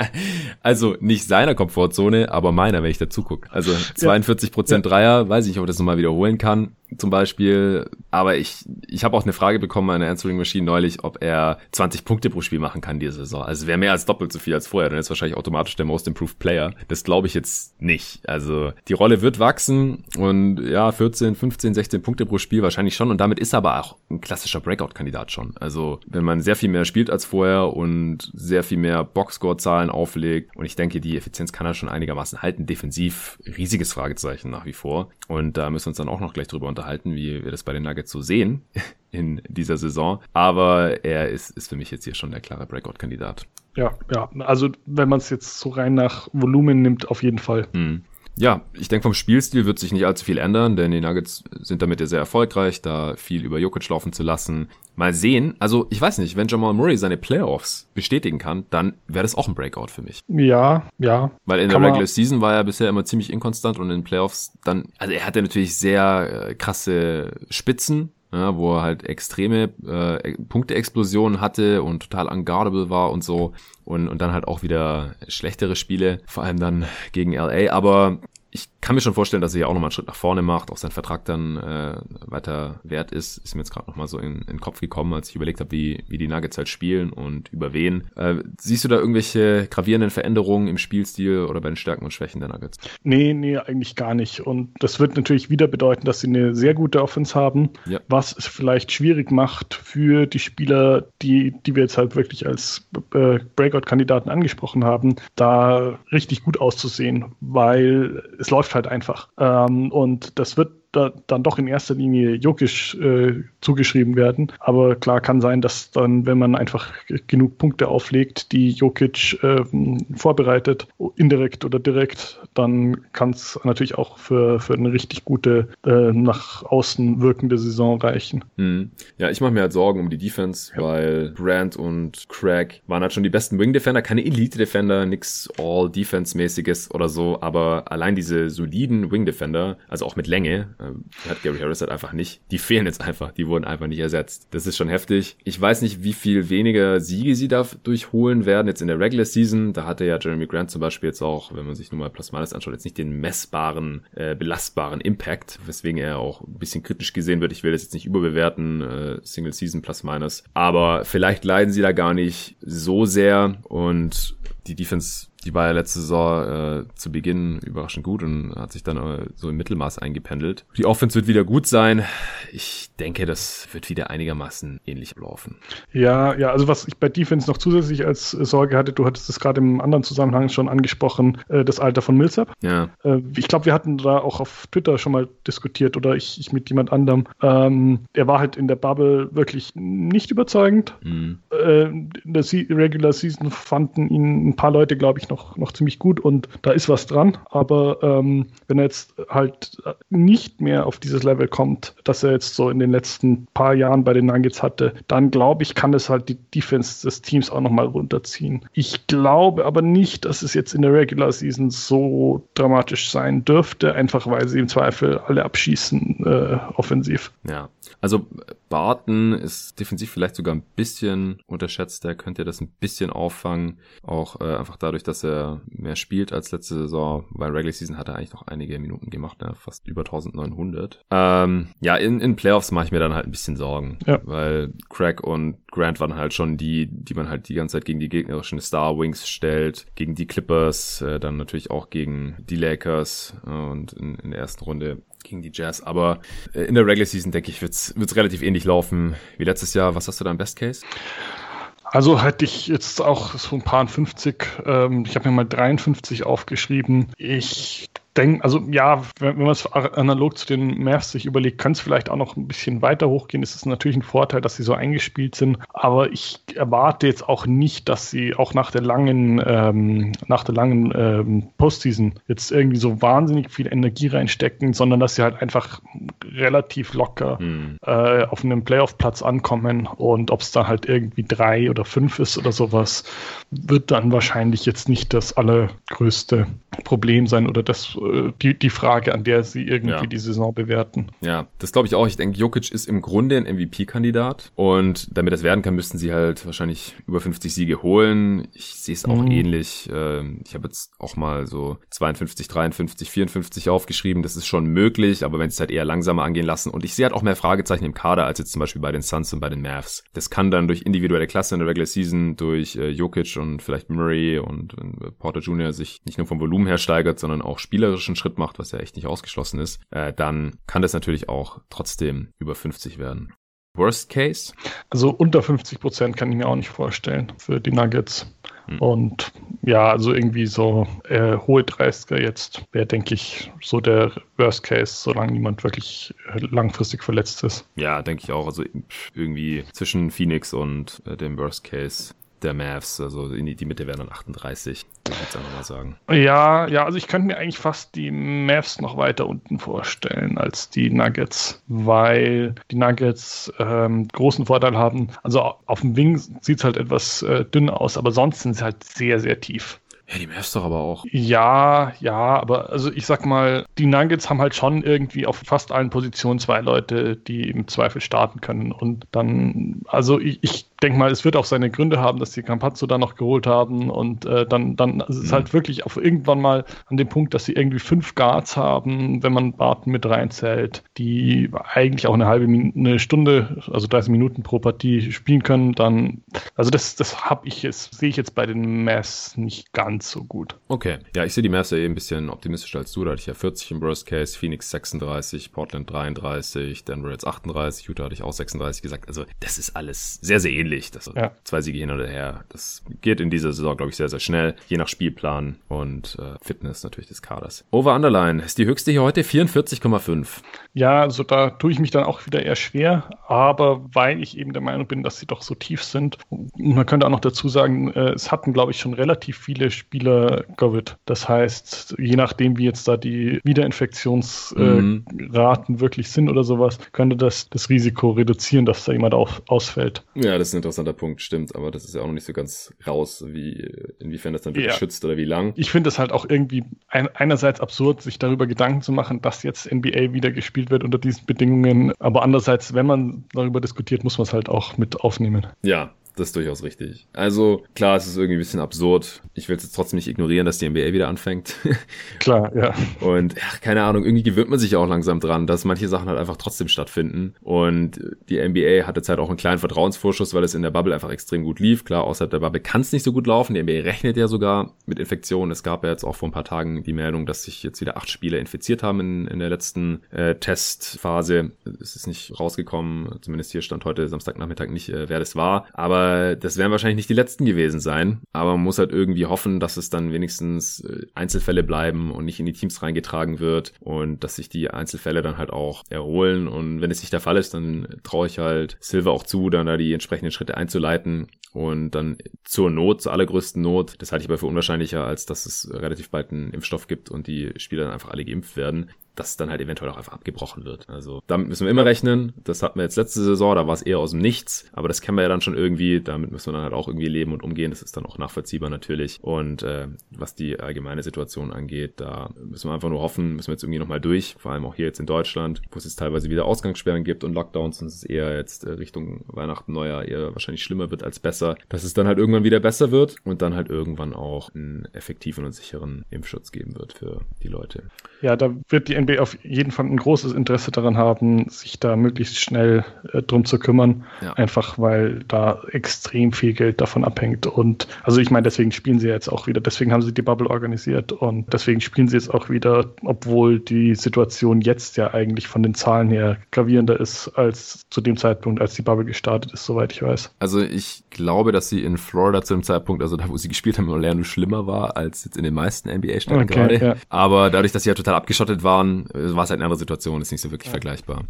also nicht seiner Komfortzone, aber meiner, wenn ich dazu gucke. Also 42 Prozent ja. Dreier, weiß ich nicht, ob ich das nochmal wiederholen kann zum Beispiel. Aber ich, ich habe auch eine Frage bekommen an der Answering Machine neulich, ob er 20 Punkte pro Spiel machen kann diese Saison. Also wäre mehr als doppelt so viel als vorher. Dann ist wahrscheinlich automatisch der Most Improved Player. Das glaube ich jetzt nicht. Also die Rolle wird wachsen und ja, 14, 15, 16 Punkte pro Spiel wahrscheinlich schon. Und damit ist er aber auch ein klassischer Breakout-Kandidat schon. Also wenn man sehr viel mehr spielt als vorher und sehr viel mehr Boxscore-Zahlen auflegt und ich denke, die Effizienz kann er schon einigermaßen halten. Defensiv riesiges Fragezeichen nach wie vor. Und da müssen wir uns dann auch noch gleich drüber unterhalten, wie wir das bei den Nuggets so sehen in dieser Saison. Aber er ist, ist für mich jetzt hier schon der klare Breakout-Kandidat. Ja, ja. Also wenn man es jetzt so rein nach Volumen nimmt, auf jeden Fall. Mhm. Ja, ich denke, vom Spielstil wird sich nicht allzu viel ändern, denn die Nuggets sind damit ja sehr erfolgreich, da viel über Jokic laufen zu lassen. Mal sehen, also ich weiß nicht, wenn Jamal Murray seine Playoffs bestätigen kann, dann wäre das auch ein Breakout für mich. Ja, ja. Weil in der Regular Season war er bisher immer ziemlich inkonstant und in den Playoffs dann, also er hatte natürlich sehr äh, krasse Spitzen, ja, wo er halt extreme äh, Punkteexplosionen hatte und total unguardable war und so. Und, und dann halt auch wieder schlechtere Spiele, vor allem dann gegen LA, aber ich kann mir schon vorstellen, dass er ja auch nochmal einen Schritt nach vorne macht, auch sein Vertrag dann äh, weiter wert ist. Ist mir jetzt gerade nochmal so in, in den Kopf gekommen, als ich überlegt habe, wie, wie die Nuggets halt spielen und über wen. Äh, siehst du da irgendwelche gravierenden Veränderungen im Spielstil oder bei den Stärken und Schwächen der Nuggets? Nee, nee, eigentlich gar nicht. Und das wird natürlich wieder bedeuten, dass sie eine sehr gute Offense haben, ja. was es vielleicht schwierig macht für die Spieler, die, die wir jetzt halt wirklich als äh, Breakout-Kandidaten angesprochen haben, da richtig gut auszusehen, weil es läuft halt einfach. Ähm, und das wird da, dann doch in erster Linie Jokic äh, zugeschrieben werden. Aber klar kann sein, dass dann, wenn man einfach genug Punkte auflegt, die Jokic äh, vorbereitet, indirekt oder direkt, dann kann es natürlich auch für, für eine richtig gute, äh, nach außen wirkende Saison reichen. Hm. Ja, ich mache mir halt Sorgen um die Defense, ja. weil Brand und Craig waren halt schon die besten Wing-Defender, keine Elite-Defender, nichts All-Defense-mäßiges oder so, aber allein diese soliden Wing-Defender, also auch mit Länge, äh, hat Gary Harris halt einfach nicht. Die fehlen jetzt einfach, die wurden einfach nicht ersetzt. Das ist schon heftig. Ich weiß nicht, wie viel weniger Siege sie da durchholen werden jetzt in der Regular Season. Da hatte ja Jeremy Grant zum Beispiel jetzt auch, wenn man sich nur mal Plus-Minus anschaut, jetzt nicht den messbaren, äh, belastbaren Impact, weswegen er auch ein bisschen kritisch gesehen wird. Ich will das jetzt nicht überbewerten, äh, Single Season Plus-Minus. Aber vielleicht leiden sie da gar nicht so sehr und die Defense die war ja letzte Saison äh, zu Beginn überraschend gut und hat sich dann äh, so im Mittelmaß eingependelt. Die Offense wird wieder gut sein. Ich denke, das wird wieder einigermaßen ähnlich laufen. Ja, ja, also was ich bei Defense noch zusätzlich als Sorge hatte, du hattest es gerade im anderen Zusammenhang schon angesprochen, äh, das Alter von Millsap. Ja. Äh, ich glaube, wir hatten da auch auf Twitter schon mal diskutiert oder ich, ich mit jemand anderem. Ähm, er war halt in der Bubble wirklich nicht überzeugend. Mhm. Äh, in der Se Regular Season fanden ihn ein paar Leute, glaube ich, noch noch, noch ziemlich gut und da ist was dran. Aber ähm, wenn er jetzt halt nicht mehr auf dieses Level kommt, das er jetzt so in den letzten paar Jahren bei den Nuggets hatte, dann glaube ich, kann es halt die Defense des Teams auch nochmal runterziehen. Ich glaube aber nicht, dass es jetzt in der Regular Season so dramatisch sein dürfte, einfach weil sie im Zweifel alle abschießen äh, offensiv. Ja, also Barton ist defensiv vielleicht sogar ein bisschen unterschätzt. Der könnte das ein bisschen auffangen. Auch äh, einfach dadurch, dass er mehr spielt als letzte Saison. Weil Regular Season hat er eigentlich noch einige Minuten gemacht, ne? fast über 1900. Ähm, ja, in, in Playoffs mache ich mir dann halt ein bisschen Sorgen. Ja. Weil Craig und Grant waren halt schon die, die man halt die ganze Zeit gegen die gegnerischen Star Wings stellt. Gegen die Clippers, äh, dann natürlich auch gegen die Lakers äh, und in, in der ersten Runde gegen die Jazz. Aber äh, in der Regular Season, denke ich, wird es relativ ähnlich laufen wie letztes Jahr. Was hast du da im Best Case? Also hätte ich jetzt auch so ein paar 50, ähm, ich habe mir mal 53 aufgeschrieben. Ich denke, also ja, wenn, wenn man es analog zu den Mavs sich überlegt, kann es vielleicht auch noch ein bisschen weiter hochgehen. Es ist natürlich ein Vorteil, dass sie so eingespielt sind, aber ich erwarte jetzt auch nicht, dass sie auch nach der langen, ähm, nach der langen ähm, Postseason jetzt irgendwie so wahnsinnig viel Energie reinstecken, sondern dass sie halt einfach relativ locker hm. äh, auf einem Playoff-Platz ankommen und ob es dann halt irgendwie drei oder fünf ist oder sowas, wird dann wahrscheinlich jetzt nicht das allergrößte Problem sein oder das äh, die, die Frage, an der sie irgendwie ja. die Saison bewerten. Ja, das glaube ich auch. Ich denke, Jokic ist im Grunde ein MVP-Kandidat und damit das werden kann, müssten sie halt wahrscheinlich über 50 Siege holen. Ich sehe es auch mhm. ähnlich. Ähm, ich habe jetzt auch mal so 52, 53, 54 aufgeschrieben. Das ist schon möglich, aber wenn sie es halt eher langsamer angehen lassen und ich sehe halt auch mehr Fragezeichen im Kader als jetzt zum Beispiel bei den Suns und bei den Mavs. Das kann dann durch individuelle Klasse in der Regular Season, durch äh, Und vielleicht Murray und äh, Porter Jr. sich nicht nur vom Volumen her steigert, sondern auch spielerisch spielerisch Schritt macht, was ja echt nicht ausgeschlossen ist, äh, dann kann das natürlich auch trotzdem über 50 werden. Worst Case? Also unter 50 Prozent kann ich mir auch nicht vorstellen für die Nuggets. Hm. Und ja, also irgendwie so äh, hohe 30er jetzt wäre, denke ich, so der Worst Case, solange niemand wirklich langfristig verletzt ist. Ja, denke ich auch. Also irgendwie zwischen Phoenix und äh, dem Worst Case der Mavs. Also die, die Mitte wären dann 38, würde ich jetzt einfach mal sagen. Ja, ja, also ich könnte mir eigentlich fast die Mavs noch weiter unten vorstellen als die Nuggets, weil die Nuggets ähm, großen Vorteil haben. Also auf dem Wing sieht es halt etwas äh, dünn aus, aber sonst sind sie halt sehr, sehr tief. Ja, die Mavs doch aber auch. Ja, ja, aber also ich sag mal, die Nuggets haben halt schon irgendwie auf fast allen Positionen zwei Leute, die im Zweifel starten können. Und dann, also ich, ich denke mal, es wird auch seine Gründe haben, dass die Campazzo da noch geholt haben. Und äh, dann, dann ist es mhm. halt wirklich auf irgendwann mal an dem Punkt, dass sie irgendwie fünf Guards haben, wenn man Barton mit reinzählt, die eigentlich auch eine halbe eine Stunde, also 30 Minuten pro Partie spielen können, dann, also das, das habe ich jetzt, sehe ich jetzt bei den Mavs nicht ganz so gut. Okay, ja, ich sehe die Mavs ja eh ein bisschen optimistischer als du, da hatte ich ja 40 im Worst Case, Phoenix 36, Portland 33, Denver jetzt 38, Utah hatte ich auch 36 gesagt, also das ist alles sehr, sehr ähnlich ähnlich. Das ja. Zwei Siege hin oder her. Das geht in dieser Saison, glaube ich, sehr, sehr schnell. Je nach Spielplan und äh, Fitness natürlich des Kaders. Over Underline ist die höchste hier heute 44,5. Ja, also da tue ich mich dann auch wieder eher schwer, aber weil ich eben der Meinung bin, dass sie doch so tief sind. Man könnte auch noch dazu sagen, äh, es hatten, glaube ich, schon relativ viele Spieler Covid. Das heißt, je nachdem, wie jetzt da die Wiederinfektionsraten mhm. wirklich sind oder sowas, könnte das das Risiko reduzieren, dass da jemand auf, ausfällt. Ja, das ist ein interessanter Punkt, stimmt, aber das ist ja auch noch nicht so ganz raus, wie inwiefern das dann wirklich ja. schützt oder wie lang. Ich finde es halt auch irgendwie ein, einerseits absurd, sich darüber Gedanken zu machen, dass jetzt NBA wieder gespielt gespielt wird unter diesen Bedingungen. Aber andererseits, wenn man darüber diskutiert, muss man es halt auch mit aufnehmen. Ja, das ist durchaus richtig. Also klar, es ist irgendwie ein bisschen absurd. Ich will es jetzt trotzdem nicht ignorieren, dass die NBA wieder anfängt. klar, ja. Und ach, keine Ahnung, irgendwie gewöhnt man sich auch langsam dran, dass manche Sachen halt einfach trotzdem stattfinden. Und die NBA hatte jetzt halt auch einen kleinen Vertrauensvorschuss, weil es in der Bubble einfach extrem gut lief. Klar, außerhalb der Bubble kann es nicht so gut laufen. Die NBA rechnet ja sogar mit Infektionen. Es gab ja jetzt auch vor ein paar Tagen die Meldung, dass sich jetzt wieder acht Spieler infiziert haben in, in der letzten äh, Testphase. Es ist nicht rausgekommen, zumindest hier stand heute Samstagnachmittag nicht, äh, wer das war. Aber äh, das werden wahrscheinlich nicht die letzten gewesen sein, aber man muss halt irgendwie hoffen, dass es dann wenigstens äh, Einzelfälle bleiben und nicht in die Teams reingetragen wird und dass sich die Einzelfälle dann halt auch erholen. Und wenn es nicht der Fall ist, dann traue ich halt Silver auch zu, dann da die entsprechenden Schritte einzuleiten und dann zur Not, zur allergrößten Not, das halte ich aber für unwahrscheinlicher, als dass es relativ bald einen Impfstoff gibt und die Spieler dann einfach alle geimpft werden dass dann halt eventuell auch einfach abgebrochen wird. Also damit müssen wir immer rechnen. Das hatten wir jetzt letzte Saison, da war es eher aus dem Nichts, aber das kennen wir ja dann schon irgendwie. Damit müssen wir dann halt auch irgendwie leben und umgehen. Das ist dann auch nachvollziehbar natürlich. Und äh, was die allgemeine Situation angeht, da müssen wir einfach nur hoffen, müssen wir jetzt irgendwie nochmal durch, vor allem auch hier jetzt in Deutschland, wo es jetzt teilweise wieder Ausgangssperren gibt und Lockdowns und es eher jetzt äh, Richtung Weihnachten, Neujahr eher wahrscheinlich schlimmer wird als besser, dass es dann halt irgendwann wieder besser wird und dann halt irgendwann auch einen effektiven und sicheren Impfschutz geben wird für die Leute. Ja, da wird die NBA auf jeden Fall ein großes Interesse daran haben, sich da möglichst schnell äh, drum zu kümmern. Ja. Einfach weil da extrem viel Geld davon abhängt. Und also ich meine, deswegen spielen sie jetzt auch wieder, deswegen haben sie die Bubble organisiert und deswegen spielen sie jetzt auch wieder, obwohl die Situation jetzt ja eigentlich von den Zahlen her gravierender ist als zu dem Zeitpunkt, als die Bubble gestartet ist, soweit ich weiß. Also ich glaube, dass sie in Florida zu dem Zeitpunkt, also da, wo sie gespielt haben, nur schlimmer war als jetzt in den meisten NBA-Städten okay, gerade. Ja. Aber dadurch, dass sie ja total abgeschottet waren, war es halt eine andere Situation, ist nicht so wirklich ja. vergleichbar.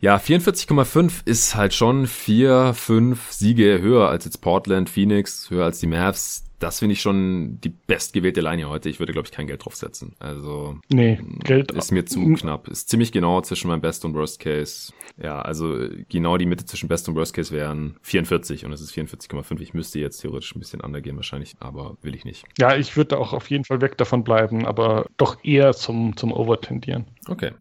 Ja, 44,5 ist halt schon vier, fünf Siege höher als jetzt Portland, Phoenix, höher als die Mavs das finde ich schon die bestgewählte Line hier heute. Ich würde, glaube ich, kein Geld draufsetzen. Also nee, Geld ist mir zu knapp. Ist ziemlich genau zwischen meinem Best und Worst Case. Ja, also genau die Mitte zwischen Best und Worst Case wären 44 und es ist 44,5. Ich müsste jetzt theoretisch ein bisschen undergehen wahrscheinlich, aber will ich nicht. Ja, ich würde auch auf jeden Fall weg davon bleiben, aber doch eher zum, zum Over tendieren. Okay.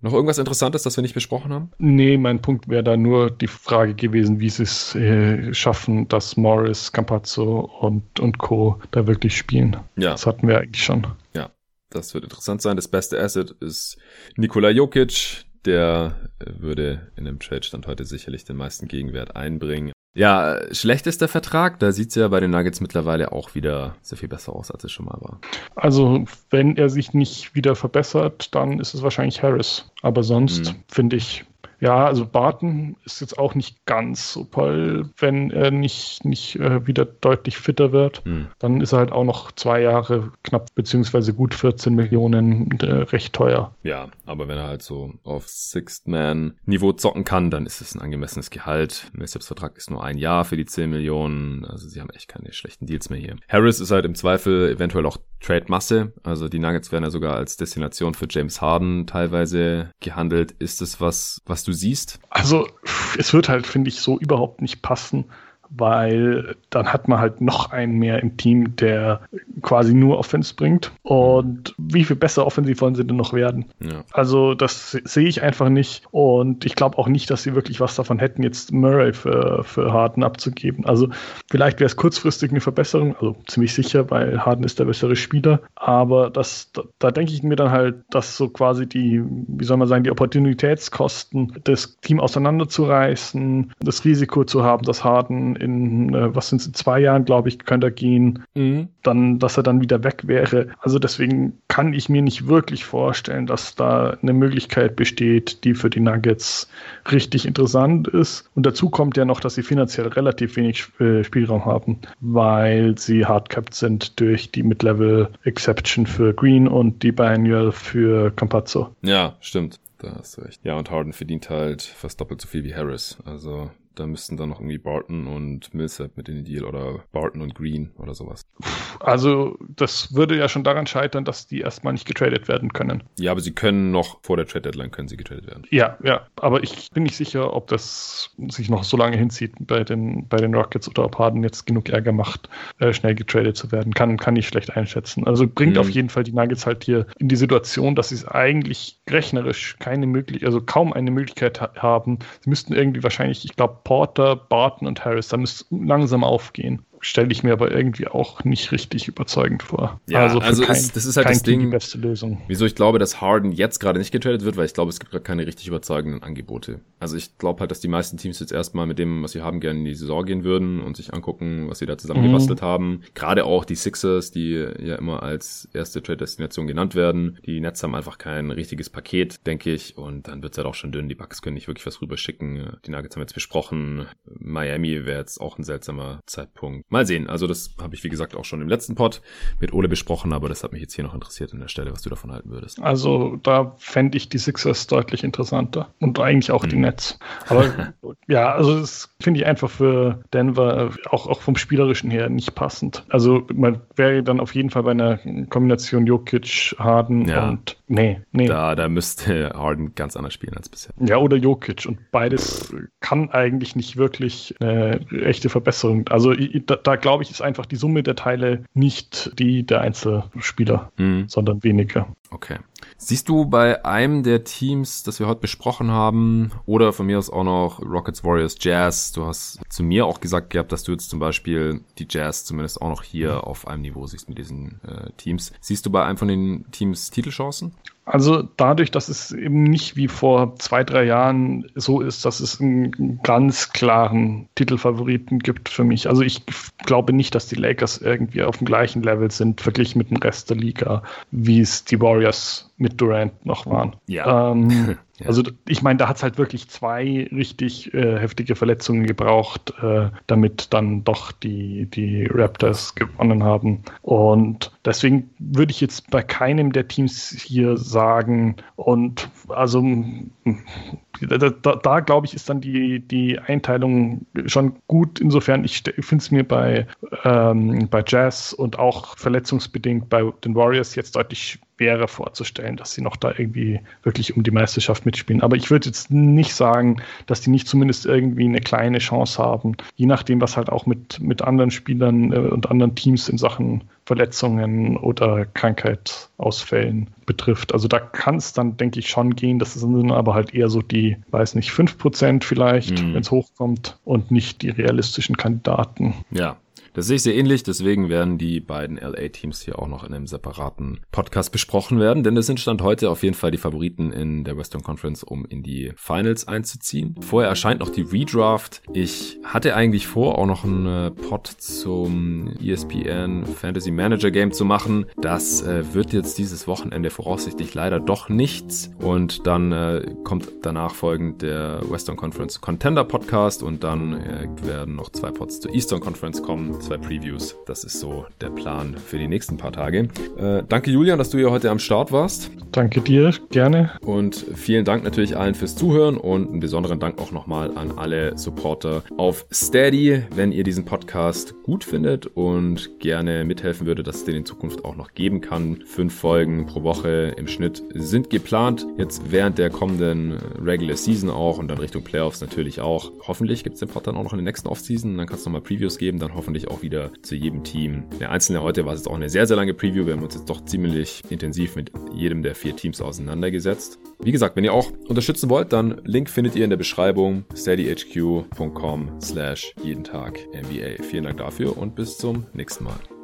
Noch irgendwas Interessantes, das wir nicht besprochen haben? Nee, mein Punkt wäre da nur die Frage gewesen, wie sie es äh, schaffen, dass Morris, Campazzo und, und Co. da wirklich spielen. Ja. Das hatten wir eigentlich schon. Ja, das wird interessant sein. Das beste Asset ist Nikola Jokic. Der äh, würde in dem Trade-Stand heute sicherlich den meisten Gegenwert einbringen. Ja, schlechtester Vertrag, da sieht es ja bei den Nuggets mittlerweile auch wieder sehr viel besser aus, als es schon mal war. Also, wenn er sich nicht wieder verbessert, dann ist es wahrscheinlich Harris. Aber sonst mhm. finde ich, ja, also Barton ist jetzt auch nicht ganz so toll, wenn er nicht, nicht äh, wieder deutlich fitter wird. Hm. Dann ist er halt auch noch zwei Jahre knapp beziehungsweise gut 14 Millionen äh, recht teuer. Ja, aber wenn er halt so auf Sixth-Man-Niveau zocken kann, dann ist es ein angemessenes Gehalt. Millsaps Vertrag ist nur ein Jahr für die 10 Millionen. Also sie haben echt keine schlechten Deals mehr hier. Harris ist halt im Zweifel eventuell auch Trade-Masse. Also die Nuggets werden ja sogar als Destination für James Harden teilweise gehandelt. Ist es was, was du siehst? Also es wird halt, finde ich, so überhaupt nicht passen weil dann hat man halt noch einen mehr im Team, der quasi nur Offense bringt. Und wie viel besser offensiv wollen sie denn noch werden? Ja. Also das sehe ich einfach nicht. Und ich glaube auch nicht, dass sie wirklich was davon hätten, jetzt Murray für, für Harden abzugeben. Also vielleicht wäre es kurzfristig eine Verbesserung, also ziemlich sicher, weil Harden ist der bessere Spieler. Aber das, da, da denke ich mir dann halt, dass so quasi die, wie soll man sagen, die Opportunitätskosten, das Team auseinanderzureißen, das Risiko zu haben, dass Harden in, äh, was sind zwei Jahren, glaube ich, könnte er gehen, mhm. dann, dass er dann wieder weg wäre. Also deswegen kann ich mir nicht wirklich vorstellen, dass da eine Möglichkeit besteht, die für die Nuggets richtig interessant ist. Und dazu kommt ja noch, dass sie finanziell relativ wenig äh, Spielraum haben, weil sie hardcapped sind durch die Mid-Level Exception für Green und die Biannual für Campazzo. Ja, stimmt. Da hast du recht. Ja, und Harden verdient halt fast doppelt so viel wie Harris. Also da müssten dann noch irgendwie Barton und Millsap mit in den Deal oder Barton und Green oder sowas. Also, das würde ja schon daran scheitern, dass die erstmal nicht getradet werden können. Ja, aber sie können noch vor der Trade Deadline können sie getradet werden. Ja, ja, aber ich bin nicht sicher, ob das sich noch so lange hinzieht bei den, bei den Rockets oder ob Harden jetzt genug Ärger macht, äh, schnell getradet zu werden. Kann, kann ich schlecht einschätzen. Also bringt mhm. auf jeden Fall die Nuggets halt hier in die Situation, dass sie es eigentlich rechnerisch keine Möglichkeit, also kaum eine Möglichkeit haben. Sie müssten irgendwie wahrscheinlich, ich glaube, Porter, Barton und Harris, da müsste langsam aufgehen. Stelle ich mir aber irgendwie auch nicht richtig überzeugend vor. Ja, also, also kein, ist, das ist halt das Ding, die beste Lösung. Wieso ich glaube, dass Harden jetzt gerade nicht getradet wird, weil ich glaube, es gibt gerade keine richtig überzeugenden Angebote. Also ich glaube halt, dass die meisten Teams jetzt erstmal mit dem, was sie haben, gerne in die Saison gehen würden und sich angucken, was sie da zusammen mhm. gebastelt haben. Gerade auch die Sixers, die ja immer als erste Trade-Destination genannt werden. Die Nets haben einfach kein richtiges Paket, denke ich. Und dann wird es halt auch schon dünn. Die Bucks können nicht wirklich was rüberschicken. Die Nuggets haben jetzt besprochen. Miami wäre jetzt auch ein seltsamer Zeitpunkt. Mal sehen. Also das habe ich, wie gesagt, auch schon im letzten Pod mit Ole besprochen, aber das hat mich jetzt hier noch interessiert an der Stelle, was du davon halten würdest. Also da fände ich die Sixers deutlich interessanter und eigentlich auch hm. die Nets. Aber ja, also das finde ich einfach für Denver auch, auch vom Spielerischen her nicht passend. Also man wäre dann auf jeden Fall bei einer Kombination Jokic, Harden ja. und nee, nee. Da, da müsste Harden ganz anders spielen als bisher. Ja, oder Jokic und beides kann eigentlich nicht wirklich eine echte Verbesserung. Also da, glaube ich, ist einfach die Summe der Teile nicht die der Einzelspieler, mhm. sondern weniger. Okay. Siehst du bei einem der Teams, das wir heute besprochen haben, oder von mir aus auch noch Rockets, Warriors, Jazz, du hast zu mir auch gesagt gehabt, dass du jetzt zum Beispiel die Jazz zumindest auch noch hier auf einem Niveau siehst mit diesen äh, Teams. Siehst du bei einem von den Teams Titelchancen? Also dadurch, dass es eben nicht wie vor zwei, drei Jahren so ist, dass es einen ganz klaren Titelfavoriten gibt für mich. Also ich glaube nicht, dass die Lakers irgendwie auf dem gleichen Level sind, verglichen mit dem Rest der Liga, wie es die Warriors mit Durant noch waren. Ja. Ähm, ja. Also ich meine, da hat es halt wirklich zwei richtig äh, heftige Verletzungen gebraucht, äh, damit dann doch die, die Raptors gewonnen haben. Und deswegen würde ich jetzt bei keinem der Teams hier sagen, und also da, da, da glaube ich, ist dann die, die Einteilung schon gut. Insofern, ich finde es mir bei, ähm, bei Jazz und auch verletzungsbedingt bei den Warriors jetzt deutlich schwerer vorzustellen, dass sie noch da irgendwie wirklich um die Meisterschaft mitspielen. Aber ich würde jetzt nicht sagen, dass die nicht zumindest irgendwie eine kleine Chance haben, je nachdem, was halt auch mit, mit anderen Spielern äh, und anderen Teams in Sachen Verletzungen oder Krankheitsausfällen betrifft. Also da kann es dann, denke ich, schon gehen. Das sind aber halt eher so die, weiß nicht, 5% vielleicht, mhm. wenn es hochkommt und nicht die realistischen Kandidaten. Ja, das sehe ich sehr ähnlich, deswegen werden die beiden LA-Teams hier auch noch in einem separaten Podcast besprochen werden, denn es sind Stand heute auf jeden Fall die Favoriten in der Western Conference, um in die Finals einzuziehen. Vorher erscheint noch die Redraft. Ich hatte eigentlich vor, auch noch einen äh, Pod zum ESPN Fantasy Manager Game zu machen. Das äh, wird jetzt dieses Wochenende voraussichtlich leider doch nichts und dann äh, kommt danach folgend der Western Conference Contender Podcast und dann äh, werden noch zwei Pods zur Eastern Conference kommen zwei Previews. Das ist so der Plan für die nächsten paar Tage. Äh, danke Julian, dass du hier heute am Start warst. Danke dir, gerne. Und vielen Dank natürlich allen fürs Zuhören und einen besonderen Dank auch nochmal an alle Supporter auf Steady, wenn ihr diesen Podcast gut findet und gerne mithelfen würdet, dass es den in Zukunft auch noch geben kann. Fünf Folgen pro Woche im Schnitt sind geplant. Jetzt während der kommenden Regular Season auch und dann Richtung Playoffs natürlich auch. Hoffentlich gibt es den Pod dann auch noch in der nächsten Offseason. Dann kann es nochmal Previews geben, dann hoffentlich auch wieder zu jedem Team. Der einzelne heute war es jetzt auch eine sehr, sehr lange Preview. Wir haben uns jetzt doch ziemlich intensiv mit jedem der vier Teams auseinandergesetzt. Wie gesagt, wenn ihr auch unterstützen wollt, dann Link findet ihr in der Beschreibung steadyhq.com slash jeden Tag NBA. Vielen Dank dafür und bis zum nächsten Mal.